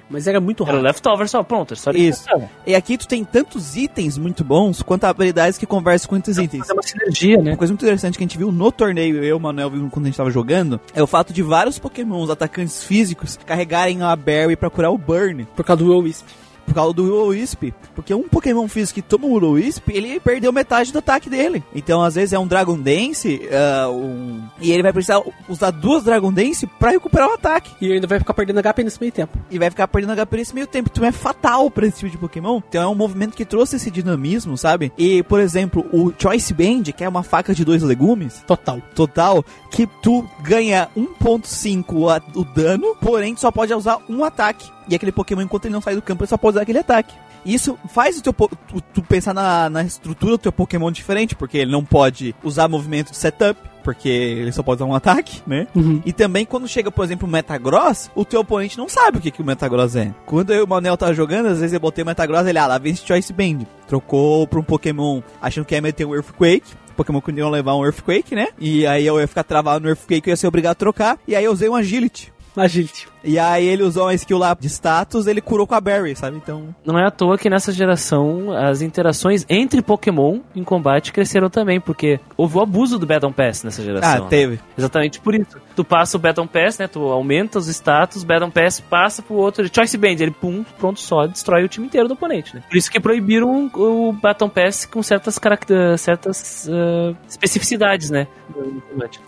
S6: mas era muito
S3: Era
S6: raro.
S3: leftover só, pronto, é só
S1: Isso. E aqui tu tem tantos itens muito bons quanto habilidades que conversam com esses itens.
S3: É uma sinergia, né?
S1: Uma coisa muito interessante que a gente viu no torneio, eu e o Manuel vimos quando a gente tava jogando, é o fato de vários pokémons atacantes físicos carregarem a Berry pra curar o Burn.
S6: Por causa do Will-Wisp.
S1: Por causa do Will-Wisp. Porque um Pokémon físico que toma o Will-Wisp, ele perdeu metade do ataque dele. Então, às vezes, é um Dragon Dance, ah, um- e ele vai precisar usar duas Dragon Dance pra recuperar o ataque.
S6: E ainda vai ficar perdendo HP nesse meio tempo.
S1: E vai ficar perdendo HP nesse meio tempo. Então é fatal pra esse tipo de Pokémon. Então é um movimento que trouxe esse dinamismo, sabe? E, por exemplo, o Choice Band, que é uma faca de dois legumes,
S6: Total.
S1: total, que tu ganha 1.5 a- o dano, porém tu só pode usar um ataque. E aquele Pokémon, enquanto ele não sai do campo, ele só pode usar aquele ataque. Isso faz o teu, tu, tu pensar na, na estrutura do teu Pokémon diferente, porque ele não pode usar movimento de setup, porque ele só pode usar um ataque, né? E também quando chega, por exemplo, o Metagross, o teu oponente não sabe o que, que o Metagross é. Quando eu e o Manel tava jogando, às vezes eu botei o Metagross, ele, ah, lá vem esse Choice Band. Trocou pra um Pokémon achando que ia meter um Earthquake. Pokémon que iam levar um Earthquake, né? E aí eu ia ficar travado no Earthquake e ia ser obrigado a trocar. E aí eu usei um Agility.
S6: Agility.
S1: E aí ele usou uma skill lá de status, ele curou com a Berry, sabe? Então.
S3: Não é à toa que nessa geração as interações entre Pokémon em combate cresceram também, porque houve o abuso do Battle Pass nessa geração.
S1: Ah,
S3: né?
S1: teve.
S3: Exatamente por isso. Tu passa o Battle Pass, né? Tu aumenta os status, Battle Pass passa pro outro. Choice Band, ele pum, pronto, só destrói o time inteiro do oponente, né? Por isso que proibiram o Battle Pass com certas características, certas ah, especificidades, né?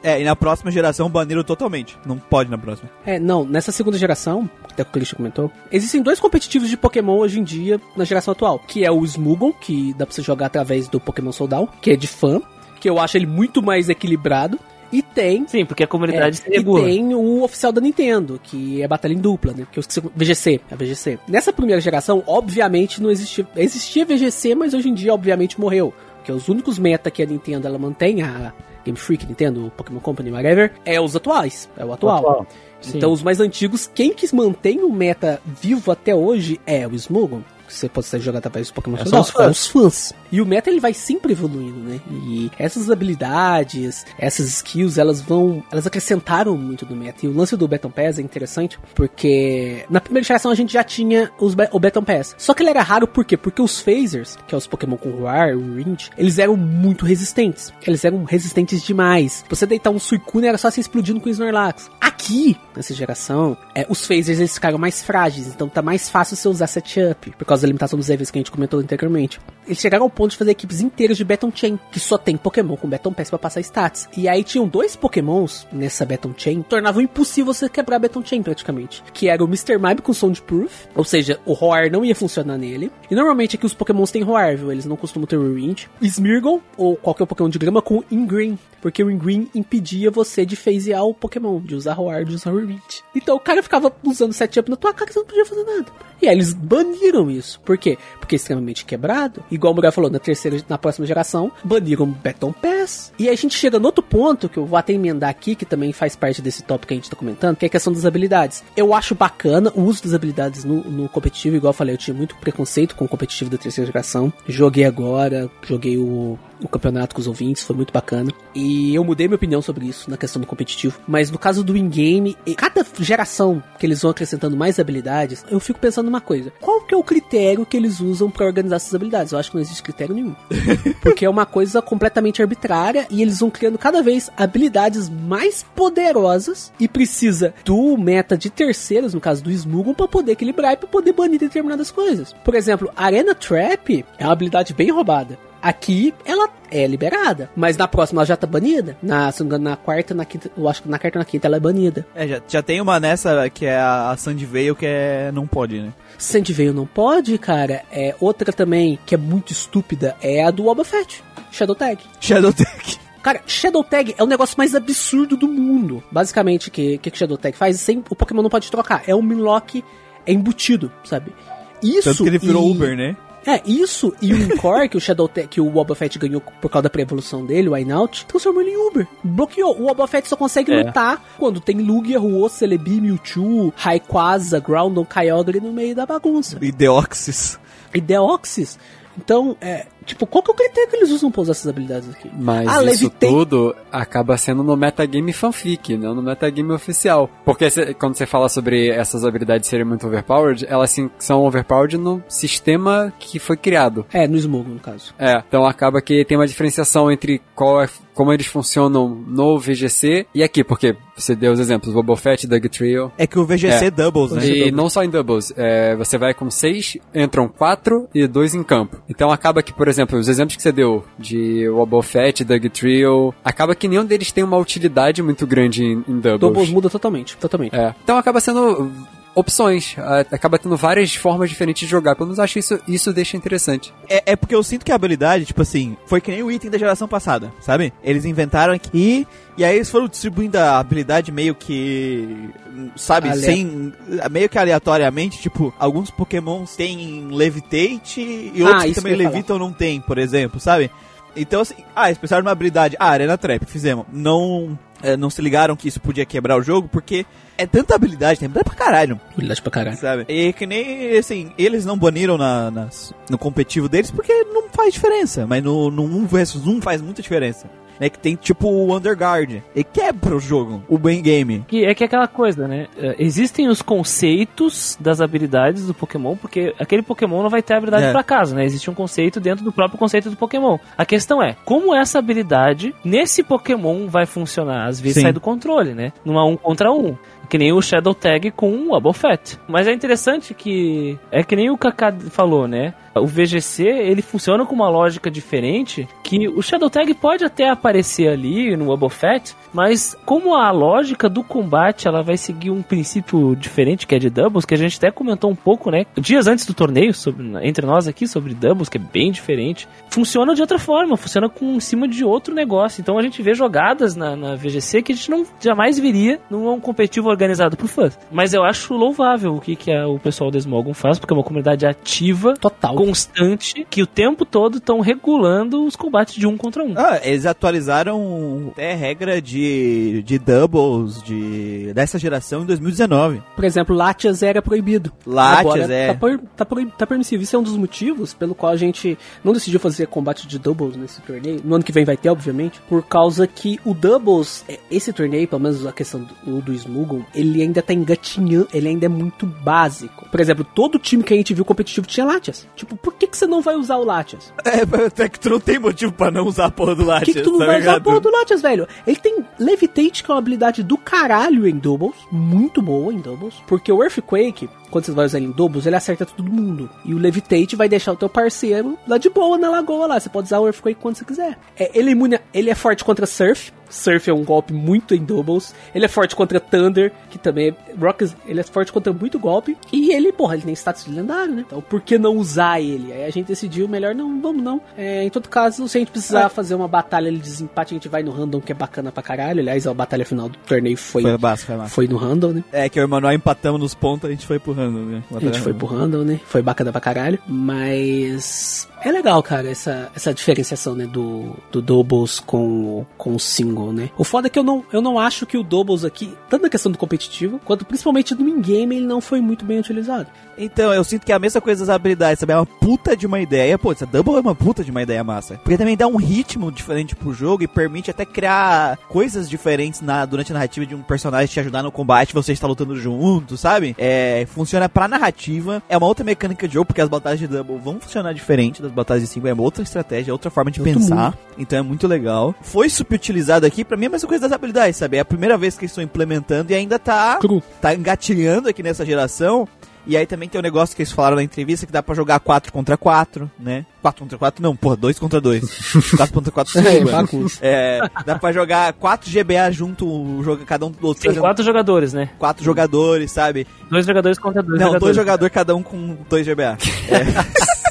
S1: É, e na próxima geração baniram totalmente. Não pode na próxima.
S6: É, não, nessa segunda geração, até que o Christian comentou, existem dois competitivos de Pokémon hoje em dia na geração atual, que é o Smugon, que dá pra você jogar através do Pokémon Soldal, que é de fã, que eu acho ele muito mais equilibrado, e tem
S3: Sim, porque a comunidade se
S6: É, e
S3: regula.
S6: tem o oficial da Nintendo, que é batalha em dupla, né? Que eu esqueci, VGC, a VGC. Nessa primeira geração, obviamente não existia, existia VGC, mas hoje em dia obviamente morreu, porque os únicos meta que a Nintendo ela mantém, a Game Freak, Nintendo, Pokémon Company, whatever, é os atuais, é o atual.
S3: Atual. Sim.
S6: Então os mais antigos, quem que mantém o meta vivo até hoje é o Smugon. Você pode jogar através do Pokémon
S3: É, são os fãs.
S6: é os fãs. E o meta ele vai sempre evoluindo, né? E essas habilidades, essas skills, elas vão. Elas acrescentaram muito no meta. E o lance do Baton Pass é interessante, porque na primeira geração a gente já tinha os, o Baton Pass. Só que ele era raro por quê? Porque os Phasers, que é os Pokémon com Roar, o Ringe, eles eram muito resistentes. Eles eram resistentes demais. Você deitar um Suicune era só se explodindo com o Snorlax. Aqui, nessa geração, é, os Phasers eles ficaram mais frágeis, então tá mais fácil você usar setup, por causa da limitação dos EVs que a gente comentou anteriormente. Eles chegaram ao ponto de fazer equipes inteiras de Baton Chain, que só tem Pokémon com Baton Pass pra passar stats. E aí tinham dois Pokémons nessa Baton Chain, tornavam impossível você quebrar a Baton Chain praticamente. Que era o Mr. Mime com Sound Proof, ou seja, o Roar não ia funcionar nele. E normalmente aqui os Pokémons têm Roar, viu? Eles não costumam ter Rewind. Smeargle, ou qualquer Pokémon de grama com Ingreen, porque o Ingreen impedia você de phasear o Pokémon, de usar Roar, de usar Rewind. Então o cara ficava usando setup na tua cara que você não podia fazer nada. E aí eles baniram isso. Por quê? Porque é extremamente quebrado. Igual o Muriel falou, na terceira, na próxima geração, baniram Baton Pass. E a gente chega no outro ponto, que eu vou até emendar aqui, que também faz parte desse tópico que a gente tá comentando, que é a questão das habilidades. Eu acho bacana o uso das habilidades no, no competitivo, igual eu falei, eu tinha muito preconceito com o competitivo da terceira geração. Joguei agora, joguei o, o campeonato com os ouvintes, foi muito bacana. E eu mudei minha opinião sobre isso na questão do competitivo. Mas no caso do in-game, cada geração que eles vão acrescentando mais habilidades, eu fico pensando numa coisa. Qual que é o critério que eles usam pra organizar essas habilidades? Eu acho que não existe critério nenhum. Porque é uma coisa completamente arbitrária e eles vão criando cada vez habilidades mais poderosas e precisa do meta de terceiros, no caso do Smugon, pra poder equilibrar e pra poder banir determinadas coisas. Por exemplo, Arena Trap é uma habilidade bem roubada. Aqui ela é liberada, mas na próxima ela já tá banida. Na, se não engano, na quarta, na quinta, eu acho que na quarta na quinta ela é banida.
S1: É, já, já tem uma nessa que é a, a Sandvale que é. não pode, né?
S6: Sandvale não pode, cara. É outra também que é muito estúpida é a do Boba Fett, Shadow Tag.
S1: Shadow Tech.
S6: Cara, Shadow Tag é o negócio mais absurdo do mundo. Basicamente, o que, que que Shadow Tag faz? Sem, o Pokémon não pode trocar. É um Minlock é embutido, sabe? Isso
S1: Tanto que ele virou
S6: e-
S1: Uber, né?
S6: É, isso e o Encore que o Shadow Tag, que o Boba Fett ganhou por causa da pré-evolução dele, o Wineout, transformou ele em Uber. Bloqueou. O Boba Fett só consegue
S3: É.
S6: lutar quando tem Lugia, Ruo, Celebi, Mewtwo, Rayquaza, Groudon, Kyogre no meio da bagunça.
S1: E Deoxys.
S6: E Deoxys. Então, é, tipo, qual que é o critério que eles usam pra usar essas habilidades aqui?
S5: Mas
S6: Ah,
S5: isso
S6: Levitei-
S5: tudo acaba sendo no metagame fanfic, não no metagame oficial. Porque cê- quando você fala sobre essas habilidades serem muito overpowered, elas sim, são overpowered no sistema que foi criado.
S6: É, no Smogon, no caso.
S5: É, então acaba que tem uma diferenciação entre qual é, como eles funcionam no VGC e aqui, porque você deu os exemplos, Boba Fett, Doug Trio.
S1: É que o VGC
S5: É.
S1: Doubles, né?
S5: E não só em doubles, é, você vai com seis, entram quatro e dois em campo. Então acaba que, por exemplo, os exemplos que você deu de Wobble Fett, Doug Trio, acaba que nenhum deles tem uma utilidade muito grande em, em doubles.
S6: Doubles muda totalmente, totalmente.
S5: É. Então acaba sendo opções, acaba tendo várias formas diferentes de jogar. Pelo menos acho isso, isso deixa interessante.
S1: É, é porque eu sinto que a habilidade, tipo assim, foi que nem o item da geração passada, sabe? Eles inventaram aqui e aí eles foram distribuindo a habilidade meio que. Sabe,
S6: Ale-
S1: sem. meio que aleatoriamente, tipo, alguns pokémons têm Levitate e
S6: Ah,
S1: outros que também
S6: que
S1: levitam não tem, por exemplo, sabe? Então assim, ah, eles pensaram numa habilidade, ah, Arena Trap, fizemos. Não. Eh, não se ligaram que isso podia quebrar o jogo, porque é tanta habilidade, tem habilidade pra caralho,
S6: Habilidade pra caralho.
S1: sabe? E que nem, assim, eles não baniram na, nas- no competitivo deles porque não faz diferença, mas no, no 1 versus 1 faz muita diferença. Né, que tem tipo o Underguard, e quebra o jogo, o bem game.
S3: Que é que é aquela coisa, né? É, Existem os conceitos das habilidades do Pokémon, porque aquele Pokémon não vai ter habilidade
S1: É.
S3: pra casa, né? Existe um conceito dentro do próprio conceito do Pokémon. A questão é, como essa habilidade nesse Pokémon vai funcionar? Às vezes
S1: Sim.
S3: sai do controle, né? Numa um contra um. Que nem o Shadow Tag com o Abofet. Mas é interessante que. É que nem o Kaká falou, né? O VGC, ele funciona com uma lógica diferente, que o Shadow Tag pode até aparecer ali no Abofet, mas como a lógica do combate, ela vai seguir um princípio diferente, que é de Doubles, que a gente até comentou um pouco, né? Dias antes do torneio, sobre, entre nós aqui, sobre Doubles, que é bem diferente, funciona de outra forma, funciona com em cima de outro negócio. Então a gente vê jogadas na, na VGC que a gente não jamais veria num competitivo organizado por fãs. Mas eu acho louvável o que, que a- o pessoal da Smogon faz, porque é uma comunidade ativa,
S6: Total.
S3: Constante, que o tempo todo estão regulando os combates de um contra um.
S1: Ah, eles atualizaram até regra de, de doubles de, dessa geração em 2019.
S6: Por exemplo, Latias era proibido.
S1: Latias, é.
S6: Tá, por- tá, proib- tá permissível. Isso é um dos motivos pelo qual a gente não decidiu fazer combate de doubles nesse torneio. No ano que vem vai ter, obviamente. Por causa que o doubles, é, esse torneio, pelo menos a questão do, do Smugon, ele ainda tá engatinhando, ele ainda é muito básico. Por exemplo, todo time que a gente viu competitivo tinha Latias. Tipo, por que, que você não vai usar o Latias?
S1: É, até que tu não tem motivo pra não usar a porra do
S6: Por
S1: Latias,
S6: que, que tu não
S1: tá
S6: vai usar a
S1: ligado?
S6: porra do Latias, velho? Ele tem Levitate, que é uma habilidade do caralho em doubles. Muito boa em doubles. Porque o Earthquake, quando você vai usar ele em doubles, ele acerta todo mundo. E o Levitate vai deixar o teu parceiro lá de boa na lagoa lá. Você pode usar o Earthquake quando você quiser. É, ele, é imune, ele é forte contra Surf. Surf é um golpe muito em doubles. Ele é forte contra Thunder, que também é. Rock, ele é forte contra muito golpe. E ele, porra, ele tem status de lendário, né? Então por que não usar ele? Aí a gente decidiu melhor não, vamos não. É, em todo caso, se a gente precisar fazer uma batalha de desempate, a gente vai no random, que é bacana pra caralho. Aliás, a batalha final do torneio foi,
S1: Foi massa, foi massa.
S6: foi no random, né?
S1: É que o Emanuel empatamos nos pontos, a gente foi pro random, né?
S6: A gente foi pro random, né? Foi bacana pra caralho. Mas é legal, cara, essa, essa diferenciação, né? Do, do doubles com, com o single, né? O foda é que eu não, eu não acho que o doubles aqui, tanto na questão do competitivo, quanto principalmente do in-game, ele não foi muito bem utilizado.
S1: Então, eu sinto que é a mesma coisa das habilidades, sabe? É uma puta de uma ideia. Pô, essa Double é uma puta de uma ideia massa. Porque também dá um ritmo diferente pro jogo e permite até criar coisas diferentes na, durante a narrativa de um personagem te ajudar no combate, você está lutando junto, sabe? É, funciona pra narrativa. É uma outra mecânica de jogo, porque as batalhas de Double vão funcionar diferente das batalhas de single. É uma outra estratégia, é outra forma de
S6: Outro
S1: pensar. Então é muito legal. Foi subutilizado aqui, pra mim é a mesma coisa das habilidades, sabe? É a primeira vez que eles estão implementando e ainda tá
S6: Cru.
S1: tá engatilhando aqui nessa geração. E aí também tem um negócio que eles falaram na entrevista que dá pra jogar 4 contra 4, né? 4 contra 4 não, porra, 2 contra 2. 4 contra 4
S6: É,
S1: sim, mano.
S6: bagunça.
S1: É, dá pra jogar 4 GBA junto, o jogo, cada um do outro
S3: Tem
S1: fazendo
S3: quatro jogadores, né?
S1: 4 jogadores, sabe?
S3: Dois jogadores contra dois
S1: não,
S3: jogadores.
S1: dois jogadores cada um com 2 GBA.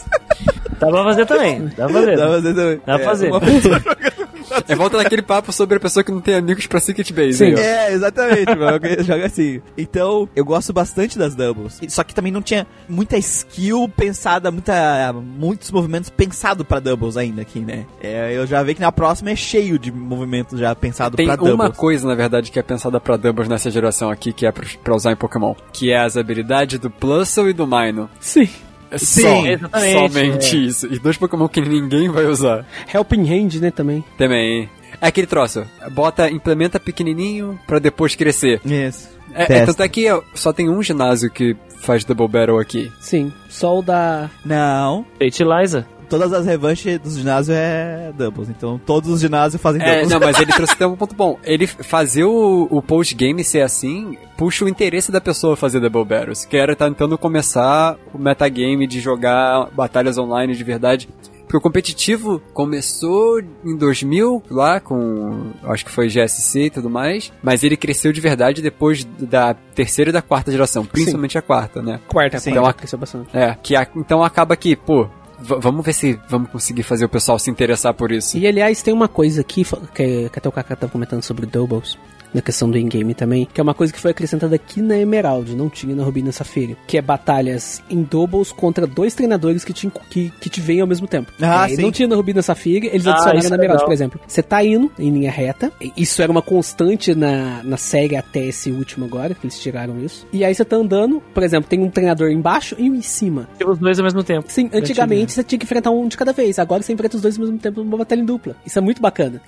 S3: Dá pra fazer também. Dá pra fazer.
S1: Dá pra fazer também.
S3: Dá pra
S1: É,
S3: fazer.
S5: É volta naquele papo sobre a pessoa que não tem amigos pra Secret Base.
S6: Sim.
S5: aí.
S1: É, exatamente, mano. Joga assim. Então, eu gosto bastante das doubles. Só que também não tinha muita skill pensada, muita, muitos movimentos pensados pra doubles ainda aqui, né? É, eu já vi que na próxima é cheio de movimentos já pensado
S5: Tem
S1: pra doubles.
S5: uma coisa, na verdade, que é pensada pra doubles nessa geração aqui, que é pra, pra usar em Pokémon. Que é as habilidades do Plusle e do Mino.
S6: Sim.
S1: Sim,
S5: só,
S3: exatamente,
S5: Somente
S3: é.
S5: isso. E dois Pokémon que ninguém vai usar.
S6: Helping Hand, né, também.
S5: Também. É aquele troço. Bota, implementa pequenininho pra depois crescer.
S1: Isso.
S5: É, é, tanto é que só tem um ginásio que faz Double Battle aqui.
S6: Sim. Só o da.
S1: Não,
S3: Fate Liza.
S1: Todas as revanches dos ginásios é doubles. Então todos os ginásios fazem
S5: É,
S1: doubles.
S5: não, mas ele trouxe até um ponto bom. Ele fazer o, o post-game ser assim, puxa o interesse da pessoa fazer Double Battles. Que era tentando começar o metagame de jogar batalhas online de verdade. Porque o competitivo começou em 2000, lá com, acho que foi GSC e tudo mais, mas ele cresceu de verdade depois da terceira e da quarta geração, principalmente a quarta, né?
S6: Quarta,
S1: Sim.
S6: quarta. cresceu bastante.
S5: É, que a- então acaba que, pô, vamos ver se vamos conseguir fazer o pessoal se interessar por isso.
S6: E aliás, tem uma coisa aqui, que, que até o Kaká tava comentando sobre doubles. Na questão do in-game também, que é uma coisa que foi acrescentada aqui na Emerald, não tinha na Ruby e na Safira, que é batalhas em doubles contra dois treinadores que te, que, que te veem ao mesmo tempo.
S1: Ah,
S6: É,
S1: sim.
S6: Não tinha na Ruby e na Safira, eles
S3: Ah,
S6: adicionaram na
S3: é
S6: Emerald,
S3: legal.
S6: por exemplo. Você tá indo em linha reta, isso era uma constante na, na série até esse último agora, que eles tiraram isso. E aí você tá andando, por exemplo, tem um treinador embaixo e um em cima.
S3: Os dois ao mesmo tempo.
S6: Sim, antigamente você tinha que enfrentar um de cada vez. Agora você enfrenta os dois ao mesmo tempo numa batalha em dupla. Isso é muito bacana.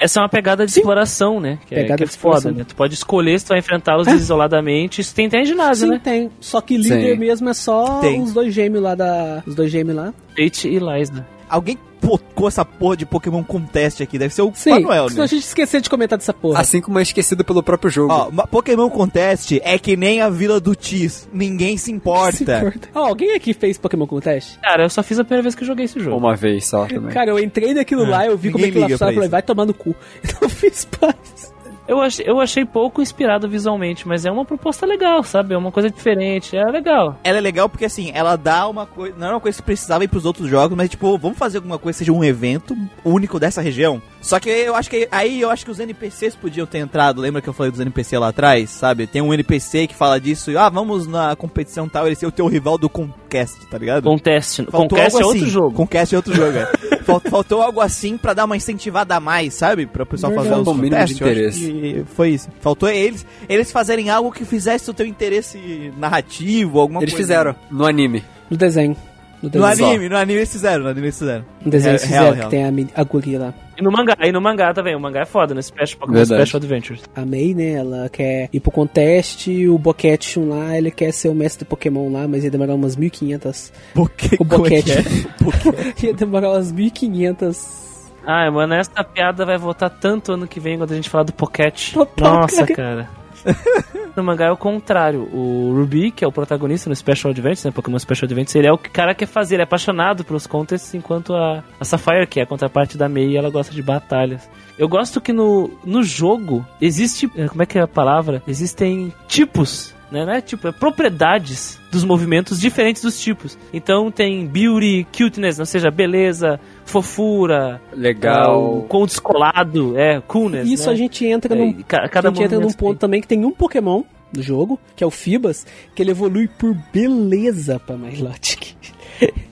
S3: Essa é uma pegada de
S6: Sim.
S3: exploração, né? Que é,
S6: Pegada
S3: que é
S6: de exploração.
S3: foda, né? Tu pode escolher se tu vai enfrentá-los isoladamente. Isso tem até em ginásio,
S6: Sim,
S3: né?
S6: tem. Só que líder
S5: Sim.
S6: mesmo é só
S1: Tem.
S6: os dois gêmeos lá da. Os dois gêmeos lá.
S3: Tate e Liza.
S1: Alguém pocou essa porra de Pokémon Contest aqui. Deve ser o
S6: Sim,
S1: Manuel,
S6: senão
S1: né?
S6: a gente esqueceu de comentar dessa porra.
S5: Assim como é esquecido pelo próprio jogo.
S1: Ó, Pokémon Contest é que nem a Vila do Tis. Ninguém se
S6: Se
S1: importa.
S6: importa. Ó, alguém aqui fez Pokémon Contest?
S3: Cara, eu só fiz a primeira vez que eu joguei esse jogo.
S5: Uma vez só também.
S6: Cara, eu entrei naquilo lá, eu vi como é
S1: ninguém
S6: que ela
S1: liga
S6: funciona,
S1: pra
S6: eu falei, vai tomar no cu. Então eu fiz paz.
S3: Eu achei, eu achei pouco inspirado visualmente, mas é uma proposta legal, sabe? É uma coisa diferente, é legal.
S1: Ela é legal porque assim, ela dá uma coisa. Não é uma coisa que precisava ir pros outros jogos, mas tipo, vamos fazer alguma coisa seja um evento único dessa região. Só que eu acho que aí eu acho que os NPCs podiam ter entrado. Lembra que eu falei dos NPC lá atrás, sabe? Tem um NPC que fala disso, e, ah, vamos na competição tal, ele ser o teu rival do Conquest, tá ligado?
S3: Contest.
S1: Faltou
S3: Conquest é
S1: algo
S3: outro
S1: assim.
S3: jogo.
S1: Conquest é outro jogo, é. Fal- Faltou algo assim pra dar uma incentivada a mais, sabe? Pra o pessoal fazer
S5: Um mínimo de interesse.
S1: Foi isso. Faltou eles, eles fazerem algo que fizesse o teu interesse narrativo, alguma
S5: Eles
S1: coisa.
S5: fizeram no anime.
S6: No desenho. No
S1: No anime, no anime eles fizeram, no anime eles fizeram.
S6: No desenho eles
S1: É,
S6: fizeram,
S1: real,
S6: que tem a, a guria lá.
S3: E no mangá, e no mangá também. O mangá é foda, no Special, Pokémon. Special Adventures.
S6: A May, né, ela quer ir pro contest, e o Boquete lá, ele quer ser o mestre do Pokémon lá, mas ia demorar umas 1500.
S1: Porque,
S6: O
S1: é que
S6: boquete.
S1: é? Porque-
S6: ia demorar umas 1500.
S3: Ai, mano, essa piada vai voltar tanto ano que vem quando a gente falar do Pocket. Nossa,
S6: cara.
S3: no mangá é o contrário. O Ruby, que é o protagonista no Special Adventures, né? Pokémon Special Adventures, ele é o que o cara quer fazer, ele é apaixonado pelos contests, enquanto a, a Sapphire, que é a contraparte da Mei, ela gosta de batalhas. Eu gosto que no, no jogo existe. eh, Como é que é a palavra? Existem tipos. Né? É tipo, é propriedades dos movimentos diferentes dos tipos. Então tem beauty, cuteness, ou seja, beleza, fofura,
S5: Legal.
S3: ah, com descolado, é, coolness.
S6: Isso
S3: né?
S6: a gente entra
S3: É,
S6: num,
S3: ca- cada
S6: a gente entra num ponto também que tem um Pokémon do jogo, que é o Fibas, que ele evolui por beleza pra Milotic.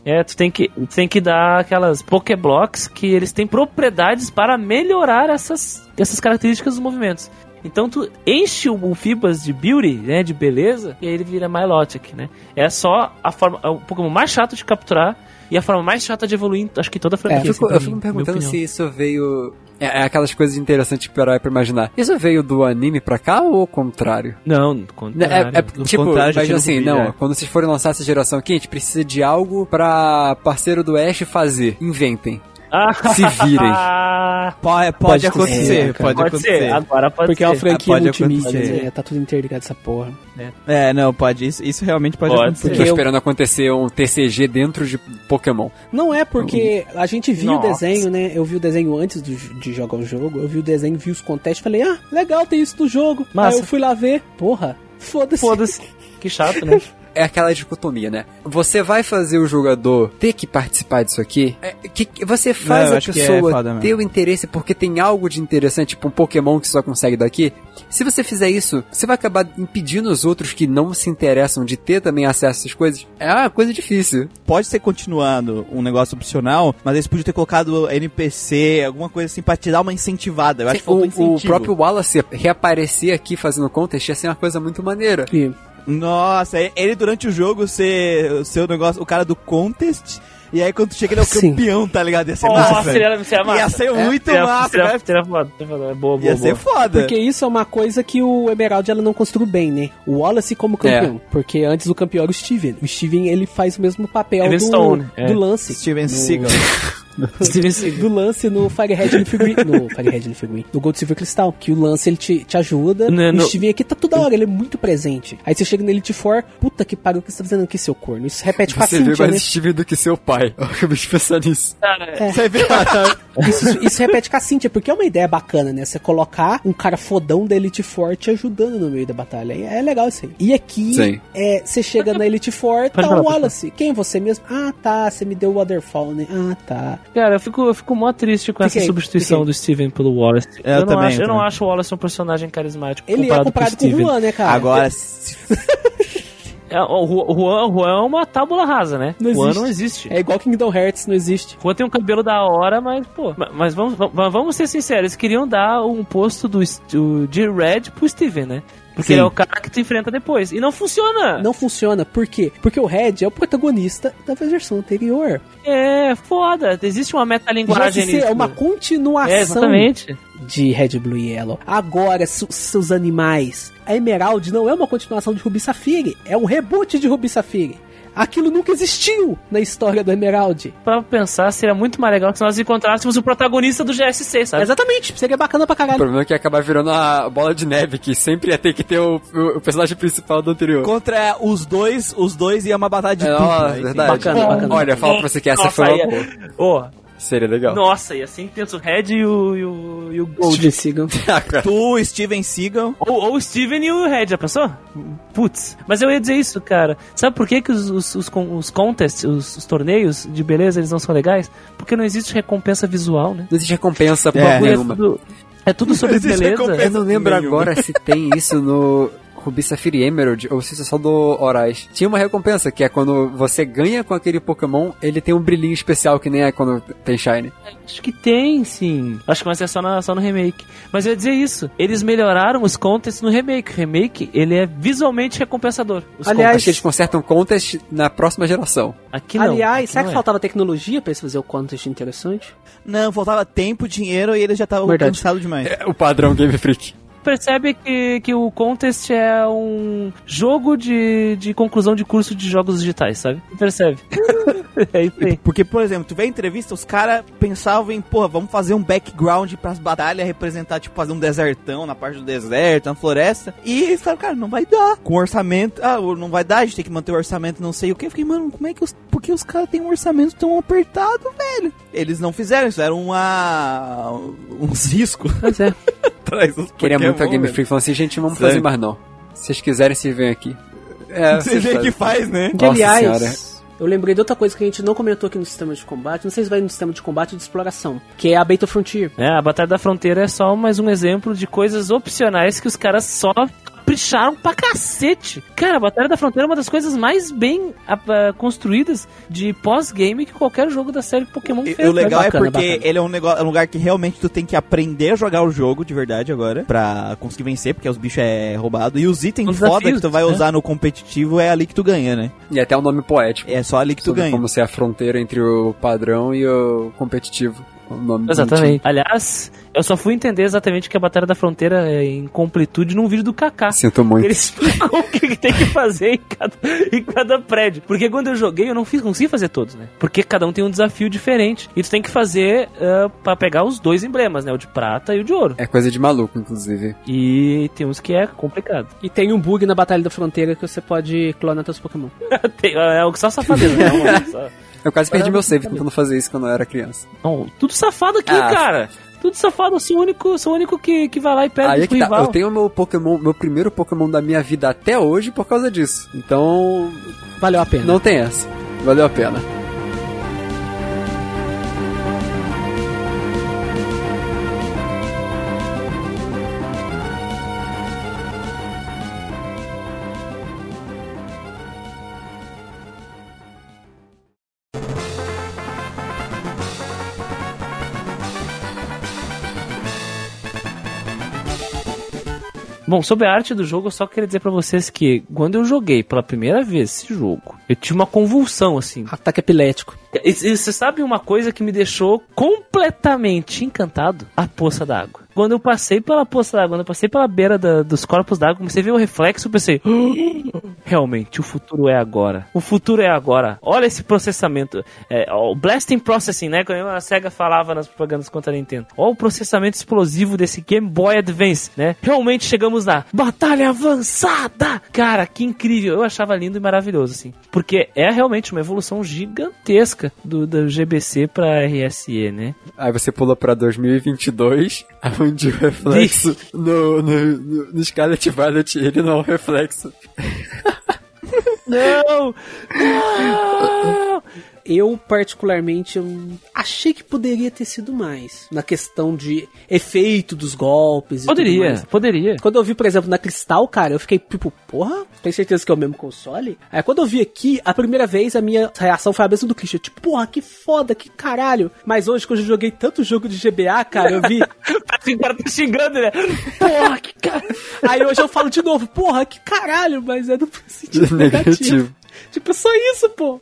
S3: É, tu tem que, tu tem que dar aquelas Pokéblocks que eles têm propriedades para melhorar essas, essas características dos movimentos. Então tu enche o Fibas de beauty, né, de beleza, e aí ele vira Milotic, né? É só a forma, é o Pokémon mais chato de capturar e a forma mais chata de evoluir, acho que toda a franquia.
S6: É,
S5: Eu
S3: assim,
S5: fico,
S3: pra
S5: eu fico me perguntando se isso veio. É, é aquelas coisas interessantes que parar pra imaginar. Isso veio do anime pra cá ou o contrário?
S3: Não, do
S5: Né,
S3: contrário.
S5: É, é,
S1: do
S5: tipo,
S1: contrário,
S5: mas assim, não,
S1: né?
S5: quando vocês forem lançar essa geração aqui, a gente precisa de algo pra parceiro do Ash fazer. Inventem.
S3: Ah,
S5: Se virem.
S1: Pode, pode
S6: Pode
S1: acontecer, pode,
S3: pode
S1: acontecer.
S3: ser, agora pode
S6: Porque
S3: ser.
S6: é uma franquia
S1: pode
S6: multimídia, né? Tá tudo interligado essa porra.
S1: É, não, pode. Isso, isso realmente pode,
S3: Pode
S1: acontecer.
S5: Tô
S6: Porque eu-
S5: esperando acontecer um TCG dentro de Pokémon.
S6: Não é porque a gente viu o
S3: Nossa.
S6: desenho, né? Eu vi o desenho antes do- de jogar o jogo. Eu vi o desenho, vi os contestes, falei, ah, legal, tem isso no jogo.
S3: Massa.
S6: Aí eu fui lá ver, porra, foda-se.
S3: Foda-se. Que chato, né?
S5: É aquela dicotomia, né? Você vai fazer o jogador ter que participar disso aqui? É, que, você faz
S1: Não,
S5: a
S1: é
S5: pessoa
S1: mesmo.
S5: ter o interesse porque tem algo de interessante, tipo um Pokémon que só consegue daqui. Se você fizer isso, você vai acabar impedindo os outros que não se interessam de ter também acesso a essas coisas. É uma coisa difícil.
S1: Pode ser continuando um negócio opcional, mas eles podiam ter colocado NPC, alguma coisa assim, pra te dar uma incentivada. Eu acho que
S5: o, o
S1: incentivo.
S5: próprio Wallace reaparecer aqui fazendo contest ia ser uma coisa muito maneira.
S6: E
S1: Nossa, ele durante o jogo ser o seu negócio, o cara do contest, e aí quando chega ele é o
S6: Sim.
S1: campeão, tá ligado? Ia ser
S3: Nossa,
S1: massa.
S3: seria, seria massa.
S1: Ia ser muito
S3: Seria-
S1: massa,
S3: seria,
S1: né?
S3: seria foda. É boa, boa,
S1: Ia ser
S3: boa.
S1: foda.
S6: Porque isso é uma coisa que o Emerald ela não construiu bem, né? O Wallace como campeão. Porque antes o campeão era o Steven. O Steven ele faz o mesmo papel
S3: Steven
S6: do,
S3: Stone, é.
S6: do lance.
S1: Steven
S6: No-
S1: Seagal.
S3: Steven.
S6: Do lance no Firehead no Figuin. No Firehead no Figuin. No Gold Silver Crystal. Que o lance ele te, te ajuda. E
S3: no-
S6: o Steven aqui tá toda hora, ele é muito presente. Aí você chega nele te for, puta que pariu, o que você tá fazendo aqui, seu corno? Isso repete com a
S5: Você vê
S6: Cynthia,
S5: mais
S6: né?
S5: Steve do que seu pai. Eu acabei de pensar nisso.
S3: Cara,
S1: Você vê?
S6: Isso, isso repete com a Cynthia, porque é uma ideia bacana, né? Você colocar um cara fodão da Elite Four te ajudando no meio da batalha. É é legal isso aí. E aqui,
S5: Sim.
S6: é, você chega na Elite Four, tá o Wallace. Quem é você mesmo? Ah, tá, você me deu o Waterfall, né? Ah, tá.
S3: Cara, eu fico, eu fico mó triste com essa
S6: Fiquei,
S3: substituição
S6: fiquei.
S3: do Steven pelo Wallace.
S1: É, eu
S3: não
S1: também,
S3: acho,
S1: eu
S3: eu não acho o Wallace um personagem carismático
S6: Ele é
S3: comparado,
S6: comparado
S3: com o
S6: com o. Juan, né, cara?
S1: Agora, se-
S3: É, o Ju- o Juan, Juan é uma tábula rasa, né?
S6: Não
S3: Juan
S6: existe.
S3: não existe.
S6: É igual Kingdom Hearts, não existe.
S3: Juan tem um cabelo da hora, mas, pô. ma- Mas vamos, vamos, vamos ser sinceros, eles queriam dar um posto do, do, de Red pro Steven, né? Porque
S1: Sim.
S3: ele é o cara que te enfrenta depois. E não funciona!
S6: Não funciona. Por quê? Porque o Red é o protagonista da versão anterior.
S3: É foda. Existe uma metalinguagem
S6: GSC é
S3: nisso.
S6: uma continuação
S3: É, exatamente.
S6: de Red, Blue e Yellow. Agora, su- seus animais. A Emerald não é uma continuação de Ruby Safire. É um reboot de Ruby Safire. Aquilo nunca existiu na história do Emerald.
S3: Pra pensar, seria muito mais legal se nós encontrássemos o protagonista do GSC, sabe?
S6: Exatamente. Seria bacana pra
S5: O
S6: caralho.
S5: problema é que ia acabar virando a bola de neve, que sempre ia ter que ter o, o- o personagem principal do anterior.
S1: contra os dois, os dois ia uma batalha de
S5: É,
S1: dupla.
S5: ó, verdade.
S6: Bacana, bacana.
S5: Olha, fala pra você que essa
S3: Nossa,
S5: foi uma
S3: ia-
S5: boa. Seria legal.
S3: nossa, e assim pensa o Red e o, e o, e o Gold.
S6: Steven Seagal.
S5: Ah.
S1: Tu, Steven Seagal.
S3: Ou, ou o Steven e o Red, já pensou? Putz. Mas eu ia dizer isso, cara. Sabe por que, que os, os, os, os contests, os, os torneios de beleza, eles não são legais? Porque não existe recompensa visual, né?
S5: Não existe recompensa por
S1: É.
S5: é,
S3: É
S5: nenhuma.
S3: tudo, é tudo sobre beleza.
S5: Eu não lembro
S1: Nenhuma.
S5: agora se tem isso no Ruby Safire Emerald ou se isso é só do Horais. Tinha uma recompensa que é quando você ganha com aquele Pokémon, ele tem um brilhinho especial que nem é quando tem Shine.
S3: Acho que tem, sim. Acho que vai ser só, na- só no remake. Mas eu ia dizer isso. Eles melhoraram os contests no remake. O remake, ele é visualmente recompensador. Os
S6: Aliás,
S5: Acho que eles consertam contest na próxima geração.
S3: contests. aqui não.
S6: Aliás,
S3: aqui
S6: será
S3: não
S6: que
S3: é.
S6: faltava tecnologia pra eles fazer o contest interessante?
S1: Não, faltava tempo, dinheiro e eles já estavam
S6: Verdade.
S1: cansados demais.
S5: É o padrão Game Freak.
S3: Percebe que, que o Contest é um jogo de, de conclusão de curso de jogos digitais, sabe? Percebe? é isso aí.
S1: Porque, por exemplo, tu vê a entrevista, os caras pensavam em, porra, vamos fazer um background pras batalhas representar, tipo, fazer um desertão na parte do deserto, na floresta. E eles falaram, cara, não vai dar. Com orçamento, ah, não vai dar, a gente tem que manter o orçamento, não sei o que. Eu fiquei, mano, como é que os. Por que os caras têm um orçamento tão apertado, velho? Eles não fizeram, eles fizeram uma. uns riscos.
S6: Pois é.
S5: Queria muito a
S1: Pokémon,
S5: Game. Freak falando assim, gente, vamos
S1: Sério.
S5: fazer mais não. Se vocês quiserem, vocês vêm aqui. É,
S1: Você vê que faz, né?
S6: Que,
S5: Nossa
S6: aliás,
S5: senhora.
S6: eu lembrei de outra coisa que a gente não comentou aqui no sistema de combate. Não sei se vai no sistema de combate ou de exploração. Que é a Battle Frontier.
S3: É, a Batalha da Fronteira é só mais um exemplo de coisas opcionais que os caras só capricharam pra cacete. Cara, a Batalha da Fronteira é uma das coisas mais bem ah, construídas de pós-game que qualquer jogo da série Pokémon
S1: E-
S3: fez.
S1: o legal
S6: bacana,
S1: é porque
S6: bacana.
S1: ele é um, negócio, é um lugar que realmente tu tem que aprender a jogar o jogo de verdade agora. Pra conseguir vencer, porque os bichos é roubado. E os itens
S3: Os
S1: foda que tu vai
S3: né?
S1: usar no competitivo é ali que tu ganha, né?
S5: E até o nome poético.
S1: É só ali que tu ganha.
S5: como ser a fronteira entre o padrão e o competitivo. O nome
S3: Exatamente. Aliás, eu só fui entender exatamente que a Batalha da Fronteira é em completude num vídeo do Kaká.
S5: Sinto muito.
S3: Ele explicou o que tem que fazer em cada, em cada prédio. Porque quando eu joguei, eu não fiz, consegui fazer todos, né? Porque cada um tem um desafio diferente. E tu tem que fazer ah, pra pegar os dois emblemas, né? O de prata e o de ouro.
S5: É coisa de maluco, inclusive.
S3: E tem uns que é complicado.
S6: E tem um bug na Batalha da Fronteira que você pode clonar teus Pokémon.
S3: Tem- é o que só safadeza, né? Não, só-
S5: Eu quase perdi meu save tentando fazer isso quando eu era criança.
S3: não, tudo safado aqui,
S5: Ah.
S3: cara. Tudo safado. Eu sou o único, sou o único que, que vai lá e perde
S5: Aí é que tá. Eu tenho meu Pokémon, meu primeiro Pokémon da minha vida até hoje por causa disso. Então,
S6: Valeu a pena.
S5: não tem essa. Valeu a pena.
S3: Bom, sobre a arte do jogo, eu só queria dizer pra vocês que quando eu joguei pela primeira vez esse jogo, eu tive uma convulsão, assim.
S6: Ataque epilético.
S3: E, e você sabe uma coisa que me deixou completamente encantado? A poça d'água. Quando eu passei pela poça d'água, quando eu passei pela beira da- dos corpos d'água, comecei a ver o reflexo e pensei, "Ah, realmente, o futuro é agora. O futuro é agora. Olha esse processamento. É, o blasting processing, né? Quando a SEGA falava nas propagandas contra a Nintendo. Olha o processamento explosivo desse Game Boy Advance, né? Realmente chegamos na batalha avançada! Cara, que incrível. Eu achava lindo e maravilhoso, assim. Porque é realmente uma evolução gigantesca do, do GBC pra RSE, né?
S5: Aí você pula pra 2022, onde o reflexo no, no, no, no Scarlet Violet, ele não é um reflexo.
S3: Não! Não!
S6: Eu particularmente eu achei que poderia ter sido mais. Na questão de efeito dos golpes e tudo
S3: Poderia,
S6: mais.
S3: poderia.
S6: Quando eu vi, por exemplo, na Cristal, cara, eu fiquei tipo, porra, tem certeza que é o mesmo console? Aí quando eu vi aqui, a primeira vez a minha reação foi a mesma do Christian. Tipo, porra, que foda, que caralho. Mas hoje, quando eu joguei tanto jogo de GBA, cara, eu vi.
S3: O cara tá xingando, né? Porra, que cara.
S6: Aí hoje eu falo de novo, porra, que caralho, mas é do sentido negativo.
S5: Negativo.
S6: Tipo, é só isso, pô.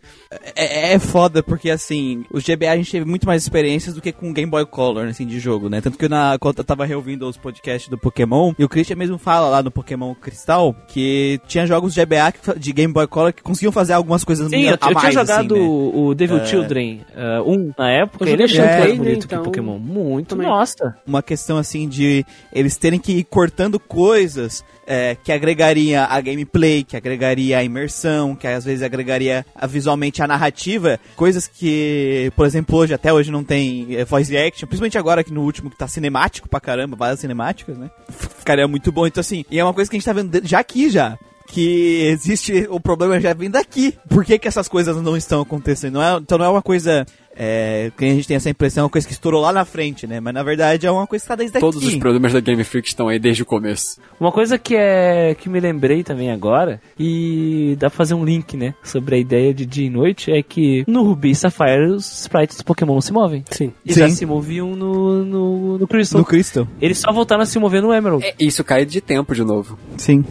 S1: É, é foda, porque assim, os GBA a gente teve muito mais experiências do que com Game Boy Color, assim, de jogo, né? Tanto que na, quando eu tava reouvindo os podcasts do Pokémon, e o Christian mesmo fala lá no Pokémon Cristal, que tinha jogos GBA que de Game Boy Color que conseguiam fazer algumas coisas
S3: Sim, eu,
S1: a
S3: eu
S1: mais,
S3: tinha jogado
S1: assim, né?
S3: o Devil Children 1 na época,
S6: Eu
S3: ele é
S6: joguei
S3: muito mais bonito
S6: né,
S3: que
S6: então-
S3: Pokémon. Muito,
S6: Também.
S3: nossa.
S1: uma questão assim de eles terem que ir cortando coisas é, que agregaria a gameplay, que agregaria a imersão, que às vezes agregaria a- visualmente a narrativa, coisas que, por exemplo, hoje, até hoje não tem é, voice action, principalmente agora que no último que tá cinemático pra caramba, várias cinemáticas, né? Ficaria muito bom. Então assim, e é uma coisa que a gente tá vendo já aqui já. Que existe o problema já vem daqui. Por que, que essas coisas não estão acontecendo? Não é- então não é uma coisa é, que a gente tem essa impressão, é uma coisa que estourou lá na frente, né? Mas na verdade é uma coisa que tá desde
S5: Todos
S1: aqui.
S5: os problemas da Game Freak estão aí desde o começo.
S3: Uma coisa que é que me lembrei também agora, e dá pra fazer um link, né, sobre a ideia de dia e noite, é que no Ruby e Sapphire os sprites dos Pokémon não se movem.
S6: Sim.
S3: E
S1: Sim.
S3: já se moviam no, no, no Crystal.
S1: No Crystal.
S3: Eles só voltaram a se mover no Emerald.
S5: É, isso cai de tempo de novo.
S1: Sim.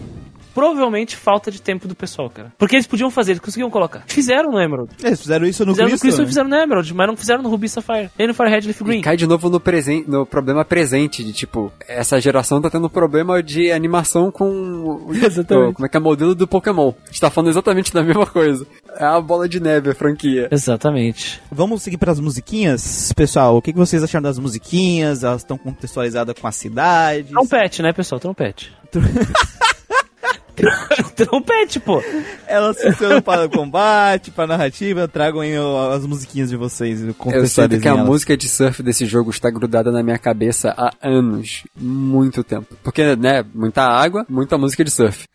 S3: Provavelmente falta de tempo do pessoal, cara. Porque eles podiam fazer, eles conseguiam colocar. Fizeram no Emerald.
S1: Eles fizeram isso no
S3: fizeram
S1: Crystal.
S3: no Crystal e
S1: né?
S3: fizeram no Emerald, mas não fizeram no Ruby e Sapphire. Nem no Firehead Leaf Green.
S5: E cai de novo no, presen no problema presente, de tipo, essa geração tá tendo problema de animação com o,
S6: Exatamente.
S5: o- como é que é o modelo do Pokémon. A gente tá falando exatamente da mesma coisa. É a bola de neve, a franquia.
S3: Exatamente.
S1: Vamos seguir para as musiquinhas, pessoal. O que, que vocês acharam das musiquinhas? Elas estão contextualizadas com a cidade?
S3: Trompete, né, pessoal? Trompete. Trompete, pô.
S1: Elas funcionam para o combate, para a narrativa. Tragam aí as musiquinhas de vocês.
S5: Eu sinto que a
S1: elas.
S5: música de surf desse jogo está grudada na minha cabeça há anos. Muito tempo. Porque, né, muita água, muita música de surf.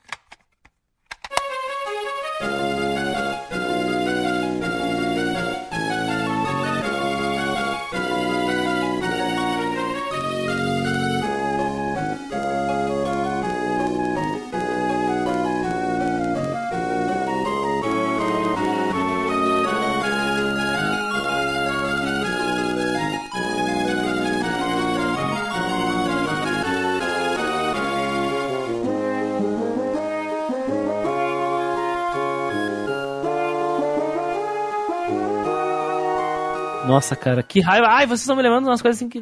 S3: Nossa, cara, que raiva. Ai, vocês estão me lembrando umas coisas assim que.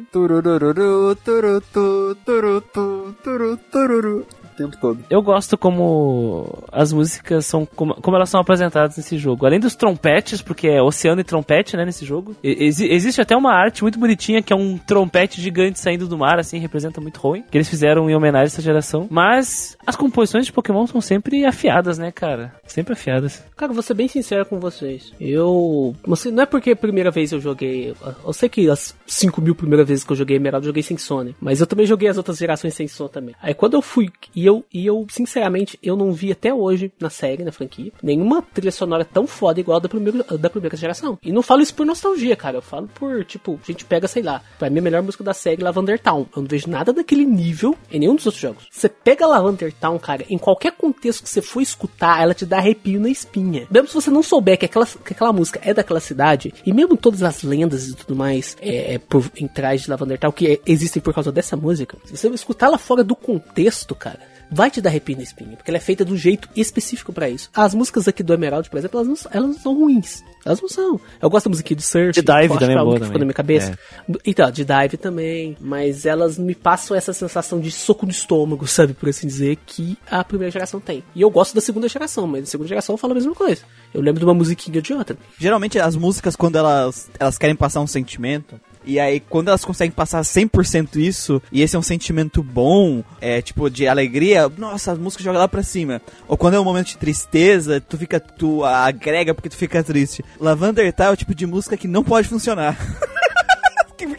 S5: Tururu. O tempo todo.
S3: Eu gosto como as músicas são. Como, como elas são apresentadas nesse jogo. Além dos trompetes, porque é oceano e trompete, né, nesse jogo. E- exi- existe até uma arte muito bonitinha que é um trompete gigante saindo do mar, assim, representa muito Hoenn. Que eles fizeram em homenagem a essa geração. Mas as composições de Pokémon são sempre afiadas, né, cara? Sempre afiadas.
S6: Cara, vou ser bem sincero com vocês. Eu. Assim, não é porque a primeira vez eu joguei. Eu sei que as 5 mil primeiras vezes que eu joguei Emerald, eu joguei sem Sony. Mas eu também joguei as outras gerações sem som também. Aí quando eu fui. E eu, e eu, sinceramente, eu não vi até hoje na série, na franquia, nenhuma trilha sonora tão foda igual a da primeira, da primeira geração. E não falo isso por nostalgia, cara. Eu falo por, tipo, a gente pega, sei lá, pra mim a melhor música da série, Lavender Town. Eu não vejo nada daquele nível em nenhum dos outros jogos. Você pega Lavender Town, cara, em qualquer contexto que você for escutar, ela te dá arrepio na espinha. Mesmo se você não souber que aquela, que aquela música é daquela cidade, e mesmo todas as lendas e tudo mais é, é por, em trás de Lavender Town, que é- existem por causa dessa música, se você escutar ela fora do contexto, cara, vai te dar arrepio na espinha, porque ela é feita de um jeito específico pra isso. As músicas aqui do Emerald, por exemplo, elas não, elas não são ruins. Elas não são. Eu gosto da musiquinha de surf.
S3: De Dive
S6: eu
S3: também é boa
S6: que ficou
S3: também.
S6: na minha cabeça. Então, de Dive também. Mas elas me passam essa sensação de soco no estômago, sabe? Por assim dizer, que a primeira geração tem. E eu gosto da segunda geração, mas a segunda geração fala a mesma coisa. Eu lembro de uma musiquinha de outra.
S1: Geralmente as músicas, quando elas, elas querem passar um sentimento, e aí quando elas conseguem passar 100% isso, e esse é um sentimento bom, é tipo de alegria, nossa, a música joga lá pra cima. Ou quando é um momento de tristeza, tu fica, tu agrega porque tu fica triste. Lavender Town é o tipo de música que não pode funcionar.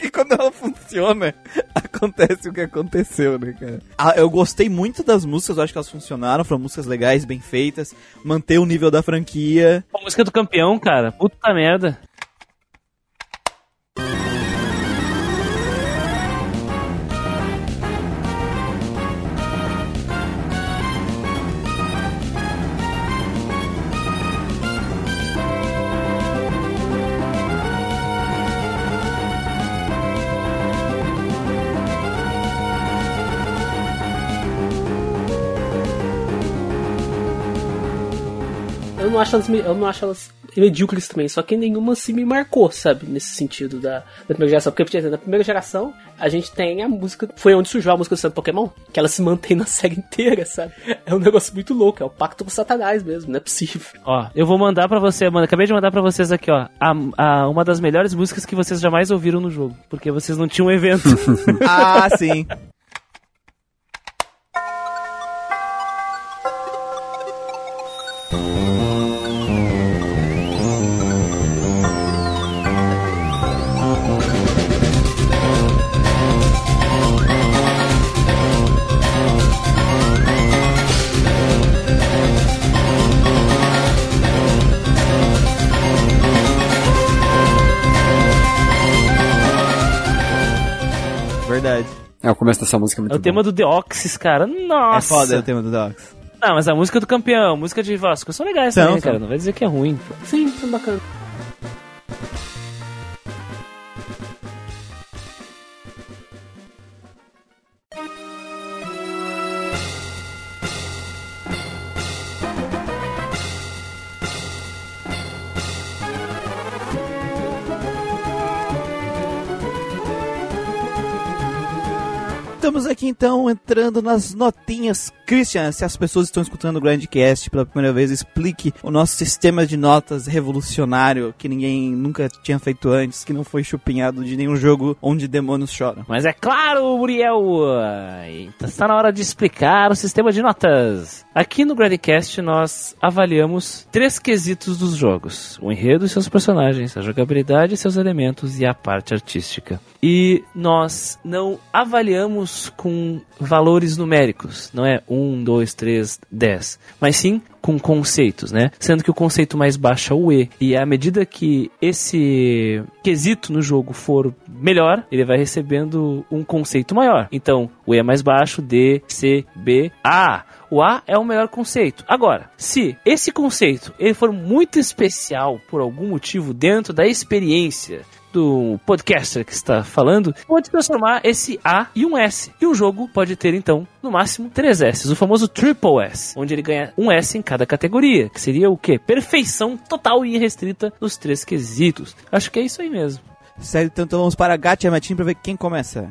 S1: Porque quando ela funciona, acontece o que aconteceu, né, cara? Ah, eu gostei muito das músicas, eu acho que elas funcionaram, foram músicas legais, bem feitas, manter o nível da franquia.
S3: A música do campeão, cara. Puta merda.
S2: Eu não acho elas, eu não acho elas medíocres também, só que nenhuma se me marcou, sabe? Nesse sentido da, da primeira geração. Porque, por exemplo, na primeira geração, a gente tem a música. Foi onde surgiu a música do Pokémon, que ela se mantém na série inteira, sabe? É um negócio muito louco, é o pacto com Satanás mesmo, não é possível.
S3: Ó, eu vou mandar pra você, mano. Acabei de mandar pra vocês aqui, ó. A, a- uma das melhores músicas que vocês jamais ouviram no jogo. Porque vocês não tinham evento.
S1: Ah, sim. Verdade.
S5: É, o começo dessa música é muito
S3: é o tema do The Oxys, cara. Nossa.
S1: É foda o tema do Docs.
S3: Não, mas a música do campeão, a música de Vasco são legais
S1: São,
S3: também,
S1: são.
S3: cara. Não vai dizer que é ruim.
S2: Sim, é bacana.
S1: Estamos aqui então entrando nas notinhas. Christian, se as pessoas estão escutando o Grandcast pela primeira vez, explique o nosso sistema de notas revolucionário que ninguém nunca tinha feito antes, que não foi chupinhado de nenhum jogo onde demônios choram.
S3: Mas é claro, Muriel, está na hora de explicar o sistema de notas. Aqui no Gradcast nós avaliamos três quesitos dos jogos: o enredo e seus personagens, a jogabilidade e seus elementos e a parte artística. E nós não avaliamos com valores numéricos, não é 1, 2, 3, 10, mas sim com conceitos, né? Sendo que o conceito mais baixo é o E. E à medida que esse quesito no jogo for melhor, ele vai recebendo um conceito maior. Então, o E é mais baixo, D, C, B, A. O A é o melhor conceito. Agora, se esse conceito ele for muito especial por algum motivo dentro da experiência do podcaster que está falando, pode transformar esse A em um S. E o jogo pode ter, então, no máximo, três S, o famoso Triple S, onde ele ganha um S em cada categoria, que seria o quê? Perfeição total e irrestrita dos três quesitos. Acho que é isso aí mesmo.
S1: Sério, então vamos para Gacha Matinho pra ver quem começa.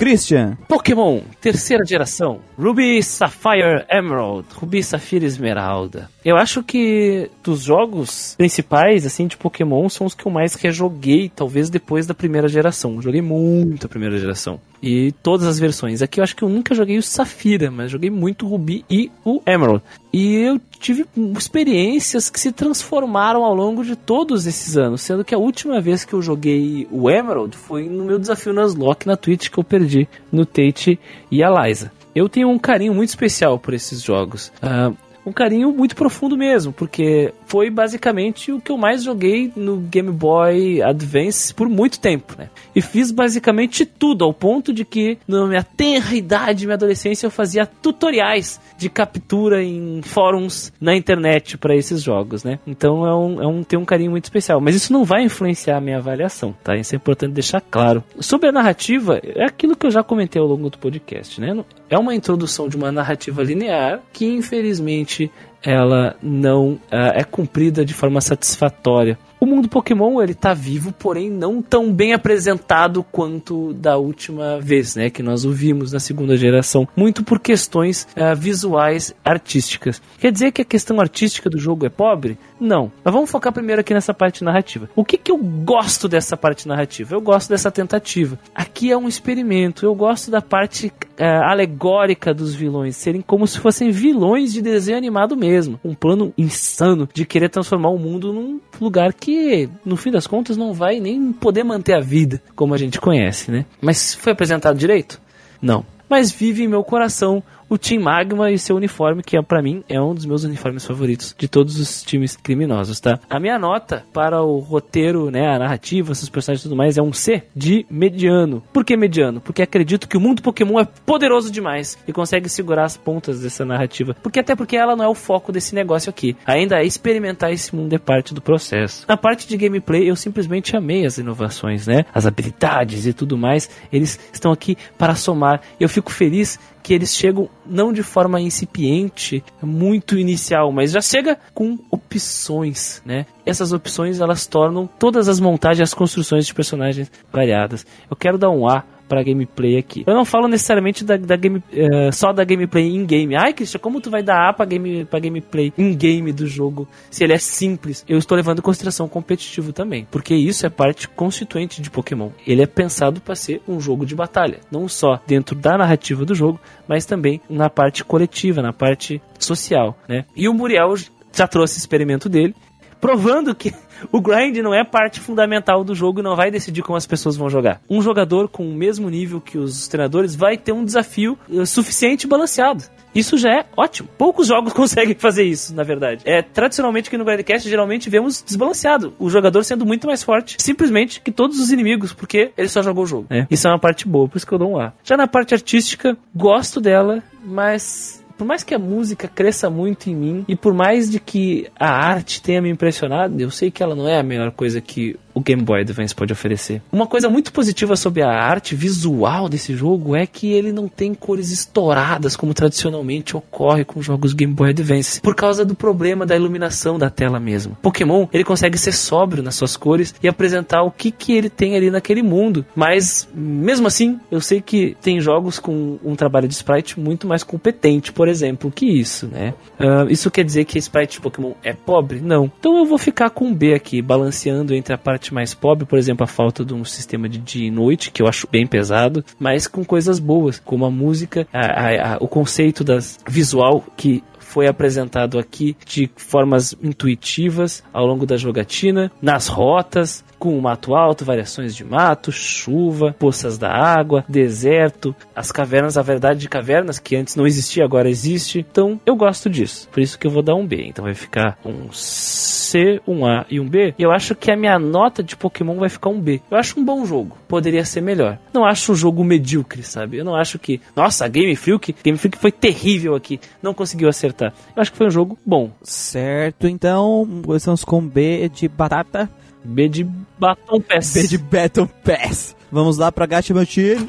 S1: Christian,
S3: Pokémon, terceira geração. Ruby, Sapphire, Emerald. Ruby, Safira, Esmeralda. Eu acho que dos jogos principais, assim, de Pokémon, são os que eu mais rejoguei, talvez depois da primeira geração. Joguei muito a primeira geração. E todas as versões. Aqui eu acho que eu nunca joguei o Safira, mas joguei muito o Ruby e o Emerald. E eu tive experiências que se transformaram ao longo de todos esses anos, sendo que a última vez que eu joguei o Emerald foi no meu desafio Nuzlocke na Twitch que eu perdi no Tate e a Liza. Eu tenho um carinho muito especial por esses jogos. Ah, um carinho muito profundo mesmo, porque foi basicamente o que eu mais joguei no Game Boy Advance por muito tempo, né? E fiz basicamente tudo, ao ponto de que na minha tenra idade, minha adolescência, eu fazia tutoriais de captura em fóruns na internet para esses jogos, né? Então é um, é um, tem um carinho muito especial. Mas isso não vai influenciar a minha avaliação, tá? Isso é importante deixar claro. Sobre a narrativa, é aquilo que eu já comentei ao longo do podcast, né? É uma introdução de uma narrativa linear que, infelizmente, ela não ah, é cumprida de forma satisfatória. O mundo Pokémon ele tá vivo, porém não tão bem apresentado quanto da última vez, né, que nós o vimos na segunda geração, muito por questões ah, visuais artísticas. Quer dizer que a questão artística do jogo é pobre? Não. Mas vamos focar primeiro aqui nessa parte narrativa. O que que eu gosto dessa parte narrativa? Eu gosto dessa tentativa. Aqui é um experimento. Eu gosto da parte ah, alegórica dos vilões serem como se fossem vilões de desenho animado mesmo. Um plano insano de querer transformar o mundo num lugar que, no fim das contas, não vai nem poder manter a vida como a gente conhece, né? Mas foi apresentado direito? Não. Mas vive em meu coração o Team Magma e seu uniforme, que é, para mim é um dos meus uniformes favoritos de todos os times criminosos, tá? A minha nota para o roteiro, né, a narrativa, esses personagens e tudo mais é um C de mediano. Por que mediano? Porque acredito que o mundo Pokémon é poderoso demais e consegue segurar as pontas dessa narrativa. Porque até porque ela não é o foco desse negócio aqui. Ainda é experimentar esse mundo é parte do processo. Na parte de gameplay, eu simplesmente amei as inovações, né? As habilidades e tudo mais, eles estão aqui para somar. Eu fico feliz que eles chegam não de forma incipiente, muito inicial, mas já chega com opções, né? Essas opções elas tornam todas as montagens, as construções de personagens variadas. Eu quero dar um A pra gameplay aqui. Eu não falo necessariamente da, da game, eh, só da gameplay in-game. Ai, Christian, como tu vai dar A pra, game, pra gameplay in-game do jogo se ele é simples? Eu estou levando em consideração o competitivo também, porque isso é parte constituinte de Pokémon. Ele é pensado para ser um jogo de batalha, não só dentro da narrativa do jogo, mas também na parte coletiva, na parte social, né? E o Muriel já trouxe o experimento dele, provando que o grind não é parte fundamental do jogo e não vai decidir como as pessoas vão jogar. Um jogador com o mesmo nível que os treinadores vai ter um desafio eh, suficiente e balanceado. Isso já é ótimo. Poucos jogos conseguem fazer isso, na verdade. É tradicionalmente aqui no Grindcast geralmente vemos desbalanceado, o jogador sendo muito mais forte, simplesmente que todos os inimigos, porque ele só jogou o jogo. né? Isso é uma parte boa, por isso que eu dou um A. Já na parte artística, gosto dela, mas por mais que a música cresça muito em mim e por mais de que a arte tenha me impressionado, eu sei que ela não é a melhor coisa que o Game Boy Advance pode oferecer. Uma coisa muito positiva sobre a arte visual desse jogo é que ele não tem cores estouradas como tradicionalmente ocorre com jogos Game Boy Advance, por causa do problema da iluminação da tela mesmo. Pokémon, ele consegue ser sóbrio nas suas cores e apresentar o que que ele tem ali naquele mundo, mas mesmo assim, eu sei que tem jogos com um trabalho de sprite muito mais competente, por exemplo, que isso, né? Ah, isso quer dizer que a sprite de Pokémon é pobre? Não. Então eu vou ficar com um B aqui, balanceando entre a parte mais pobre, por exemplo, a falta de um sistema de dia e noite, que eu acho bem pesado, mas com coisas boas, como a música, a- a- a- o conceito das visual que foi apresentado aqui de formas intuitivas ao longo da jogatina, nas rotas, com mato alto, variações de mato, chuva, poças da água, deserto, as cavernas, a verdade de cavernas, que antes não existia, agora existe. Então, eu gosto disso. Por isso que eu vou dar um B. Então vai ficar um C, um A e um B. E eu acho que a minha nota de Pokémon vai ficar um B. Eu acho um bom jogo. Poderia ser melhor. Não acho um jogo medíocre, sabe? Eu não acho que, nossa, Game Freak, Game Freak foi terrível aqui. Não conseguiu acertar. Eu acho que foi um jogo bom.
S1: Certo, então começamos com B de batata,
S3: B de batom pass.
S1: B de Battle Pass. Vamos lá pra Gacha meu time.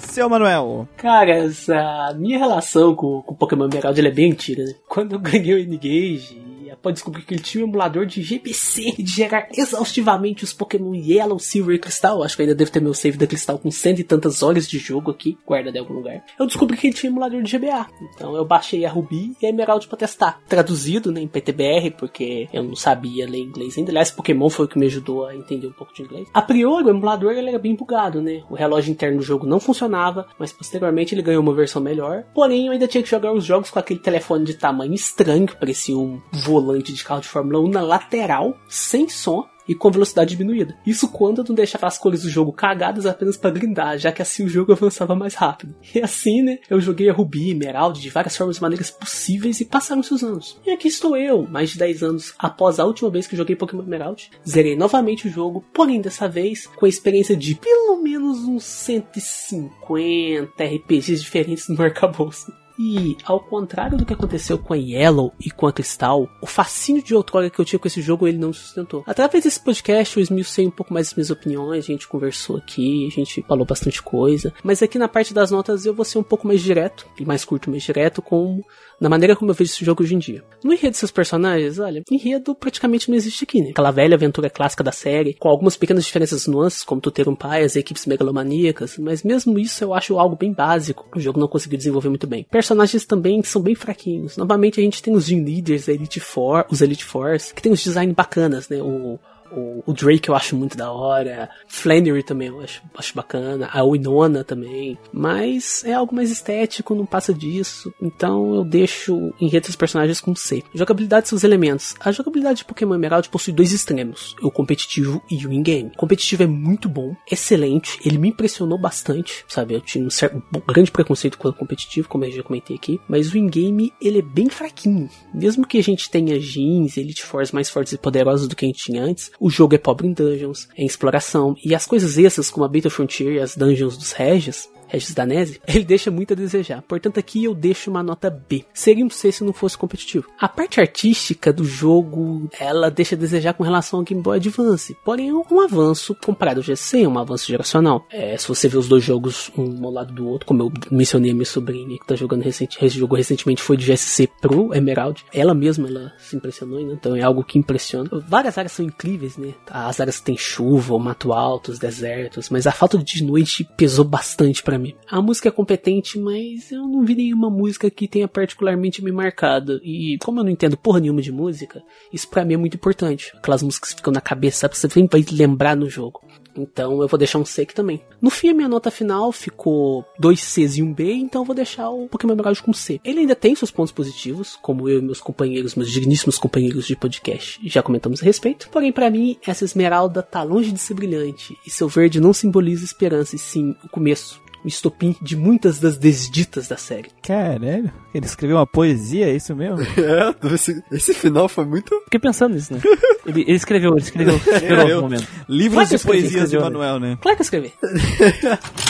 S1: Seu Manuel.
S6: Cara, essa minha relação com, com o Pokémon Emerald é bem antiga, né? Quando eu ganhei o N-Gage, após descobrir que ele tinha um emulador de GBC de gerar exaustivamente os Pokémon Yellow, Silver e Cristal, acho que ainda deve ter meu save da Cristal com cento e tantas horas de jogo aqui, guardado em algum lugar. Eu descobri que ele tinha um emulador de GBA, então eu baixei a Ruby e a Emerald pra testar. Traduzido, né, em PTBR, porque eu não sabia ler inglês ainda. Aliás, Pokémon foi o que me ajudou a entender um pouco de inglês. A priori, o emulador ele era bem bugado, né? O relógio interno do jogo não funcionava, mas posteriormente ele ganhou uma versão melhor. Porém, eu ainda tinha que jogar os jogos com aquele telefone de tamanho estranho, que parecia um volante de carro de Fórmula 1 na lateral, sem som. E com velocidade diminuída. Isso quando não deixava as cores do jogo cagadas apenas pra grindar, já que assim o jogo avançava mais rápido. E assim, né, eu joguei a Ruby, Emerald de várias formas e maneiras possíveis e passaram-se os anos. E aqui estou eu, mais de 10 anos após a última vez que joguei Pokémon Emerald. Zerei novamente o jogo, porém dessa vez com a experiência de pelo menos uns 150 RPGs diferentes no arcabouço. E, ao contrário do que aconteceu com a Yellow e com a Crystal, o fascínio de outrora que eu tinha com esse jogo ele não sustentou. Através desse podcast eu esmiucei um pouco mais as minhas opiniões, a gente conversou aqui, a gente falou bastante coisa. Mas aqui na parte das notas eu vou ser um pouco mais direto, e mais curto, mais direto, com na maneira como eu vejo esse jogo hoje em dia. No enredo desses personagens, olha, enredo praticamente não existe aqui, né? Aquela velha aventura clássica da série, com algumas pequenas diferenças nuances, como tu ter um pai, as equipes megalomaníacas, mas mesmo isso eu acho algo bem básico. O jogo não conseguiu desenvolver muito bem. Personagens também são bem fraquinhos. Novamente a gente tem os Gym Leaders, a Elite Four, os Elite Force, que tem uns designs bacanas, né? O o, o Drake eu acho muito da hora. Flannery também eu acho, acho bacana. A Winona também. Mas é algo mais estético, não passa disso. Então eu deixo em redes personagens com C. Jogabilidade seus elementos. A jogabilidade de Pokémon Emerald possui dois extremos: o competitivo e o in-game. Competitivo é muito bom, excelente. Ele me impressionou bastante, sabe? Eu tinha um, certo, grande preconceito com o competitivo, como eu já comentei aqui. Mas o in-game, ele é bem fraquinho. Mesmo que a gente tenha jeans, Elite Force mais fortes e poderosos do que a gente tinha antes, o jogo é pobre em dungeons, em exploração, e as coisas extras, como a Beta Frontier e as dungeons dos Regis, Regis Danese, ele deixa muito a desejar. Portanto, aqui eu deixo uma nota B. Seria um C se não fosse competitivo. A parte artística do jogo, ela deixa a desejar com relação ao Game Boy Advance. Porém, é um avanço comparado ao GC, um avanço geracional. É, se você ver os dois jogos um ao lado do outro, como eu mencionei a minha sobrinha que tá jogando recente, jogou recentemente foi de GSC pro Emerald. Ela mesma, ela se impressionou, né? Então é algo que impressiona. Várias áreas são incríveis, né? As áreas que tem chuva, mato alto, os desertos, mas a falta de noite pesou bastante pra A música é competente, mas eu não vi nenhuma música que tenha particularmente me marcado. E como eu não entendo porra nenhuma de música, isso pra mim é muito importante. Aquelas músicas que ficam na cabeça, sabe? Você sempre vai lembrar no jogo. Então eu vou deixar um aqui também. No fim, a minha nota final ficou dois Cs e um B, então eu vou deixar o Pokémon Emerald com C. Ele ainda tem seus pontos positivos, como eu e meus companheiros, meus digníssimos companheiros de podcast, já comentamos a respeito. Porém, pra mim, essa esmeralda tá longe de ser brilhante, e seu verde não simboliza esperança, e sim o começo. O estopim de muitas das desditas da série.
S1: Caralho, ele escreveu uma poesia, é isso mesmo?
S5: É, esse, esse final foi muito.
S3: Fiquei pensando nisso, né? Ele, ele escreveu, ele escreveu, esperou
S1: Eu-
S3: no momento.
S1: Livros
S6: Claro
S1: de
S6: eu escrevi,
S1: poesias de
S3: escreveu,
S1: Manuel, né?
S6: Claro que eu escrevi.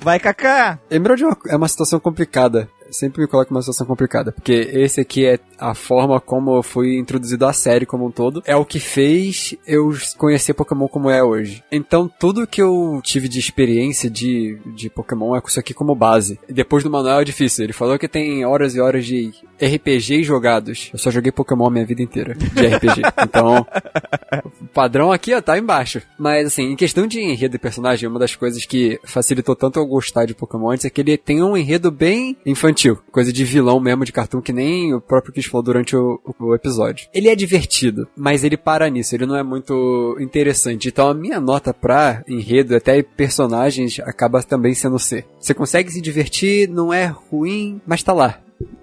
S1: Vai, Kaká!
S5: Emerald é uma, é uma situação complicada. Sempre me coloco numa situação complicada. Porque esse aqui é a forma como eu fui introduzido à série como um todo. É o que fez eu conhecer Pokémon como é hoje. Então, tudo que eu tive de experiência de, de Pokémon é com isso aqui como base. Depois do manual é difícil. Ele falou que tem horas e horas de RPG jogados. Eu só joguei Pokémon a minha vida inteira de RPG. Então, o padrão aqui, ó, tá embaixo. Mas, assim, em questão de enredo e personagem, uma das coisas que facilitou tanto eu gostar de Pokémon antes é que ele tem um enredo bem infantil. Coisa de vilão mesmo, de cartoon, que nem o próprio Chris falou durante o, o episódio. Ele é divertido, mas ele para nisso, ele não é muito interessante. Então a minha nota pra enredo, até personagens, acaba também sendo C. Você consegue se divertir, não é ruim, mas tá lá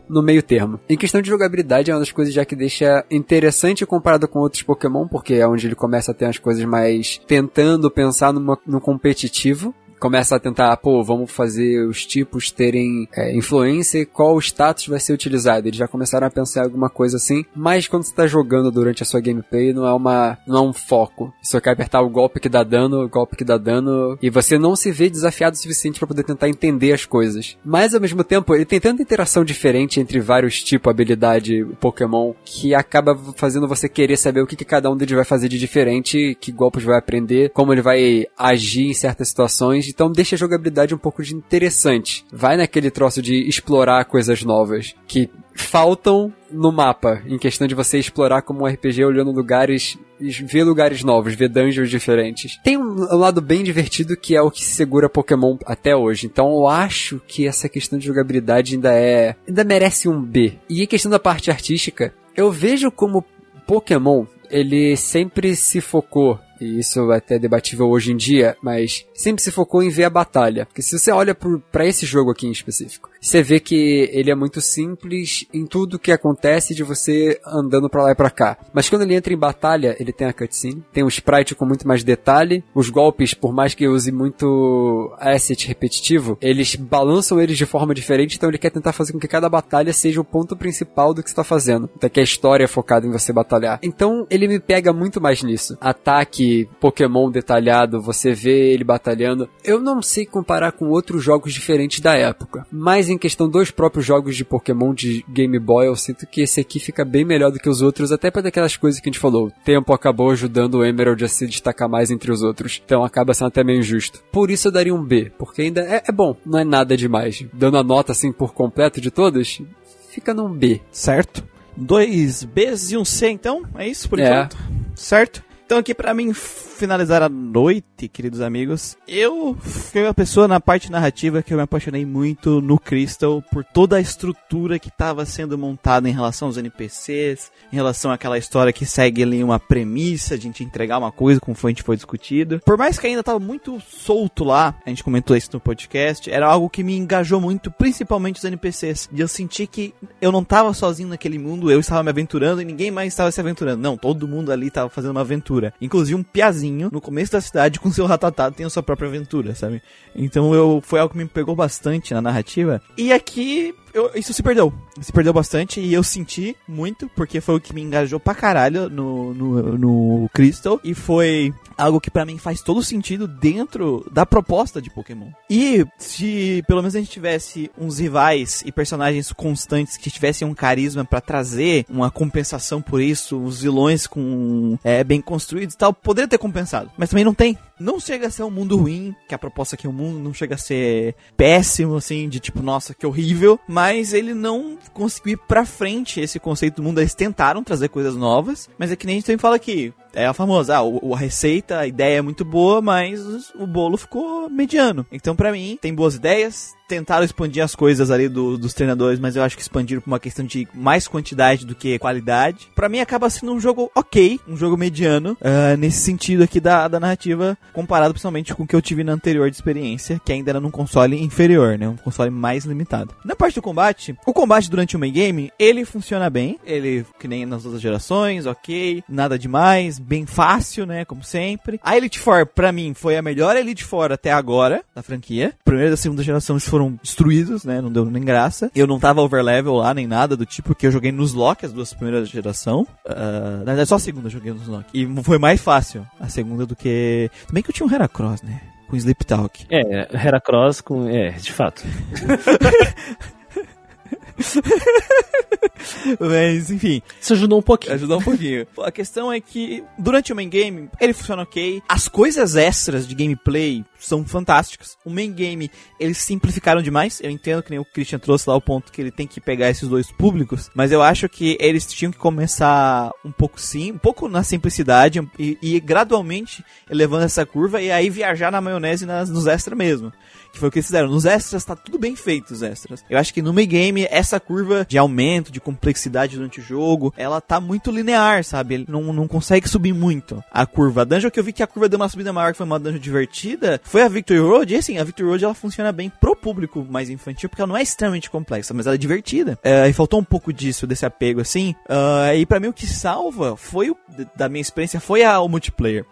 S5: no meio termo. Em questão de jogabilidade, é uma das coisas já que deixa interessante comparado com outros Pokémon, porque é onde ele começa a ter as coisas mais tentando pensar numa, no competitivo. Começa a tentar, pô, vamos fazer os tipos terem é, influência e qual status vai ser utilizado. Eles já começaram a pensar em alguma coisa assim, mas quando você tá jogando durante a sua gameplay, não é uma não é um foco. Você quer apertar o golpe que dá dano, o golpe que dá dano, e você não se vê desafiado o suficiente para poder tentar entender as coisas. Mas ao mesmo tempo, ele tem tanta interação diferente entre vários tipos, habilidade, Pokémon, que acaba fazendo você querer saber o que, que cada um deles vai fazer de diferente, que golpes vai aprender, como ele vai agir em certas situações. Então deixa a jogabilidade um pouco de interessante. Vai naquele troço de explorar coisas novas que faltam no mapa, em questão de você explorar como um RPG olhando lugares, ver lugares novos, ver dungeons diferentes. Tem um, um lado bem divertido que é o que segura Pokémon até hoje. Então eu acho que essa questão de jogabilidade ainda é, ainda merece um B. E a questão da parte artística, eu vejo como Pokémon, ele sempre se focou e isso é até debatível hoje em dia, mas sempre se focou em ver a batalha. Porque se você olha para esse jogo aqui em específico, você vê que ele é muito simples em tudo que acontece de você andando pra lá e pra cá. Mas quando ele entra em batalha, ele tem a cutscene, tem um sprite com muito mais detalhe, os golpes, por mais que use muito asset repetitivo, eles balançam eles de forma diferente, então ele quer tentar fazer com que cada batalha seja o ponto principal do que você tá fazendo. Até que a história é focada em você batalhar. Então ele me pega muito mais nisso. Ataque, Pokémon detalhado, você vê ele batalhando. Eu não sei comparar com outros jogos diferentes da época, mas em questão dos próprios jogos de Pokémon de Game Boy, eu sinto que esse aqui fica bem melhor do que os outros, até para daquelas coisas que a gente falou. O tempo acabou ajudando o Emerald a se destacar mais entre os outros, então acaba sendo até meio injusto. Por isso eu daria um B, porque ainda é, é bom, não é nada demais. Dando a nota assim por completo de todas, fica num B.
S1: Certo? Dois Bs e um C, então? É isso por
S5: É.
S1: enquanto? Certo? Então aqui pra mim finalizar a noite, queridos amigos, eu fui uma pessoa na parte narrativa que eu me apaixonei muito no Crystal por toda a estrutura que estava sendo montada em relação aos NPCs, em relação àquela história que segue ali uma premissa de a gente entregar uma coisa conforme a gente foi discutido. Por mais que ainda estava muito solto lá, a gente comentou isso no podcast, era algo que me engajou muito, principalmente os NPCs. E eu senti que eu não estava sozinho naquele mundo, eu estava me aventurando e ninguém mais estava se aventurando. Não, todo mundo ali estava fazendo uma aventura. Inclusive um piazinho no começo da cidade com seu ratatá tem a sua própria aventura, sabe? Então eu foi algo que me pegou bastante na narrativa. E aqui eu- isso se perdeu. Se perdeu bastante e eu senti muito, porque foi o que me engajou pra caralho no, no, no Crystal. E foi algo que pra mim faz todo sentido dentro da proposta de Pokémon. E se pelo menos a gente tivesse uns rivais e personagens constantes que tivessem um carisma pra trazer uma compensação por isso, os vilões com é, bem construídos e tal, poderia ter compensado. Mas também não tem. Não chega a ser um mundo ruim, que a proposta aqui é um mundo, não chega a ser péssimo, assim, de tipo, nossa, que horrível, mas ele não conseguiu ir pra frente esse conceito do mundo. Eles tentaram trazer coisas novas, mas é que nem a gente sempre fala aqui, é a famosa, ah, o, a receita, a ideia é muito boa, mas o bolo ficou mediano. Então, pra mim, tem boas ideias, tentaram expandir as coisas ali do- dos treinadores, mas eu acho que expandiram por uma questão de mais quantidade do que qualidade. Pra mim, acaba sendo um jogo ok, um jogo mediano, ah, nesse sentido aqui da, da narrativa, comparado principalmente com o que eu tive na anterior de experiência, que ainda era num console inferior, né? Um console mais limitado. Na parte do combate, o combate durante o main game, ele funciona bem, ele, que nem nas outras gerações, ok, nada demais, bem fácil, né? Como sempre. A Elite Four, pra mim, foi a melhor Elite Four até agora, da franquia. Primeira e da segunda geração, eles foram destruídos, né? Não deu nem graça. Eu não tava overlevel lá, nem nada do tipo, que eu joguei nos lock as duas primeiras geração. Ah, na verdade, só a segunda eu joguei nos lock. E foi mais fácil a segunda do que... Também que eu tinha um Heracross, né? Com Sleep Talk.
S3: É, Heracross com. É, de fato.
S1: Mas, enfim,
S6: Isso ajudou um pouquinho.
S1: Ajudou um pouquinho. A questão é que, durante o main game, ele funciona ok. As coisas extras de gameplay são fantásticas. O main game, eles simplificaram demais. Eu entendo que nem o Christian trouxe lá o ponto que ele tem que pegar esses dois públicos. Mas eu acho que eles tinham que começar um pouco sim, um pouco na simplicidade e, e gradualmente elevando essa curva e aí viajar na maionese nas, nos extras mesmo. Que foi o que eles fizeram. Nos extras tá tudo bem feito, os extras. Eu acho que no main game, essa curva de aumento, de complexidade durante o jogo, ela tá muito linear, sabe? Ele não, não consegue subir muito a curva. A dungeon que eu vi que a curva deu uma subida maior, que foi uma dungeon divertida, foi a Victory Road. E assim, a Victory Road ela funciona bem pro público mais infantil, porque ela não é extremamente complexa, mas ela é divertida. É, e faltou um pouco disso, desse apego assim. Ah, e pra mim o que salva foi, o, da minha experiência, foi a, o multiplayer.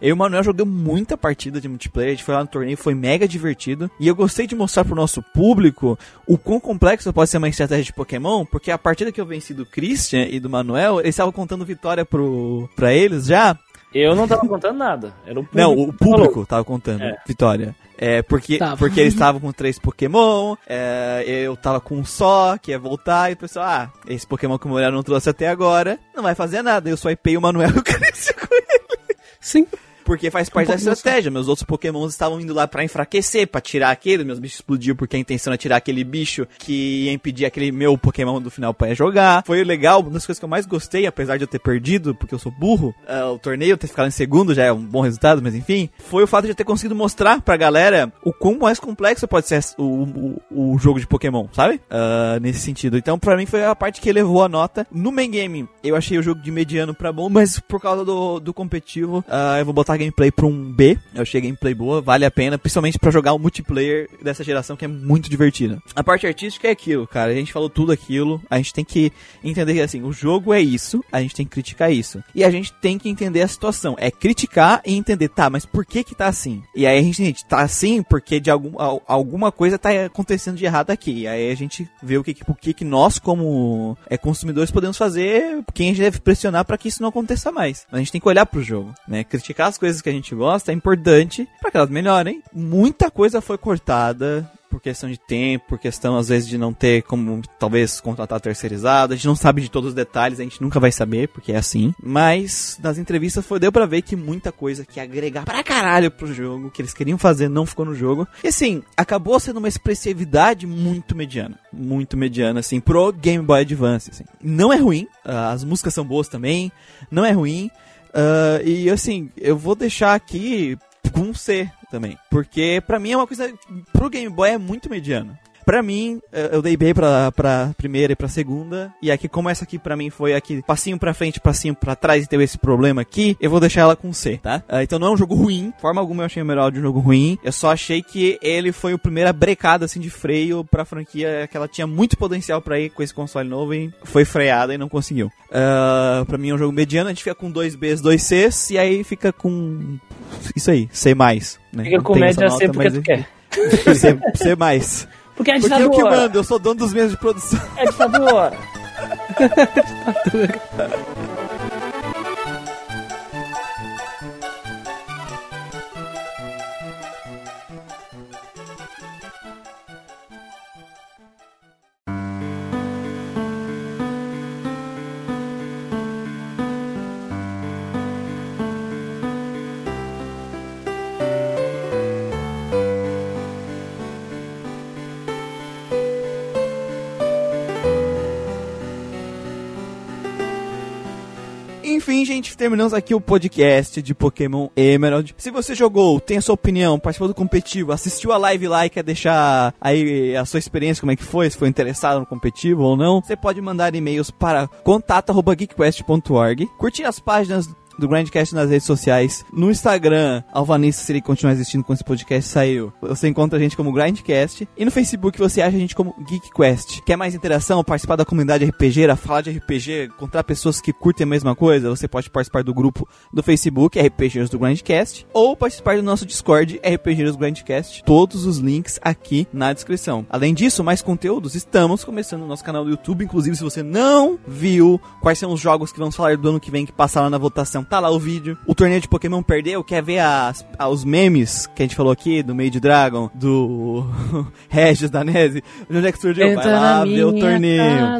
S1: Eu e o Manuel jogamos muita partida de multiplayer, a gente foi lá no torneio, foi mega divertido. E eu gostei de mostrar pro nosso público o quão complexo pode ser uma estratégia de Pokémon, porque a partida que eu venci do Christian e do Manuel, eles estavam contando vitória pro, pra eles já.
S3: Eu não tava contando nada. Era o público.
S1: Não, o público
S3: falou.
S1: tava contando
S3: É.
S1: vitória. É, porque,
S6: Tava.
S1: porque eles estavam com três Pokémon, é, eu tava com um só, que ia voltar, e o pessoal, ah, esse Pokémon que o Manuel não trouxe até agora, não vai fazer nada. Eu só ipei o Manuel e o Christian com ele.
S6: Sim.
S1: Porque faz parte da
S6: Pokémon
S1: estratégia. Meus outros pokémons estavam indo lá pra enfraquecer, pra tirar aquele. Meus bichos explodiam porque a intenção era tirar aquele bicho que ia impedir aquele meu pokémon do final pra jogar. Foi legal, uma das coisas que eu mais gostei, apesar de eu ter perdido, porque eu sou burro, é, o torneio, ter ficado em segundo já é um bom resultado, mas enfim, foi o fato de eu ter conseguido mostrar pra galera o quão mais complexo pode ser o, o, o jogo de Pokémon, sabe? Ah, nesse sentido. Então, pra mim, foi a parte que elevou a nota. No main game, eu achei o jogo de mediano pra bom, mas por causa do, do competitivo, ah, eu vou botar a gameplay pra um B. Eu achei gameplay boa, vale a pena, principalmente pra jogar o multiplayer dessa geração que é muito divertida. A parte artística é aquilo, cara. A gente falou tudo aquilo. A gente tem que entender que assim, o jogo é isso, a gente tem que criticar isso. E a gente tem que entender a situação. É criticar e entender, tá, mas por que que tá assim? E aí a gente, gente tá assim porque de algum, al- alguma coisa tá acontecendo de errado aqui. E aí a gente vê o que, o que, que nós, como é, consumidores, podemos fazer, quem a gente deve pressionar pra que isso não aconteça mais. A gente tem que olhar pro jogo, né? Criticar as coisas que a gente gosta é importante pra que elas melhorem. Muita coisa foi cortada por questão de tempo, por questão às vezes de não ter como talvez contratar terceirizado, a gente não sabe de todos os detalhes, a gente nunca vai saber, porque é assim. Mas nas entrevistas foi deu pra ver que muita coisa que agregar pra caralho pro jogo, que eles queriam fazer, não ficou no jogo. E assim, acabou sendo uma expressividade muito mediana, muito mediana assim pro Game Boy Advance, assim. Não é ruim, ah, as músicas são boas também, não é ruim. Ah, e assim, eu vou deixar aqui com um C também. Porque pra mim é uma coisa. Pro Game Boy é muito mediano. Pra mim, eu dei B pra, pra primeira e pra segunda. E aqui, como essa aqui pra mim foi aqui, passinho pra frente, passinho pra trás e teve esse problema aqui, eu vou deixar ela com C, tá? Ah, então não é um jogo ruim. De forma alguma eu achei o melhor de um jogo ruim. Eu só achei que ele foi o primeiro brecada assim de freio pra franquia que ela tinha muito potencial pra ir com esse console novo e foi freada e não conseguiu. Ah, pra mim é um jogo mediano, a gente fica com dois Bs, dois Cs e aí fica com isso aí, C+. Né?
S3: Fica
S1: Não
S3: com média sempre porque tu quer.
S1: C, C mais.
S3: Porque é
S1: Porque eu que
S3: ditadura.
S1: mando, eu sou dono dos meios de produção.
S3: É ditadura.
S1: Enfim, gente, terminamos aqui o podcast de Pokémon Emerald. Se você jogou, tem a sua opinião, participou do competitivo, assistiu a live lá e quer deixar aí a sua experiência, como é que foi, se foi interessado no competitivo ou não, você pode mandar e-mails para contato.geekquest.org, curtir as páginas do Grandcast nas redes sociais. No Instagram, Alvanista, se ele continuar existindo quando esse podcast saiu, você encontra a gente como Grindcast. E no Facebook você acha a gente como GeekQuest. Quer mais interação, participar da comunidade RPGera, falar de RPG, encontrar pessoas que curtem a mesma coisa? Você pode participar do grupo do Facebook, RPGeiros do Grindcast, ou participar do nosso Discord, RPGeiros do Grindcast. Todos os links aqui na descrição. Além disso, mais conteúdos, estamos começando o nosso canal do YouTube. Inclusive, se você não viu quais são os jogos que vamos falar do ano que vem que passaram na votação, tá lá o vídeo. O torneio de Pokémon perdeu, quer ver as, os memes que a gente falou aqui, do Made Dragon, do Regis da Nese? De onde é que surgiu? Vai lá ver o torneio.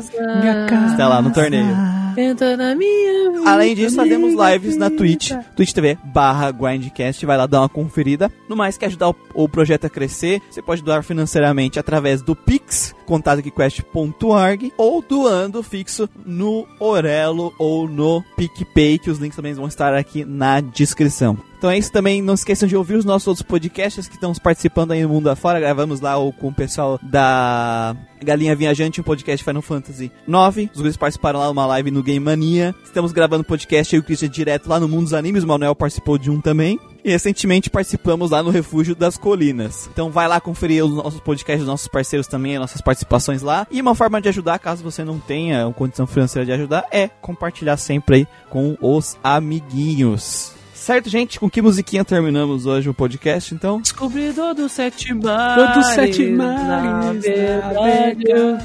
S1: Está lá no torneio.
S3: Entra na minha
S1: Além disso, fazemos lives na Twitch, Twitch TV barra Grindcast, vai lá dar uma conferida. No mais, quer ajudar o, o projeto a crescer, você pode doar financeiramente através do Pix, contatoquest.org, ou doando fixo no Orelo ou no PicPay, que os links também vão estar aqui na descrição. Então é isso também, não esqueçam de ouvir os nossos outros podcasts que estão participando aí no mundo afora. Gravamos lá com o pessoal da Galinha Viajante, um podcast Final Fantasy 9. Os guris participaram lá numa live no Game Mania. Estamos gravando podcast aí o Christian direto lá no Mundo dos Animes, o Manuel participou de um também. E recentemente participamos lá no Refúgio das Colinas. Então vai lá conferir os nossos podcasts dos nossos parceiros também, as nossas participações lá. E uma forma de ajudar, caso você não tenha uma condição financeira de ajudar, é compartilhar sempre aí com os amiguinhos. Certo, gente? Com que musiquinha terminamos hoje o podcast, então?
S3: Descobridor dos sete mares.
S6: Todos sete
S3: Na
S6: mares,
S3: verdade, eu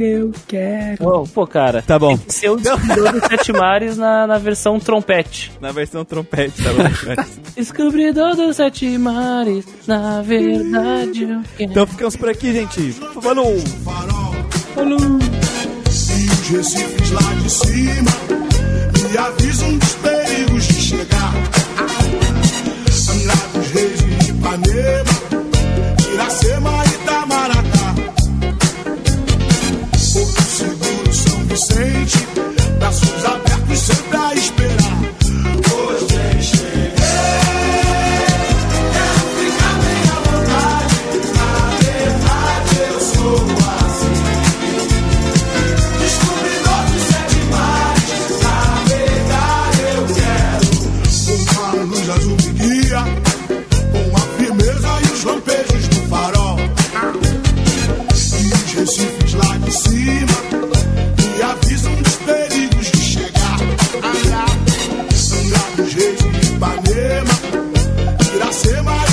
S6: eu quero.
S3: Oh, pô, cara.
S1: Tá bom.
S3: Ser o descobridor dos sete mares na, na versão trompete.
S1: Na versão trompete, tá bom?
S3: Descobridor dos sete mares, na verdade eu quero.
S1: então ficamos por aqui, gente. Falou!
S4: farol. E os recifes lá de cima me avisam dos perigos de chegar. Dos Reis e Ipanema, Iracema e Itamaracá. Porto Seguro, São Vicente, braços abertos sempre a esperar. Cima, avisam dos perigos de chegar. Angra dos Reis e Ipanema, Iracema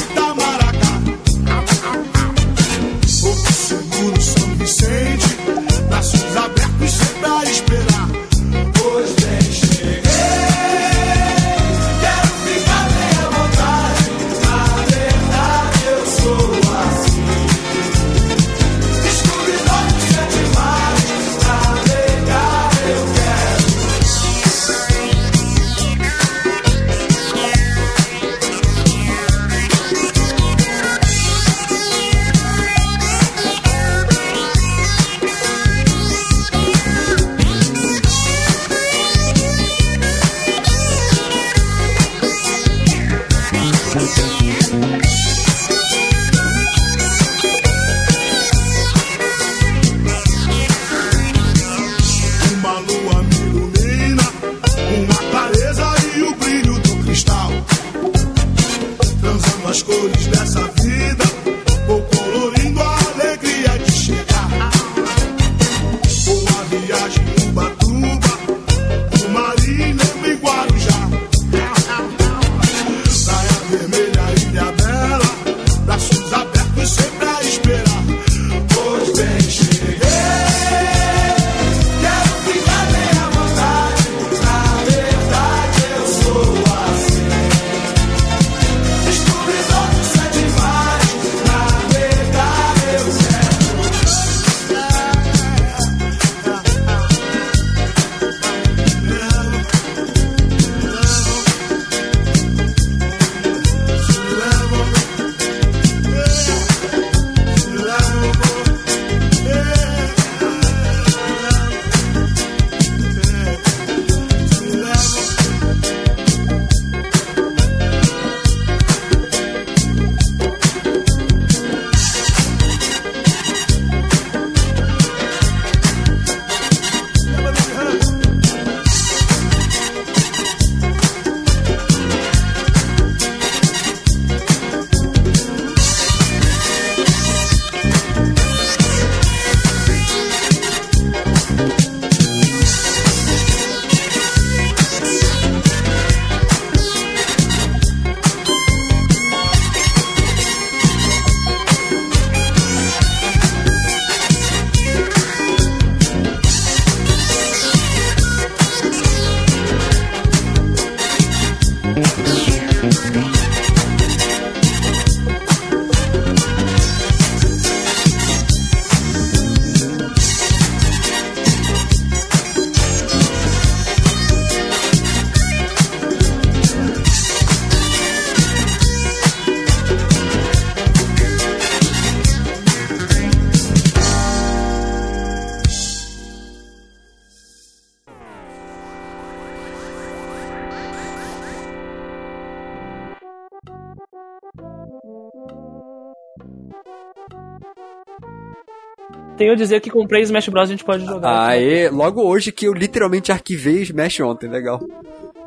S3: Tenho a dizer que comprei Smash Bros. a gente pode jogar.
S5: Aê, logo hoje que eu literalmente arquivei Smash ontem, legal.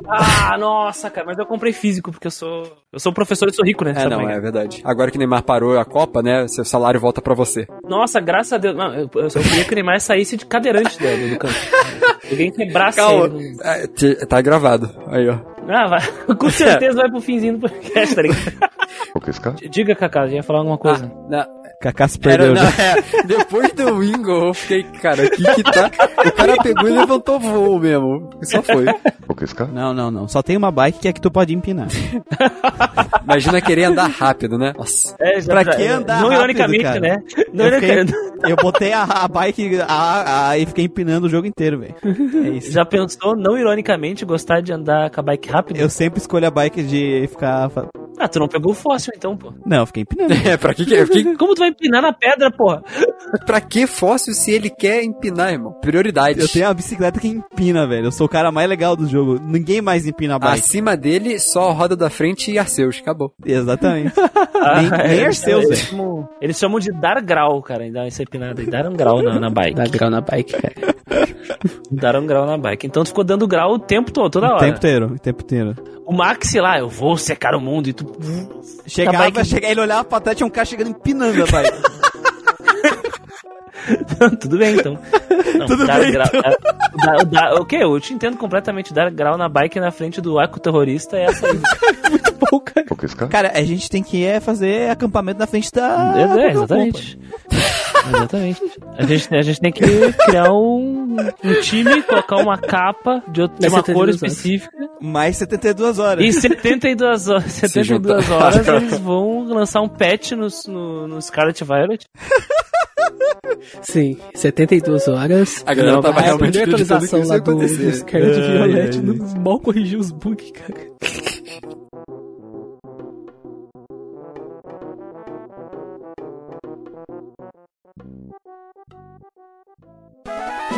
S3: Ah, nossa, cara, mas eu comprei físico, porque eu sou. Eu sou professor e sou rico, né?
S5: É, não, é verdade. Agora que o Neymar parou a Copa, né, seu salário volta pra você.
S3: Nossa, graças a Deus. Não, eu, eu só queria que o Neymar saísse de cadeirante do, do campo. Alguém quebrasse
S5: Calma,
S3: ele.
S5: é, tá gravado. Aí, ó.
S3: Ah, vai. Com certeza vai pro finzinho do podcast, tá ligado? Diga, Kaká, ia falar alguma coisa.
S5: Na-
S1: Kaká se
S5: era,
S1: perdeu.
S5: não,
S1: já.
S5: é, depois do Wingo, eu fiquei, cara, aqui que tá. O cara pegou e levantou voo mesmo. E só foi.
S1: Não, não, não. Só tem uma bike que é que tu pode empinar.
S5: Imagina querer andar rápido, né? Nossa.
S3: É, já-
S1: Pra
S3: já-
S1: que andar
S3: Não
S1: rápido,
S3: ironicamente,
S1: cara?
S3: né? Não
S1: Eu, fiquei- eu botei a, a bike a, a, e fiquei empinando o jogo inteiro, velho. É isso.
S3: Já pensou, não ironicamente, gostar de andar com a bike rápido?
S1: Eu sempre escolho a bike de ficar.
S3: Ah, tu não pegou o fóssil então, pô.
S1: Não, eu fiquei empinando.
S5: É, pra que, que, que-
S3: Como tu vai empinar na pedra, porra?
S5: pra que fóssil se ele quer empinar, irmão? Prioridade.
S1: Eu tenho uma bicicleta que empina, velho. Eu sou o cara mais legal do jogo. Ninguém mais empina a bike.
S5: Acima dele, só a roda da frente e Arceus. Acabou.
S1: Exatamente. nem nem
S3: eles,
S1: Arceus,
S3: eles
S1: velho.
S3: chamam, eles chamam de dar grau, cara, em dar essa empinada. E dar um grau na, na bike.
S6: Dá grau na bike, cara.
S3: Dar um grau na bike. Então tu ficou dando grau o tempo todo, toda
S1: O
S3: hora.
S1: tempo inteiro, o tempo inteiro.
S3: O Max lá, eu vou secar o mundo e tu.
S1: Chegava,
S3: bike-
S1: chega, ele olhava pra trás, tinha um cara chegando empinando a bike.
S3: Tudo bem, então. Não,
S1: Tudo
S3: dar
S1: bem,
S3: grau,
S1: então.
S3: dar- dar- dar- ok, eu te entendo completamente. Dar grau na bike na frente do arco terrorista é essa aí.
S6: Pô, cara.
S1: Cara, a gente tem que é, fazer acampamento na frente da.
S3: É, é, exatamente. Exatamente. A gente, a gente tem que criar um, um time, colocar uma capa de, outra- de uma cor
S6: duas horas.
S3: específica.
S1: Mais 72 horas.
S3: E 72 horas, 72
S5: juntar.
S3: horas eles vão lançar um patch no, no, no Scarlet Violet.
S6: Sim, 72 horas.
S5: A galera
S6: Não,
S5: tava
S6: a
S5: realmente que
S6: atualização
S5: isso
S6: lá do, do Scarlet
S1: Ai,
S6: Violet
S1: ai,
S6: não- mal corrigiu os bugs, cara. Bye.